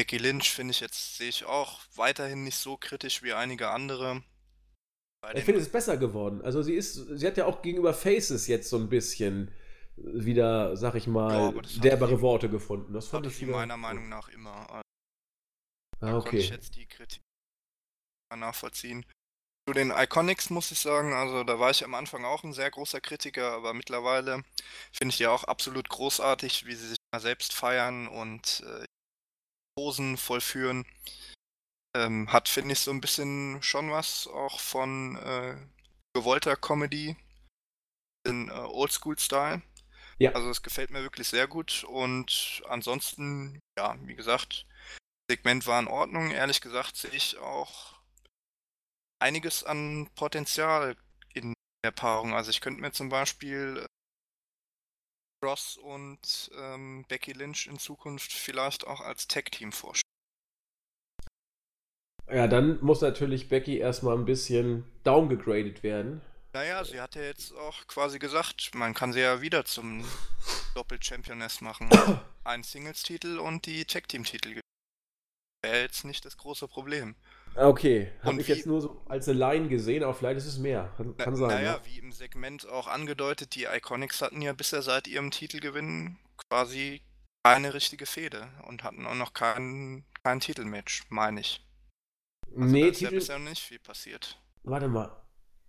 Becky Lynch finde ich jetzt, sehe ich auch weiterhin nicht so kritisch wie einige andere. ich finde es ist besser geworden. Also sie ist, sie hat ja auch gegenüber Faces jetzt so ein bisschen wieder, sag ich mal, ja, derbere Worte gefunden. Das fand ich meiner Meinung nach immer. Also, ah, okay. ich jetzt die Kritik nachvollziehen. Zu den Iconics muss ich sagen, also da war ich am Anfang auch ein sehr großer Kritiker, aber mittlerweile finde ich die auch absolut großartig, wie sie sich mal selbst feiern und äh, Posen vollführen. Ähm, hat, finde ich, so ein bisschen schon was auch von äh, gewollter Comedy in äh, Oldschool-Style. Ja. Also es gefällt mir wirklich sehr gut und ansonsten, ja, wie gesagt, Segment war in Ordnung. Ehrlich gesagt sehe ich auch einiges an Potenzial in der Paarung. Also ich könnte mir zum Beispiel Ross und ähm, Becky Lynch in Zukunft vielleicht auch als Tag-Team vorstellen. Ja, dann muss natürlich Becky erstmal ein bisschen downgegradet werden. Naja, sie hat ja jetzt auch quasi gesagt, man kann sie ja wieder zum Doppel-Championess machen. Ein Singles-Titel und die Tag-Team-Titel. Wäre jetzt nicht das große Problem. Okay, habe ich jetzt nur so als eine Line gesehen, aber vielleicht ist es mehr. Kann, kann sein. Naja, ja. wie im Segment auch angedeutet, die Iconics hatten ja bisher seit ihrem Titelgewinn quasi keine richtige Fehde und hatten auch noch kein, kein Titelmatch, meine ich. Also nee, da ist Titel... ja bisher nicht viel passiert. Warte mal.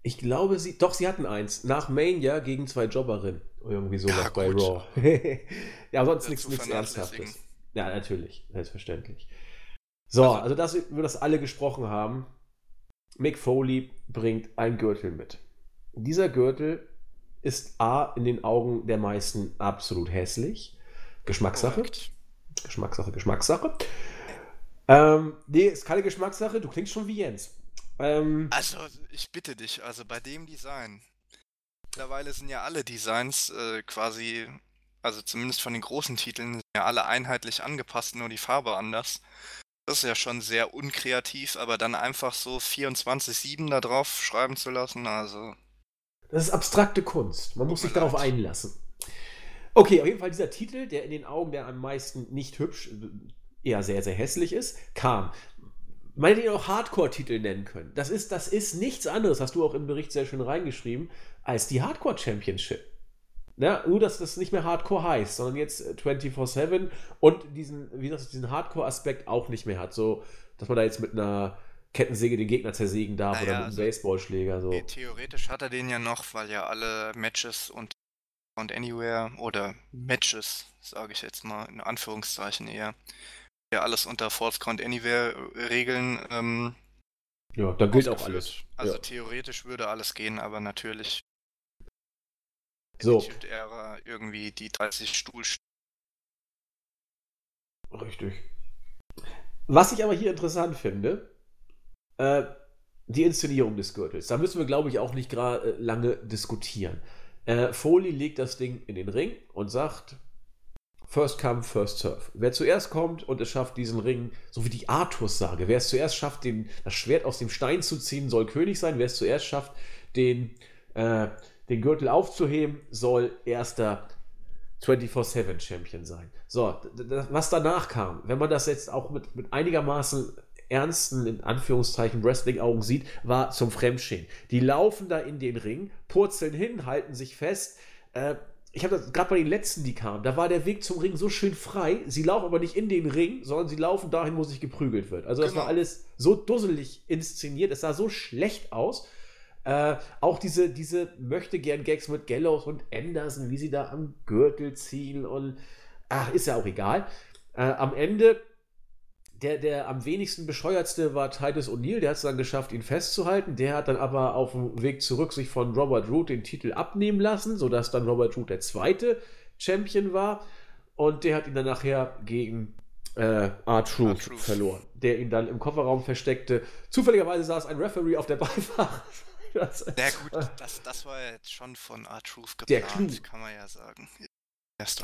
Ich glaube, sie. Doch, sie hatten eins. Nach Mania gegen zwei Jobberinnen. Irgendwie sowas ja, bei Raw. ja, sonst nichts Ernsthaftes. Ja, natürlich. Selbstverständlich. So, also, also das, über das alle gesprochen haben. Mick Foley bringt ein Gürtel mit. Dieser Gürtel ist A in den Augen der meisten absolut hässlich. Geschmackssache. Correct. Geschmackssache, Geschmackssache. Ähm, nee, ist keine Geschmackssache, du klingst schon wie Jens. Ähm, also, ich bitte dich, also bei dem Design. Mittlerweile sind ja alle Designs äh, quasi, also zumindest von den großen Titeln, ja alle einheitlich angepasst, nur die Farbe anders. Das ist ja schon sehr unkreativ, aber dann einfach so 24-7 da drauf schreiben zu lassen, also. Das ist abstrakte Kunst. Man muss sich darauf einlassen. Okay, auf jeden Fall dieser Titel, der in den Augen der am meisten nicht hübsch, eher sehr, sehr hässlich ist, kam. Man hätte ihn auch Hardcore-Titel nennen können. Das ist, das ist nichts anderes, hast du auch im Bericht sehr schön reingeschrieben, als die Hardcore Championship. Ja, nur, dass das nicht mehr Hardcore heißt, sondern jetzt 24-7 äh, und diesen, wie gesagt, diesen Hardcore-Aspekt auch nicht mehr hat. So, dass man da jetzt mit einer Kettensäge den Gegner zersägen darf naja, oder mit einem also, Baseballschläger. So. Theoretisch hat er den ja noch, weil ja alle Matches und und Anywhere oder Matches, sage ich jetzt mal in Anführungszeichen eher, ja alles unter False Count Anywhere Regeln. Ähm, ja, da gilt auch alles. Also ja. theoretisch würde alles gehen, aber natürlich so. Ära irgendwie die 30 Stuhl. Richtig. Was ich aber hier interessant finde, äh, die Inszenierung des Gürtels. Da müssen wir, glaube ich, auch nicht gerade äh, lange diskutieren. Äh, Foley legt das Ding in den Ring und sagt: First come, first serve. Wer zuerst kommt und es schafft, diesen Ring, so wie die Arthurs-Sage, wer es zuerst schafft, den, das Schwert aus dem Stein zu ziehen, soll König sein. Wer es zuerst schafft, den, äh, den Gürtel aufzuheben, soll erster 24-7 Champion sein. So, was danach kam, wenn man das jetzt auch mit, mit einigermaßen ernsten, in Anführungszeichen, Wrestling-Augen sieht, war zum Fremdschehen. Die laufen da in den Ring, purzeln hin, halten sich fest. Äh, ich habe das gerade bei den letzten, die kamen, da war der Weg zum Ring so schön frei. Sie laufen aber nicht in den Ring, sondern sie laufen dahin, wo sich geprügelt wird. Also das genau. war alles so dusselig inszeniert. Es sah so schlecht aus. Äh, auch diese, diese möchte gern Gags mit Gallows und Anderson, wie sie da am Gürtel ziehen und ach, ist ja auch egal. Äh, am Ende, der, der am wenigsten bescheuertste war Titus O'Neill, der hat es dann geschafft, ihn festzuhalten. Der hat dann aber auf dem Weg zurück sich von Robert Root den Titel abnehmen lassen, sodass dann Robert Root der zweite Champion war. Und der hat ihn dann nachher gegen äh, R-Truth verloren, der ihn dann im Kofferraum versteckte. Zufälligerweise saß ein Referee auf der Beifahrer. Das, ja gut, das, das war jetzt schon von R-Truth geplant, kann man ja sagen.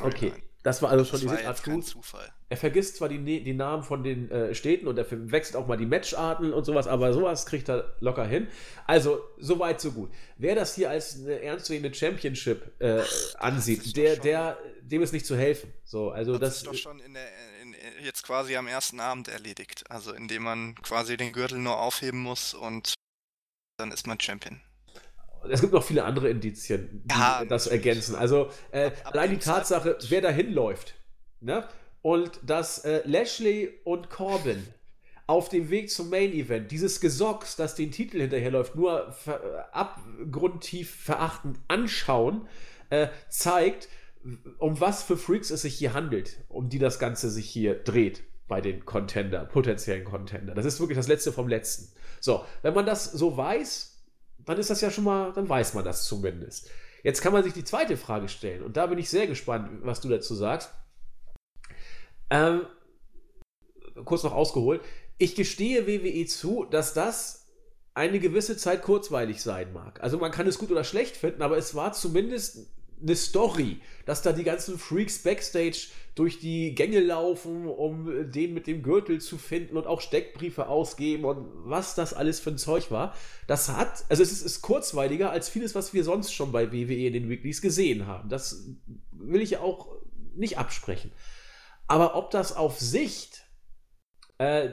Okay, das war also schon das dieses Art Zufall. Er vergisst zwar die, die Namen von den äh, Städten und er wechselt auch mal die Matcharten und sowas, aber sowas kriegt er locker hin. Also, soweit, so gut. Wer das hier als eine ernstzunehmende Championship äh, ansieht, der, der, dem ist nicht zu helfen. So, also das, das ist doch schon in der, in, jetzt quasi am ersten Abend erledigt. Also, indem man quasi den Gürtel nur aufheben muss und dann ist man Champion es gibt noch viele andere Indizien, die ja, das ergänzen. Also äh, allein die Tatsache, wer da hinläuft, ne? Und dass äh, Lashley und Corbin auf dem Weg zum Main Event dieses Gesocks, das den Titel hinterherläuft, nur ver äh, abgrundtief verachtend anschauen, äh, zeigt, um was für Freaks es sich hier handelt, um die das Ganze sich hier dreht bei den Contender, potenziellen Contender. Das ist wirklich das Letzte vom Letzten. So, wenn man das so weiß, dann ist das ja schon mal, dann weiß man das zumindest. Jetzt kann man sich die zweite Frage stellen und da bin ich sehr gespannt, was du dazu sagst. Ähm, kurz noch ausgeholt. Ich gestehe WWE zu, dass das eine gewisse Zeit kurzweilig sein mag. Also man kann es gut oder schlecht finden, aber es war zumindest eine Story, dass da die ganzen Freaks backstage durch die Gänge laufen, um den mit dem Gürtel zu finden und auch Steckbriefe ausgeben und was das alles für ein Zeug war. Das hat, also es ist, ist kurzweiliger als vieles, was wir sonst schon bei WWE in den Weeklies gesehen haben. Das will ich auch nicht absprechen. Aber ob das auf Sicht äh,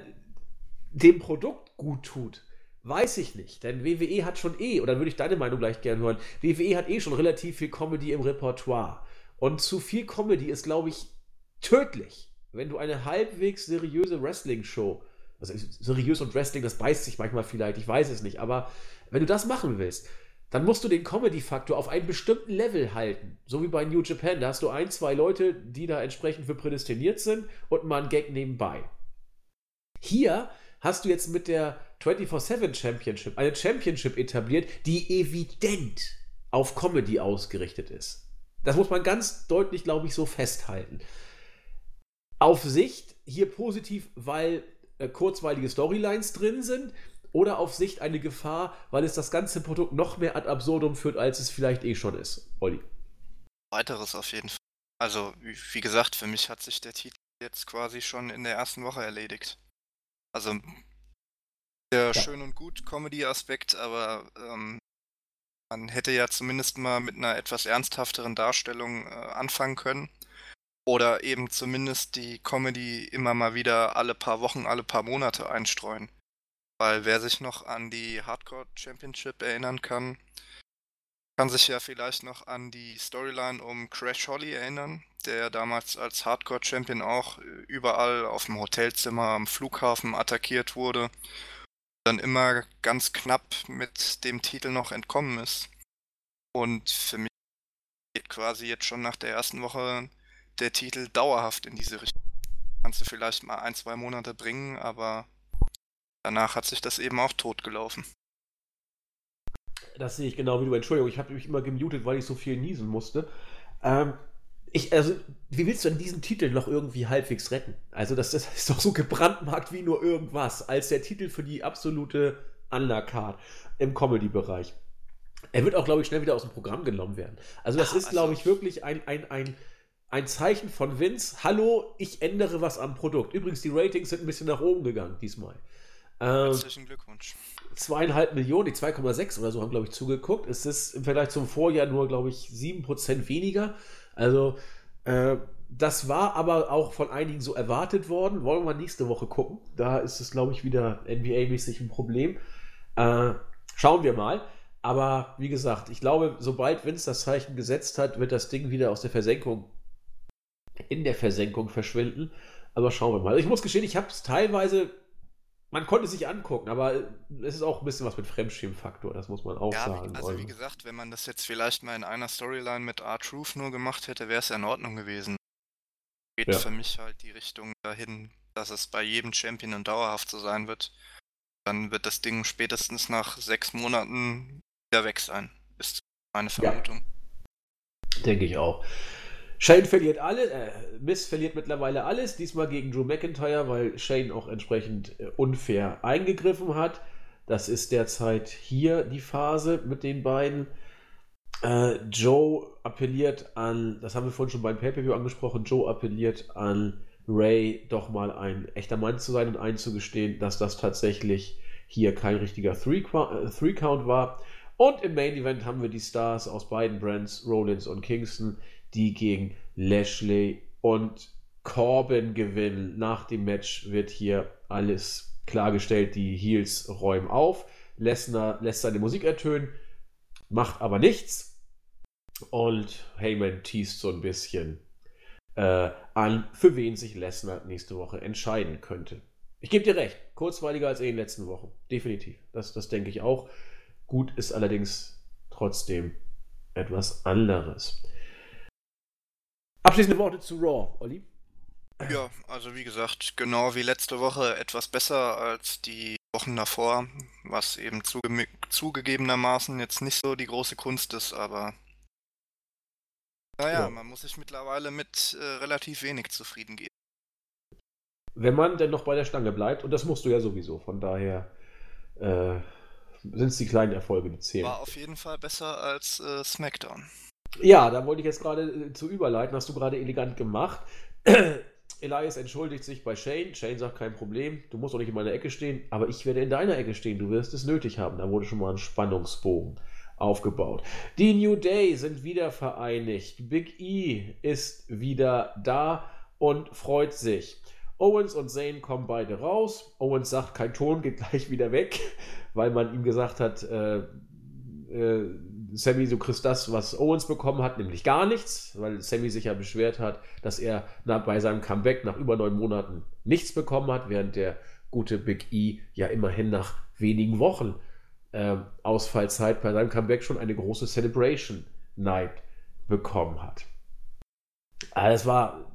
dem Produkt gut tut, Weiß ich nicht, denn WWE hat schon eh, oder würde ich deine Meinung gleich gerne hören, WWE hat eh schon relativ viel Comedy im Repertoire. Und zu viel Comedy ist, glaube ich, tödlich. Wenn du eine halbwegs seriöse Wrestling-Show, also seriös und Wrestling, das beißt sich manchmal vielleicht, ich weiß es nicht, aber wenn du das machen willst, dann musst du den Comedy-Faktor auf einen bestimmten Level halten. So wie bei New Japan. Da hast du ein, zwei Leute, die da entsprechend für prädestiniert sind und mal einen Gag nebenbei. Hier hast du jetzt mit der 24-7 Championship eine Championship etabliert, die evident auf Comedy ausgerichtet ist. Das muss man ganz deutlich, glaube ich, so festhalten. Auf Sicht hier positiv, weil äh, kurzweilige Storylines drin sind, oder auf Sicht eine Gefahr, weil es das ganze Produkt noch mehr ad absurdum führt, als es vielleicht eh schon ist. Olli. Weiteres auf jeden Fall. Also, wie gesagt, für mich hat sich der Titel jetzt quasi schon in der ersten Woche erledigt. Also ja, ja. schön und gut Comedy-Aspekt, aber ähm, man hätte ja zumindest mal mit einer etwas ernsthafteren Darstellung äh, anfangen können. Oder eben zumindest die Comedy immer mal wieder alle paar Wochen, alle paar Monate einstreuen. Weil wer sich noch an die Hardcore Championship erinnern kann, kann sich ja vielleicht noch an die Storyline um Crash Holly erinnern, der damals als Hardcore Champion auch äh, überall auf dem Hotelzimmer am Flughafen attackiert wurde dann immer ganz knapp mit dem Titel noch entkommen ist. Und für mich geht quasi jetzt schon nach der ersten Woche der Titel dauerhaft in diese Richtung. Kannst du vielleicht mal ein, zwei Monate bringen, aber danach hat sich das eben auch totgelaufen. Das sehe ich genau wie du. Entschuldigung, ich habe mich immer gemutet, weil ich so viel niesen musste. Ähm, ich, also, wie willst du denn diesen Titel noch irgendwie halbwegs retten? Also, das, das ist doch so gebrandmarkt wie nur irgendwas, als der Titel für die absolute Undercard im Comedy-Bereich. Er wird auch, glaube ich, schnell wieder aus dem Programm genommen werden. Also, das Ach, ist, glaube also ich, wirklich ein, ein, ein, ein Zeichen von Vince. Hallo, ich ändere was am Produkt. Übrigens, die Ratings sind ein bisschen nach oben gegangen diesmal. Ähm, Herzlichen Glückwunsch. Zweieinhalb Millionen, die 2,6 oder so haben, glaube ich, zugeguckt. Es ist im Vergleich zum Vorjahr nur, glaube ich, 7% weniger. Also, äh, das war aber auch von einigen so erwartet worden. Wollen wir nächste Woche gucken. Da ist es, glaube ich, wieder NBA-mäßig ein Problem. Äh, schauen wir mal. Aber wie gesagt, ich glaube, sobald Vince das Zeichen gesetzt hat, wird das Ding wieder aus der Versenkung, in der Versenkung verschwinden. Aber schauen wir mal. Ich muss gestehen, ich habe es teilweise man konnte es sich angucken, aber es ist auch ein bisschen was mit Fremdschirmfaktor, das muss man auch ja, sagen. Also wie gesagt, wenn man das jetzt vielleicht mal in einer Storyline mit R-Truth nur gemacht hätte, wäre es ja in Ordnung gewesen. Geht ja. für mich halt die Richtung dahin, dass es bei jedem Champion und dauerhaft so sein wird. Dann wird das Ding spätestens nach sechs Monaten wieder weg sein. Ist meine Vermutung. Ja. Denke ich auch. Shane verliert alles, äh, Miss verliert mittlerweile alles, diesmal gegen Drew McIntyre, weil Shane auch entsprechend äh, unfair eingegriffen hat. Das ist derzeit hier die Phase mit den beiden. Äh, Joe appelliert an, das haben wir vorhin schon beim Pay-Per-View angesprochen, Joe appelliert an Ray doch mal ein echter Mann zu sein und einzugestehen, dass das tatsächlich hier kein richtiger Three-Count äh, war. Und im Main Event haben wir die Stars aus beiden Brands, Rollins und Kingston, die gegen Lashley und Corbin gewinnen. Nach dem Match wird hier alles klargestellt. Die Heels räumen auf. Lesnar lässt seine Musik ertönen, macht aber nichts. Und Heyman teast so ein bisschen äh, an, für wen sich Lesnar nächste Woche entscheiden könnte. Ich gebe dir recht, kurzweiliger als in den letzten Wochen. Definitiv. Das, das denke ich auch. Gut ist allerdings trotzdem etwas anderes. Abschließende Worte zu Raw, Olli? Ja, also wie gesagt, genau wie letzte Woche etwas besser als die Wochen davor, was eben zuge zugegebenermaßen jetzt nicht so die große Kunst ist, aber naja, ja. man muss sich mittlerweile mit äh, relativ wenig zufrieden geben. Wenn man denn noch bei der Stange bleibt, und das musst du ja sowieso, von daher äh, sind es die kleinen Erfolge, die zählen. War auf jeden Fall besser als äh, SmackDown. Ja, da wollte ich jetzt gerade äh, zu überleiten, hast du gerade elegant gemacht. Elias entschuldigt sich bei Shane. Shane sagt kein Problem, du musst doch nicht in meiner Ecke stehen, aber ich werde in deiner Ecke stehen, du wirst es nötig haben. Da wurde schon mal ein Spannungsbogen aufgebaut. Die New Day sind wieder vereinigt. Big E ist wieder da und freut sich. Owens und Zane kommen beide raus. Owens sagt, kein Ton, geht gleich wieder weg, weil man ihm gesagt hat, äh, äh, Sammy, du kriegst das, was Owens bekommen hat, nämlich gar nichts, weil Sammy sich ja beschwert hat, dass er bei seinem Comeback nach über neun Monaten nichts bekommen hat, während der gute Big E ja immerhin nach wenigen Wochen äh, Ausfallzeit bei seinem Comeback schon eine große Celebration Night bekommen hat. Also es war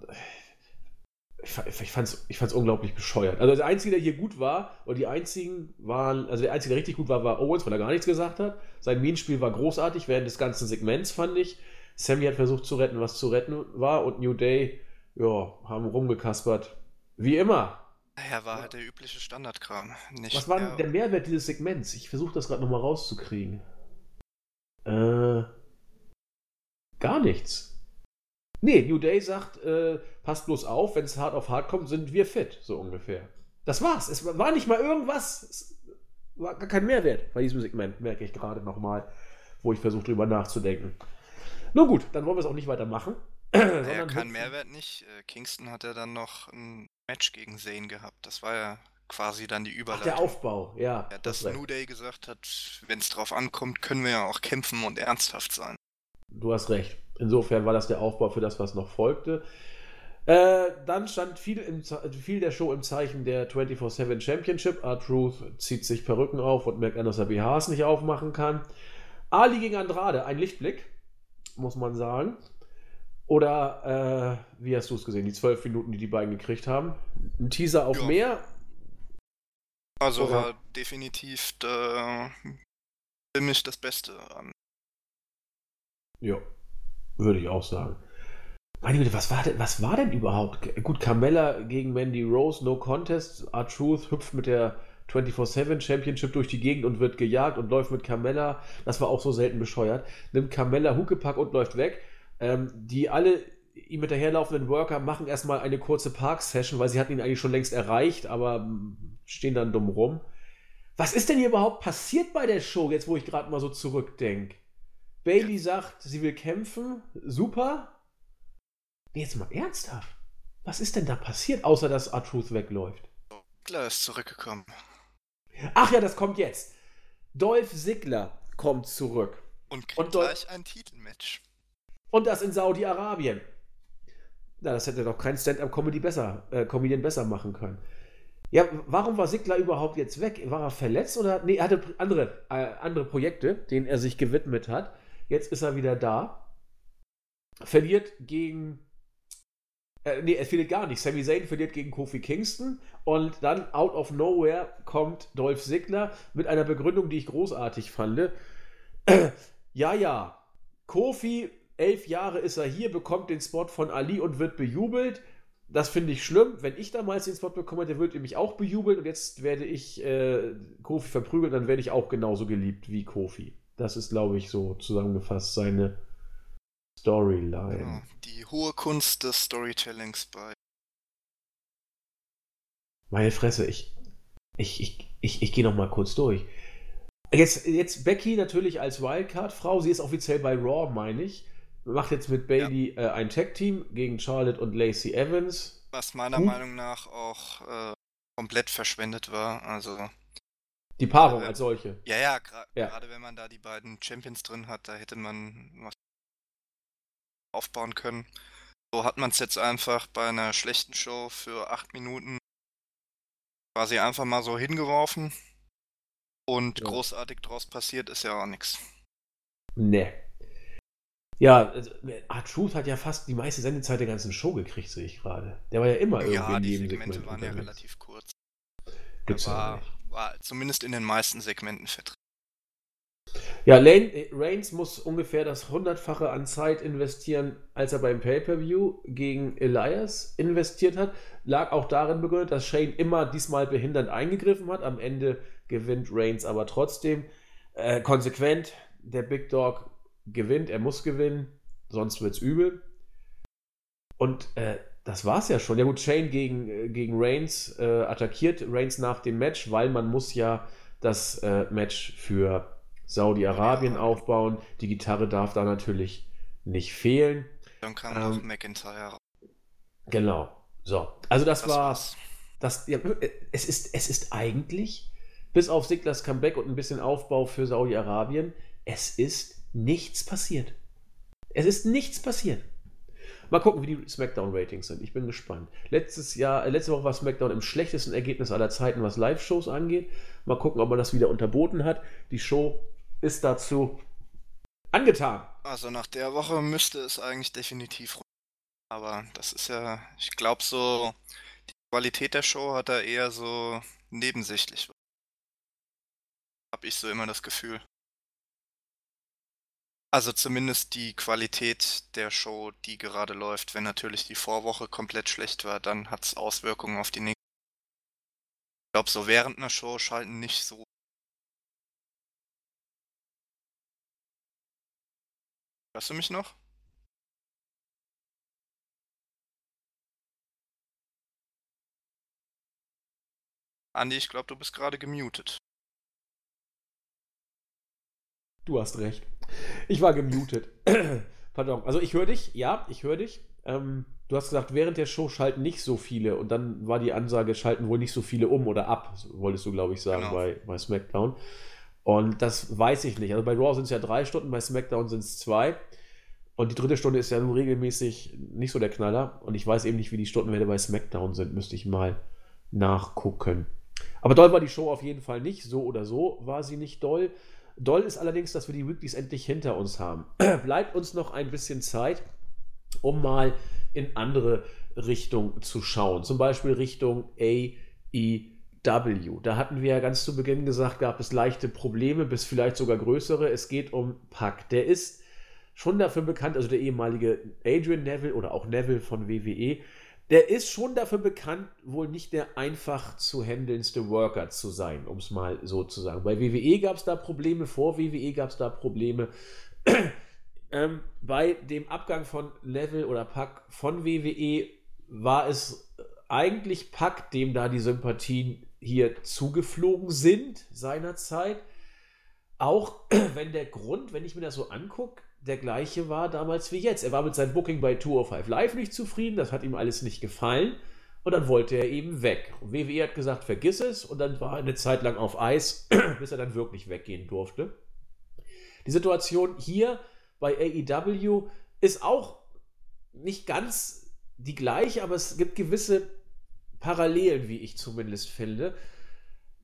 ich, ich fand es ich fand's unglaublich bescheuert. Also der Einzige, der hier gut war, oder die einzigen waren, also der Einzige, der richtig gut war, war Owens, weil er gar nichts gesagt hat. Sein Minenspiel war großartig während des ganzen Segments, fand ich. Sammy hat versucht zu retten, was zu retten war und New Day, ja, haben rumgekaspert. Wie immer. Ja, war halt der übliche Standardkram. Nicht was war denn der Mehrwert dieses Segments? Ich versuche das gerade nochmal rauszukriegen. Äh, gar nichts. Nee, New Day sagt, äh, passt bloß auf, wenn es hart auf hart kommt, sind wir fit, so ungefähr. Das war's. Es war nicht mal irgendwas. Es war gar kein Mehrwert bei diesem Segment, merke ich gerade nochmal, wo ich versuche drüber nachzudenken. Nun gut, dann wollen wir es auch nicht weitermachen. Naja, kein Mehrwert nicht. Äh, Kingston hat ja dann noch ein Match gegen Zane gehabt. Das war ja quasi dann die Überleitung. Ach, der Aufbau, ja. ja dass New Day gesagt hat, wenn es drauf ankommt, können wir ja auch kämpfen und ernsthaft sein. Du hast recht. Insofern war das der Aufbau für das, was noch folgte. Äh, dann stand viel, im, viel der Show im Zeichen der 24-7 Championship. R-Truth zieht sich Perücken auf und merkt an, dass er BHs nicht aufmachen kann. Ali gegen Andrade, ein Lichtblick, muss man sagen. Oder äh, wie hast du es gesehen, die zwölf Minuten, die die beiden gekriegt haben? Ein Teaser auf ja. mehr? Also Oder? war definitiv äh, für mich das Beste an. Ja, würde ich auch sagen. Meine Güte, was war denn, was war denn überhaupt? Gut, Carmella gegen Mandy Rose, no contest. R-Truth hüpft mit der 24-7 Championship durch die Gegend und wird gejagt und läuft mit Carmella. Das war auch so selten bescheuert. Nimmt Carmella Huckepack und läuft weg. Ähm, die alle ihm hinterherlaufenden Worker machen erstmal eine kurze Park-Session, weil sie hatten ihn eigentlich schon längst erreicht, aber hm, stehen dann dumm rum. Was ist denn hier überhaupt passiert bei der Show, jetzt wo ich gerade mal so zurückdenke? Bailey sagt, sie will kämpfen. Super. Jetzt mal ernsthaft. Was ist denn da passiert, außer dass R-Truth wegläuft? Ziggler ist zurückgekommen. Ach ja, das kommt jetzt. Dolph Ziggler kommt zurück. Und kriegt und gleich ein Titelmatch. Und das in Saudi-Arabien. Na, das hätte doch kein Stand-up-Comedy besser, äh, Comedian besser machen können. Ja, warum war Sigler überhaupt jetzt weg? War er verletzt oder? Nee, er hatte andere, äh, andere Projekte, denen er sich gewidmet hat. Jetzt ist er wieder da. Verliert gegen. Äh, nee, er verliert gar nicht. Sami Zayn verliert gegen Kofi Kingston. Und dann, out of nowhere, kommt Dolph Sigler mit einer Begründung, die ich großartig fand. ja, ja. Kofi, elf Jahre ist er hier, bekommt den Spot von Ali und wird bejubelt das finde ich schlimm. Wenn ich damals den Spot bekommen hätte, würdet ihr mich auch bejubeln und jetzt werde ich äh, Kofi verprügeln, dann werde ich auch genauso geliebt wie Kofi. Das ist, glaube ich, so zusammengefasst seine Storyline. Ja, die hohe Kunst des Storytellings bei. Meine Fresse, ich, ich, ich, ich, ich gehe noch mal kurz durch. Jetzt, jetzt Becky natürlich als Wildcard-Frau, sie ist offiziell bei Raw, meine ich macht jetzt mit Bailey ja. äh, ein Tag-Team gegen Charlotte und Lacey Evans. Was meiner Gut. Meinung nach auch äh, komplett verschwendet war. Also. Die Paarung äh, als solche. Ja, ja, gra ja, gerade wenn man da die beiden Champions drin hat, da hätte man was aufbauen können. So hat man es jetzt einfach bei einer schlechten Show für acht Minuten quasi einfach mal so hingeworfen. Und ja. großartig draus passiert ist ja auch nichts. Nee. Ja, also, R-Truth hat ja fast die meiste Sendezeit der ganzen Show gekriegt, sehe ich gerade. Der war ja immer irgendwie ja, die Segmente Segment waren ja relativ kurz. Gibt's ja war zumindest in den meisten Segmenten vertreten. Ja, äh, Reigns muss ungefähr das hundertfache an Zeit investieren, als er beim Pay-Per-View gegen Elias investiert hat. Lag auch darin begründet, dass Shane immer diesmal behindernd eingegriffen hat. Am Ende gewinnt Reigns aber trotzdem äh, konsequent. Der Big Dog gewinnt, er muss gewinnen, sonst wird es übel. Und äh, das war's ja schon. Ja gut, Shane gegen, äh, gegen Reigns äh, attackiert Reigns nach dem Match, weil man muss ja das äh, Match für Saudi-Arabien aufbauen. Die Gitarre darf da natürlich nicht fehlen. Dann kam ähm, noch McIntyre. Genau. So, also das, das war's. Das, ja, es, ist, es ist eigentlich, bis auf Siglers Comeback und ein bisschen Aufbau für Saudi-Arabien, es ist nichts passiert. Es ist nichts passiert. Mal gucken, wie die SmackDown-Ratings sind. Ich bin gespannt. Letztes Jahr, äh, letzte Woche war SmackDown im schlechtesten Ergebnis aller Zeiten, was Live-Shows angeht. Mal gucken, ob man das wieder unterboten hat. Die Show ist dazu angetan. Also nach der Woche müsste es eigentlich definitiv. Aber das ist ja, ich glaube so, die Qualität der Show hat da eher so nebensächlich. Hab ich so immer das Gefühl. Also zumindest die Qualität der Show, die gerade läuft. Wenn natürlich die Vorwoche komplett schlecht war, dann hat es Auswirkungen auf die nächste. Ich glaube, so während einer Show schalten nicht so. Hörst du mich noch? Andi, ich glaube, du bist gerade gemutet. Du hast recht. Ich war gemutet. Pardon. Also ich höre dich, ja, ich höre dich. Ähm, du hast gesagt, während der Show schalten nicht so viele und dann war die Ansage, schalten wohl nicht so viele um oder ab, wolltest du, glaube ich, sagen, genau. bei, bei SmackDown. Und das weiß ich nicht. Also bei Raw sind es ja drei Stunden, bei SmackDown sind es zwei. Und die dritte Stunde ist ja nun regelmäßig nicht so der Knaller. Und ich weiß eben nicht, wie die Stundenwerte bei SmackDown sind. Müsste ich mal nachgucken. Aber doll war die Show auf jeden Fall nicht. So oder so war sie nicht doll. Doll ist allerdings, dass wir die Weeklies endlich hinter uns haben. Bleibt uns noch ein bisschen Zeit, um mal in andere Richtungen zu schauen. Zum Beispiel Richtung AEW. Da hatten wir ja ganz zu Beginn gesagt, gab es leichte Probleme, bis vielleicht sogar größere. Es geht um Pack. Der ist schon dafür bekannt, also der ehemalige Adrian Neville oder auch Neville von WWE, der ist schon dafür bekannt, wohl nicht der einfach zu handelndste Worker zu sein, um es mal so zu sagen. Bei WWE gab es da Probleme, vor WWE gab es da Probleme. ähm, bei dem Abgang von Level oder Pack von WWE war es eigentlich Pack, dem da die Sympathien hier zugeflogen sind seinerzeit. Auch wenn der Grund, wenn ich mir das so angucke, der gleiche war damals wie jetzt. Er war mit seinem Booking bei 205 Live nicht zufrieden, das hat ihm alles nicht gefallen und dann wollte er eben weg. Und WWE hat gesagt, vergiss es und dann war er eine Zeit lang auf Eis, bis er dann wirklich weggehen durfte. Die Situation hier bei AEW ist auch nicht ganz die gleiche, aber es gibt gewisse Parallelen, wie ich zumindest finde.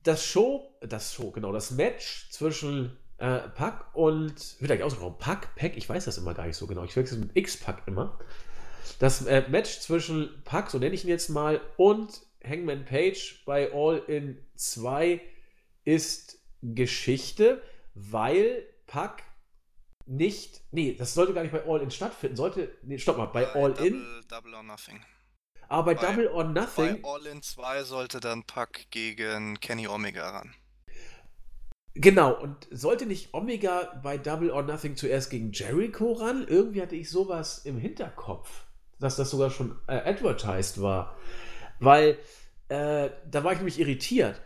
Das Show, das Show, genau, das Match zwischen äh, Pack und, wird eigentlich ausgesprochen, Pack, Pack, ich weiß das immer gar nicht so genau, ich wechsle mit X-Pack immer. Das äh, Match zwischen Pack, so nenne ich ihn jetzt mal, und Hangman Page bei All in 2 ist Geschichte, weil Pack nicht, nee, das sollte gar nicht bei All in stattfinden, sollte, nee, stopp mal, bei, bei All Double, in. Double or Nothing. Aber bei, bei Double or Nothing. Bei All in 2 sollte dann Pack gegen Kenny Omega ran. Genau, und sollte nicht Omega bei Double or Nothing zuerst gegen Jericho ran? Irgendwie hatte ich sowas im Hinterkopf, dass das sogar schon äh, advertised war. Weil, äh, da war ich nämlich irritiert,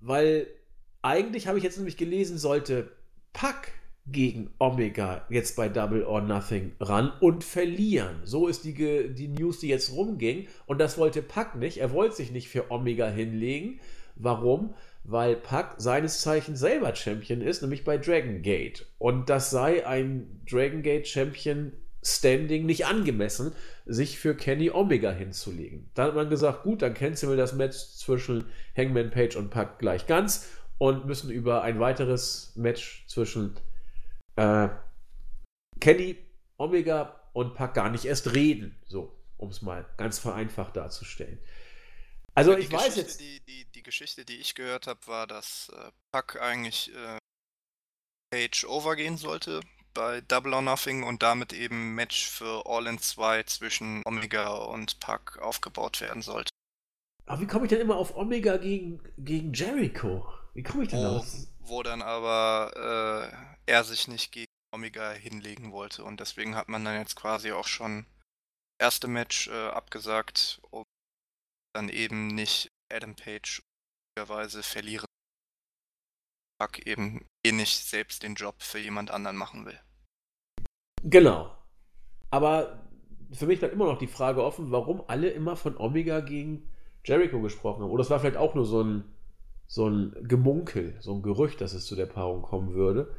weil eigentlich habe ich jetzt nämlich gelesen, sollte Pack gegen Omega jetzt bei Double or Nothing ran und verlieren. So ist die, die News, die jetzt rumging. Und das wollte Pack nicht. Er wollte sich nicht für Omega hinlegen. Warum? Weil Pack seines Zeichens selber Champion ist, nämlich bei Dragon Gate. Und das sei ein Dragon Gate Champion Standing nicht angemessen, sich für Kenny Omega hinzulegen. Dann hat man gesagt, gut, dann canceln wir das Match zwischen Hangman Page und Pack gleich ganz und müssen über ein weiteres Match zwischen äh, Kenny, Omega und Pack gar nicht erst reden. So, um es mal ganz vereinfacht darzustellen. Also ich weiß jetzt. Die, die, die Geschichte, die ich gehört habe, war, dass äh, Pack eigentlich äh, Page overgehen sollte bei Double or Nothing und damit eben Match für All in 2 zwischen Omega und Pack aufgebaut werden sollte. Aber wie komme ich denn immer auf Omega gegen, gegen Jericho? Wie komme ich denn wo, aus? Wo dann aber äh, er sich nicht gegen Omega hinlegen wollte. Und deswegen hat man dann jetzt quasi auch schon erste Match äh, abgesagt, um dann eben nicht Adam Page möglicherweise verlieren. Pack eben eh nicht selbst den Job für jemand anderen machen will. Genau. Aber für mich bleibt immer noch die Frage offen, warum alle immer von Omega gegen Jericho gesprochen haben. Oder es war vielleicht auch nur so ein, so ein Gemunkel, so ein Gerücht, dass es zu der Paarung kommen würde.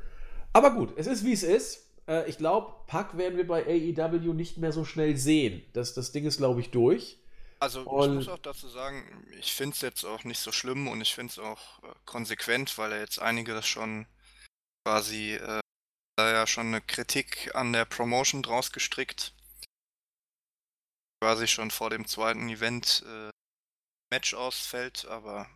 Aber gut, es ist wie es ist. Äh, ich glaube, Pack werden wir bei AEW nicht mehr so schnell sehen. Das, das Ding ist, glaube ich, durch. Also und ich muss auch dazu sagen, ich finde es jetzt auch nicht so schlimm und ich finde es auch äh, konsequent, weil er jetzt einige das schon quasi äh, da ja schon eine Kritik an der Promotion draus gestrickt. Quasi schon vor dem zweiten Event äh, Match ausfällt, aber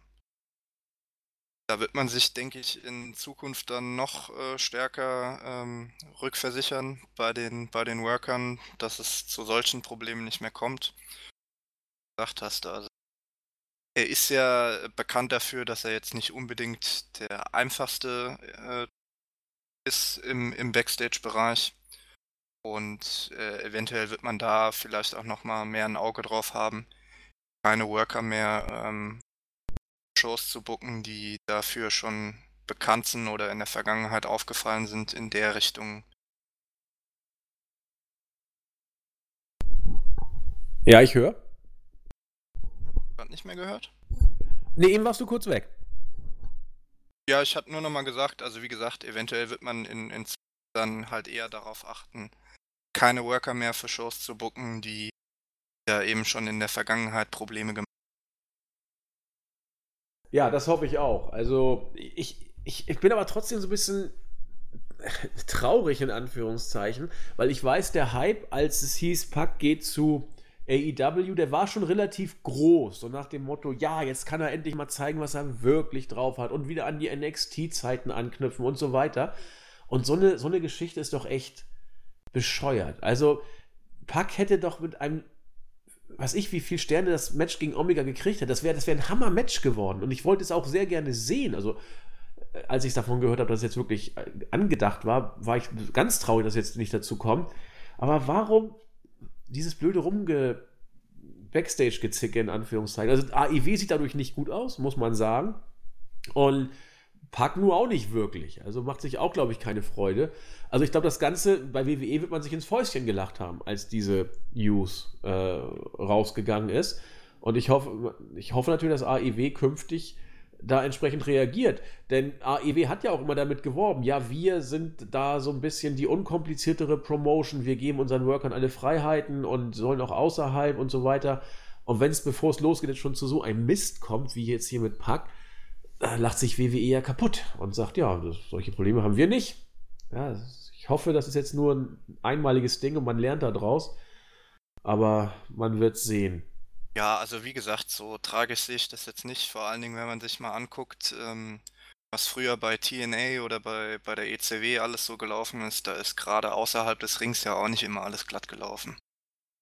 da wird man sich, denke ich, in Zukunft dann noch äh, stärker ähm, rückversichern bei den, bei den Workern, dass es zu solchen Problemen nicht mehr kommt. Gesagt hast, also er ist ja bekannt dafür, dass er jetzt nicht unbedingt der einfachste äh, ist im, im Backstage-Bereich. Und äh, eventuell wird man da vielleicht auch nochmal mehr ein Auge drauf haben. Keine Worker mehr ähm, Shows zu booken, die dafür schon bekannt sind oder in der Vergangenheit aufgefallen sind in der Richtung. Ja, ich höre. Hat nicht mehr gehört? Nee, eben warst du kurz weg. Ja, ich hatte nur noch mal gesagt, also wie gesagt, eventuell wird man in, in dann halt eher darauf achten, keine Worker mehr für Shows zu booken, die ja eben schon in der Vergangenheit Probleme gemacht ja, das hoffe ich auch. Also ich, ich, ich bin aber trotzdem so ein bisschen traurig in Anführungszeichen, weil ich weiß, der Hype, als es hieß, Pack geht zu AEW, der war schon relativ groß. So nach dem Motto, ja, jetzt kann er endlich mal zeigen, was er wirklich drauf hat und wieder an die NXT-Zeiten anknüpfen und so weiter. Und so eine, so eine Geschichte ist doch echt bescheuert. Also, Pack hätte doch mit einem was ich, wie viele Sterne das Match gegen Omega gekriegt hat. Das wäre das wär ein Hammer-Match geworden. Und ich wollte es auch sehr gerne sehen. Also, äh, als ich davon gehört habe, dass es jetzt wirklich äh, angedacht war, war ich ganz traurig, dass es jetzt nicht dazu kommt. Aber warum dieses blöde Rumge Backstage-Gezicke in Anführungszeichen? Also, AEW sieht dadurch nicht gut aus, muss man sagen. Und Pack nur auch nicht wirklich. Also macht sich auch, glaube ich, keine Freude. Also ich glaube, das Ganze, bei WWE wird man sich ins Fäustchen gelacht haben, als diese News äh, rausgegangen ist. Und ich hoffe, ich hoffe natürlich, dass AEW künftig da entsprechend reagiert. Denn AEW hat ja auch immer damit geworben, ja, wir sind da so ein bisschen die unkompliziertere Promotion, wir geben unseren Workern alle Freiheiten und sollen auch außerhalb und so weiter. Und wenn es, bevor es losgeht, jetzt schon zu so einem Mist kommt, wie jetzt hier mit Pack, lacht sich WWE ja kaputt und sagt, ja, das, solche Probleme haben wir nicht. Ja, ich hoffe, das ist jetzt nur ein einmaliges Ding und man lernt da draus. Aber man wird sehen. Ja, also wie gesagt, so tragisch sehe ich das jetzt nicht. Vor allen Dingen, wenn man sich mal anguckt, ähm, was früher bei TNA oder bei, bei der ECW alles so gelaufen ist, da ist gerade außerhalb des Rings ja auch nicht immer alles glatt gelaufen.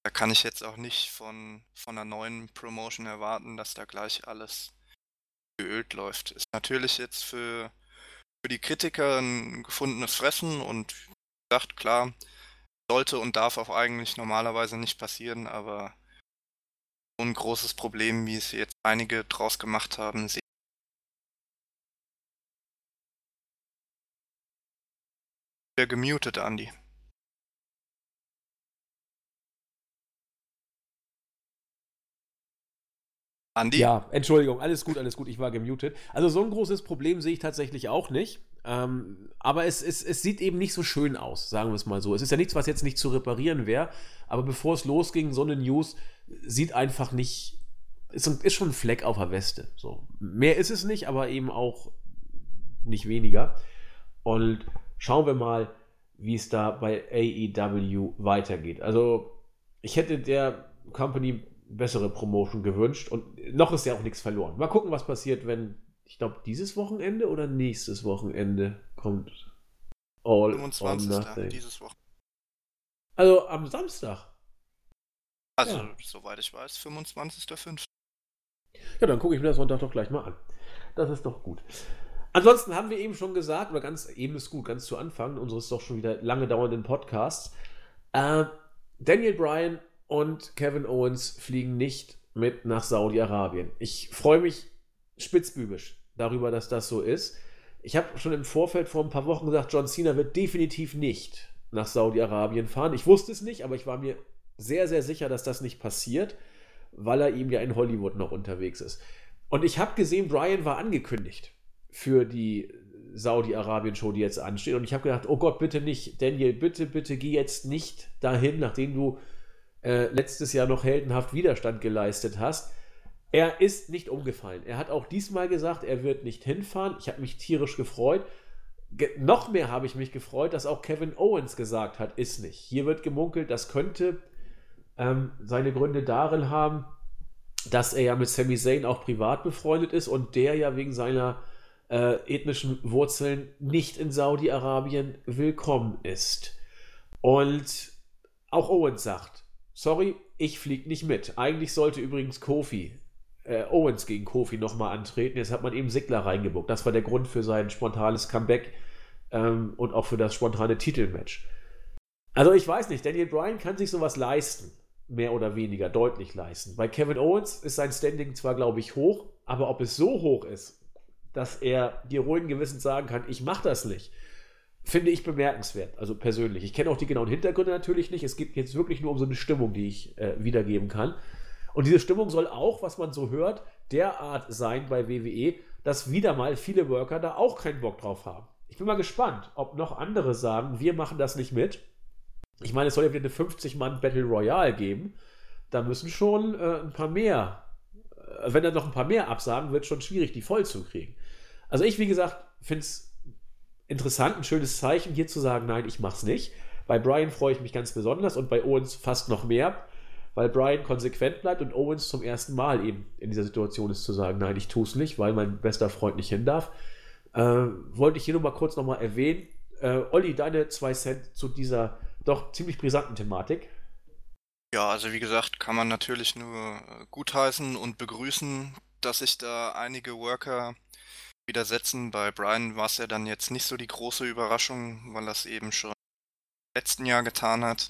Da kann ich jetzt auch nicht von, von einer neuen Promotion erwarten, dass da gleich alles geölt läuft. Ist natürlich jetzt für, für die Kritiker ein gefundenes Fressen und wie gesagt, klar, sollte und darf auch eigentlich normalerweise nicht passieren, aber ein großes Problem, wie es jetzt einige draus gemacht haben, sehe wieder gemutet, Andi. Andi? Ja, Entschuldigung, alles gut, alles gut, ich war gemutet. Also so ein großes Problem sehe ich tatsächlich auch nicht. Ähm, aber es, es, es sieht eben nicht so schön aus, sagen wir es mal so. Es ist ja nichts, was jetzt nicht zu reparieren wäre. Aber bevor es losging, so eine News sieht einfach nicht. Ist, ist schon ein Fleck auf der Weste. So. Mehr ist es nicht, aber eben auch nicht weniger. Und schauen wir mal, wie es da bei AEW weitergeht. Also, ich hätte der Company bessere Promotion gewünscht und noch ist ja auch nichts verloren. Mal gucken, was passiert, wenn, ich glaube, dieses Wochenende oder nächstes Wochenende kommt All 25. or Nothing. Dieses Wochenende. Also am Samstag. Also, ja. soweit ich weiß, 25.05. Ja, dann gucke ich mir das Sonntag doch gleich mal an. Das ist doch gut. Ansonsten haben wir eben schon gesagt, oder ganz eben ist gut, ganz zu Anfang unseres doch schon wieder lange dauernden Podcasts. Äh, Daniel Bryan und Kevin Owens fliegen nicht mit nach Saudi-Arabien. Ich freue mich spitzbübisch darüber, dass das so ist. Ich habe schon im Vorfeld vor ein paar Wochen gesagt, John Cena wird definitiv nicht nach Saudi-Arabien fahren. Ich wusste es nicht, aber ich war mir sehr, sehr sicher, dass das nicht passiert, weil er eben ja in Hollywood noch unterwegs ist. Und ich habe gesehen, Brian war angekündigt für die Saudi-Arabien-Show, die jetzt ansteht. Und ich habe gedacht, oh Gott, bitte nicht, Daniel, bitte, bitte geh jetzt nicht dahin, nachdem du äh, letztes Jahr noch heldenhaft Widerstand geleistet hast. Er ist nicht umgefallen. Er hat auch diesmal gesagt, er wird nicht hinfahren. Ich habe mich tierisch gefreut. Ge noch mehr habe ich mich gefreut, dass auch Kevin Owens gesagt hat, ist nicht. Hier wird gemunkelt, das könnte ähm, seine Gründe darin haben, dass er ja mit Sami Zayn auch privat befreundet ist und der ja wegen seiner äh, ethnischen Wurzeln nicht in Saudi-Arabien willkommen ist. Und auch Owens sagt, sorry, ich fliege nicht mit. Eigentlich sollte übrigens Kofi, äh, Owens gegen Kofi nochmal antreten. Jetzt hat man eben Sigler reingebuckt. Das war der Grund für sein spontanes Comeback ähm, und auch für das spontane Titelmatch. Also ich weiß nicht, Daniel Bryan kann sich sowas leisten. Mehr oder weniger deutlich leisten. Bei Kevin Owens ist sein Standing zwar, glaube ich, hoch, aber ob es so hoch ist, dass er dir ruhigen Gewissens sagen kann, ich mache das nicht, finde ich bemerkenswert, also persönlich. Ich kenne auch die genauen Hintergründe natürlich nicht. Es geht jetzt wirklich nur um so eine Stimmung, die ich äh, wiedergeben kann. Und diese Stimmung soll auch, was man so hört, derart sein bei WWE, dass wieder mal viele Worker da auch keinen Bock drauf haben. Ich bin mal gespannt, ob noch andere sagen, wir machen das nicht mit. Ich meine, es soll ja wieder eine 50-Mann Battle Royale geben. Da müssen schon äh, ein paar mehr, äh, wenn da noch ein paar mehr absagen, wird schon schwierig, die voll zu kriegen. Also ich, wie gesagt, finde es interessant, ein schönes Zeichen, hier zu sagen, nein, ich mach's nicht. Bei Brian freue ich mich ganz besonders und bei Owens fast noch mehr, weil Brian konsequent bleibt und Owens zum ersten Mal eben in dieser Situation ist zu sagen, nein, ich tue es nicht, weil mein bester Freund nicht hin darf. Äh, wollte ich hier nur mal kurz nochmal erwähnen. Äh, Olli, deine zwei Cent zu dieser doch ziemlich brisanten Thematik. Ja, also wie gesagt, kann man natürlich nur äh, gutheißen und begrüßen, dass sich da einige Worker widersetzen. Bei Brian war es ja dann jetzt nicht so die große Überraschung, weil es eben schon im letzten Jahr getan hat.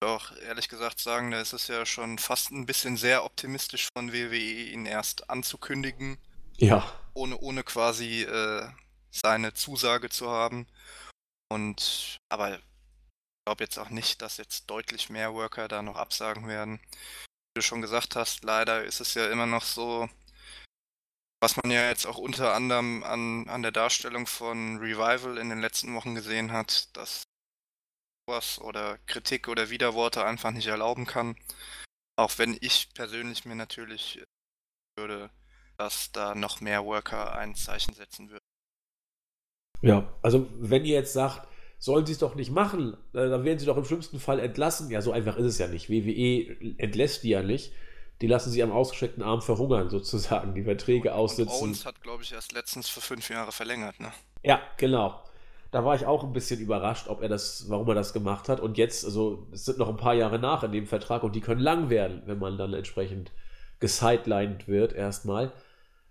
Doch ehrlich gesagt sagen, da ist es ja schon fast ein bisschen sehr optimistisch von WWE, ihn erst anzukündigen. Ja. ohne, ohne quasi äh, seine Zusage zu haben. Und aber glaube jetzt auch nicht, dass jetzt deutlich mehr Worker da noch absagen werden. Wie du schon gesagt hast, leider ist es ja immer noch so, was man ja jetzt auch unter anderem an, an der Darstellung von Revival in den letzten Wochen gesehen hat, dass sowas oder Kritik oder Widerworte einfach nicht erlauben kann. Auch wenn ich persönlich mir natürlich würde, dass da noch mehr Worker ein Zeichen setzen würden. Ja, also wenn ihr jetzt sagt, sollen sie es doch nicht machen, äh, dann werden sie doch im schlimmsten Fall entlassen. Ja, so einfach ist es ja nicht. WWE entlässt die ja nicht. Die lassen sie am ausgestreckten Arm verhungern, sozusagen, die Verträge aussitzen. Und Owens hat, glaube ich, erst letztens für fünf Jahre verlängert, ne? Ja, genau. Da war ich auch ein bisschen überrascht, ob er das, warum er das gemacht hat. Und jetzt, also es sind noch ein paar Jahre nach in dem Vertrag und die können lang werden, wenn man dann entsprechend gesidelined wird erstmal.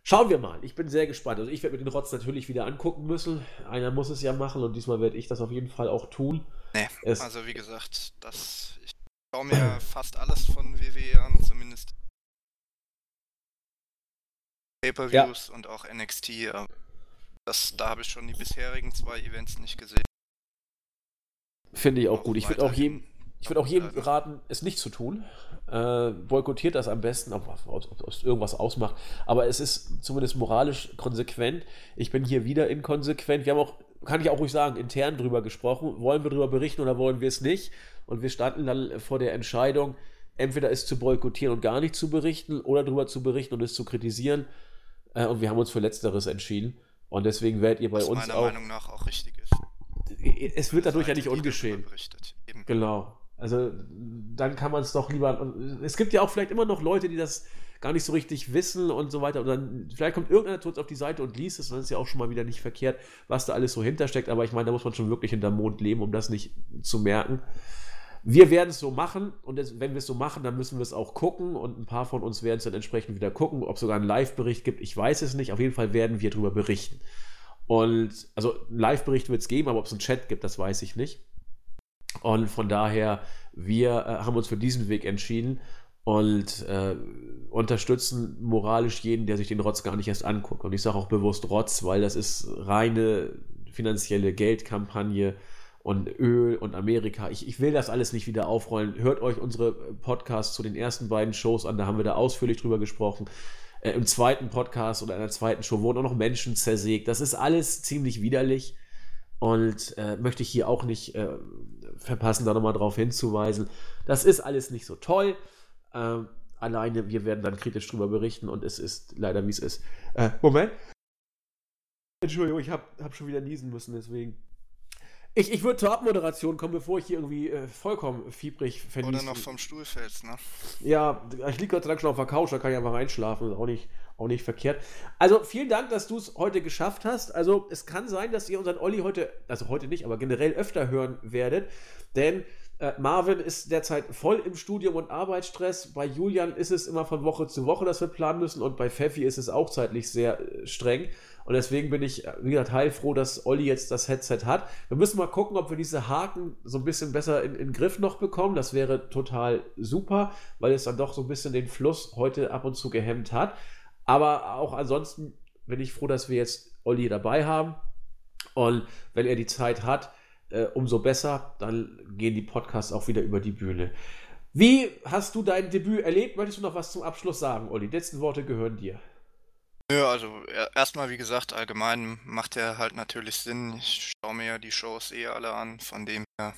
Schauen wir mal. Ich bin sehr gespannt. Also ich werde mir den Rotz natürlich wieder angucken müssen. Einer muss es ja machen und diesmal werde ich das auf jeden Fall auch tun. Nee, es also wie gesagt, das, ich schaue mir fast alles von WWE an, zumindest Pay-Per-Views ja. und auch NXT. Das, da habe ich schon die bisherigen zwei Events nicht gesehen. Finde ich auch, auch gut. Ich würde auch jedem, ich würde auch jedem raten, es nicht zu tun. Äh, boykottiert das am besten, ob, es irgendwas ausmacht. Aber es ist zumindest moralisch konsequent. Ich bin hier wieder inkonsequent. Wir haben auch, kann ich auch ruhig sagen, intern drüber gesprochen. Wollen wir darüber berichten oder wollen wir es nicht? Und wir standen dann vor der Entscheidung, entweder es zu boykottieren und gar nicht zu berichten oder darüber zu berichten und es zu kritisieren. Äh, und wir haben uns für Letzteres entschieden. Und deswegen werdet ihr bei Was uns meiner auch. Meinung nach auch richtig ist. Es wird dadurch ja nicht ungeschehen. Genau. Also dann kann man es doch lieber. Es gibt ja auch vielleicht immer noch Leute, die das gar nicht so richtig wissen und so weiter. Und dann vielleicht kommt irgendeiner uns auf die Seite und liest es, und dann ist ja auch schon mal wieder nicht verkehrt, was da alles so hintersteckt. Aber ich meine, da muss man schon wirklich hinterm Mond leben, um das nicht zu merken. Wir werden es so machen und das, wenn wir es so machen, dann müssen wir es auch gucken und ein paar von uns werden es dann entsprechend wieder gucken, ob es sogar einen Live-Bericht gibt. Ich weiß es nicht. Auf jeden Fall werden wir darüber berichten. Und also einen Live-Bericht wird es geben, aber ob es einen Chat gibt, das weiß ich nicht. Und von daher, wir äh, haben uns für diesen Weg entschieden und äh, unterstützen moralisch jeden, der sich den Rotz gar nicht erst anguckt. Und ich sage auch bewusst Rotz, weil das ist reine finanzielle Geldkampagne und Öl und Amerika. Ich, ich will das alles nicht wieder aufrollen. Hört euch unsere Podcasts zu den ersten beiden Shows an, da haben wir da ausführlich drüber gesprochen. Äh, Im zweiten Podcast oder in der zweiten Show wurden auch noch Menschen zersägt. Das ist alles ziemlich widerlich und äh, möchte ich hier auch nicht äh, verpassen, da nochmal drauf hinzuweisen. Das ist alles nicht so toll. Ähm, alleine, wir werden dann kritisch drüber berichten und es ist leider, wie es ist. Äh, Moment. Entschuldigung, ich habe hab schon wieder niesen müssen, deswegen. Ich, ich würde zur Abmoderation kommen, bevor ich hier irgendwie äh, vollkommen fiebrig verniese. Oder noch vom Stuhl fällst, ne? Ja, ich liege Gott sei Dank schon auf der Couch, da kann ich einfach reinschlafen, ist auch nicht, auch nicht verkehrt. Also vielen Dank, dass du es heute geschafft hast. Also es kann sein, dass ihr unseren Olli heute, also heute nicht, aber generell öfter hören werdet, denn äh, Marvin ist derzeit voll im Studium und Arbeitsstress. Bei Julian ist es immer von Woche zu Woche, dass wir planen müssen und bei Pfeffi ist es auch zeitlich sehr äh, streng. Und deswegen bin ich, wie gesagt, heilfroh, dass Olli jetzt das Headset hat. Wir müssen mal gucken, ob wir diese Haken so ein bisschen besser in, in Griff noch bekommen. Das wäre total super, weil es dann doch so ein bisschen den Fluss heute ab und zu gehemmt hat. Aber auch ansonsten bin ich froh, dass wir jetzt Olli dabei haben. Und wenn er die Zeit hat, äh, umso besser. Dann gehen die Podcasts auch wieder über die Bühne. Wie hast du dein Debüt erlebt? Möchtest du noch was zum Abschluss sagen, Olli? Die letzten Worte gehören dir. Nö, also erstmal, wie gesagt, allgemein macht er halt natürlich Sinn. Ich schaue mir ja die Shows eh alle an, von dem her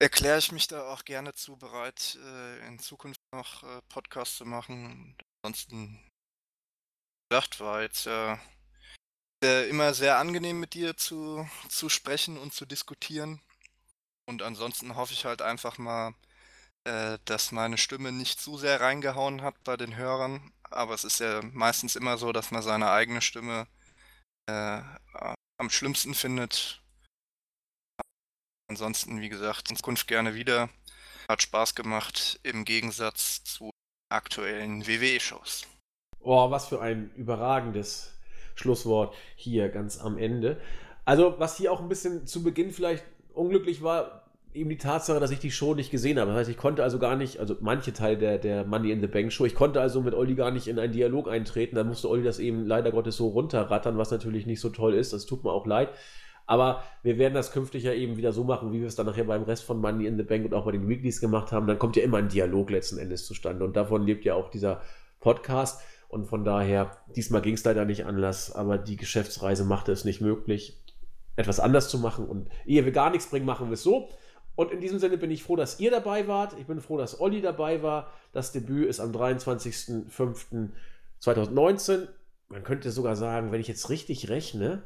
erkläre ich mich da auch gerne zu bereit, äh, in Zukunft noch äh, Podcasts zu machen. Ansonsten, gesagt, war jetzt ja äh, immer sehr angenehm mit dir zu, zu sprechen und zu diskutieren. Und ansonsten hoffe ich halt einfach mal, äh, dass meine Stimme nicht zu sehr reingehauen hat bei den Hörern. Aber es ist ja meistens immer so, dass man seine eigene Stimme äh, am schlimmsten findet. Ansonsten, wie gesagt, in Zukunft gerne wieder. Hat Spaß gemacht im Gegensatz zu aktuellen WWE-Shows. Oh, was für ein überragendes Schlusswort hier ganz am Ende. Also, was hier auch ein bisschen zu Beginn vielleicht unglücklich war, eben die Tatsache, dass ich die Show nicht gesehen habe. Das heißt, ich konnte also gar nicht, also manche Teile der, der Money in the Bank Show, ich konnte also mit Olli gar nicht in einen Dialog eintreten. Dann musste Olli das eben leider Gottes so runterrattern, was natürlich nicht so toll ist. Das tut mir auch leid. Aber wir werden das künftig ja eben wieder so machen, wie wir es dann nachher beim Rest von Money in the Bank und auch bei den Weeklies gemacht haben. Dann kommt ja immer ein Dialog letzten Endes zustande. Und davon lebt ja auch dieser Podcast. Und von daher, diesmal ging es leider nicht anders, aber die Geschäftsreise machte es nicht möglich, etwas anders zu machen. Und ehe wir gar nichts bringen, machen wir es so. Und in diesem Sinne bin ich froh, dass ihr dabei wart. Ich bin froh, dass Olli dabei war. Das Debüt ist am 23.05.2019. Man könnte sogar sagen, wenn ich jetzt richtig rechne,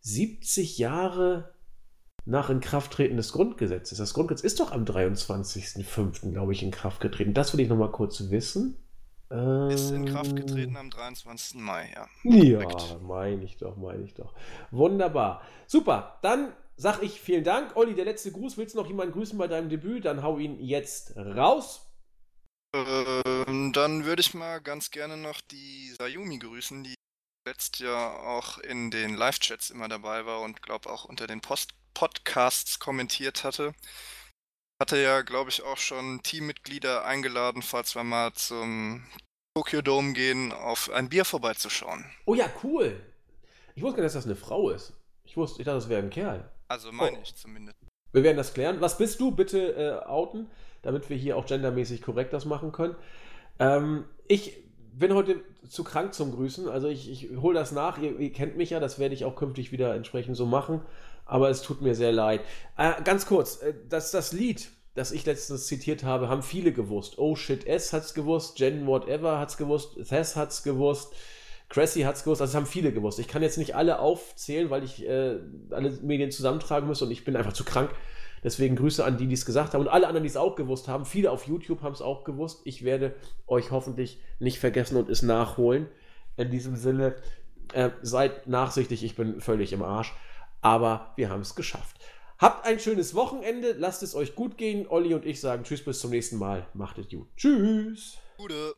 70 Jahre nach Inkrafttreten des Grundgesetzes. Das Grundgesetz ist doch am 23.05., glaube ich, in Kraft getreten. Das will ich nochmal kurz wissen. Ist in Kraft getreten am 23. Mai, ja. Ja, meine ich doch, meine ich doch. Wunderbar. Super, dann sag ich vielen Dank. Olli, der letzte Gruß. Willst du noch jemanden grüßen bei deinem Debüt? Dann hau ihn jetzt raus. Ähm, dann würde ich mal ganz gerne noch die Sayumi grüßen, die letztes Jahr auch in den Live-Chats immer dabei war und glaube auch unter den Post Podcasts kommentiert hatte. Hatte ja, glaube ich, auch schon Teammitglieder eingeladen, falls wir mal zum Tokyo Dome gehen, auf ein Bier vorbeizuschauen. Oh ja, cool. Ich wusste gar nicht, dass das eine Frau ist. Ich wusste, ich dachte, das wäre ein Kerl. Also meine oh. ich zumindest. Wir werden das klären. Was bist du? Bitte äh, outen, damit wir hier auch gendermäßig korrekt das machen können. Ähm, ich bin heute zu krank zum Grüßen. Also ich, ich hole das nach. Ihr, ihr, kennt mich ja, das werde ich auch künftig wieder entsprechend so machen. Aber es tut mir sehr leid. Äh, ganz kurz, äh, das, das Lied, das ich letztens zitiert habe, haben viele gewusst. Oh shit, S hat's gewusst, Jen Whatever hat's gewusst, Thess hat's gewusst. Cressy hat es gewusst, also das haben viele gewusst. Ich kann jetzt nicht alle aufzählen, weil ich äh, alle Medien zusammentragen muss und ich bin einfach zu krank. Deswegen Grüße an die, die es gesagt haben und alle anderen, die es auch gewusst haben. Viele auf YouTube haben es auch gewusst. Ich werde euch hoffentlich nicht vergessen und es nachholen. In diesem Sinne, äh, seid nachsichtig, ich bin völlig im Arsch. Aber wir haben es geschafft. Habt ein schönes Wochenende, lasst es euch gut gehen. Olli und ich sagen Tschüss, bis zum nächsten Mal. Macht es gut. Tschüss. Gute.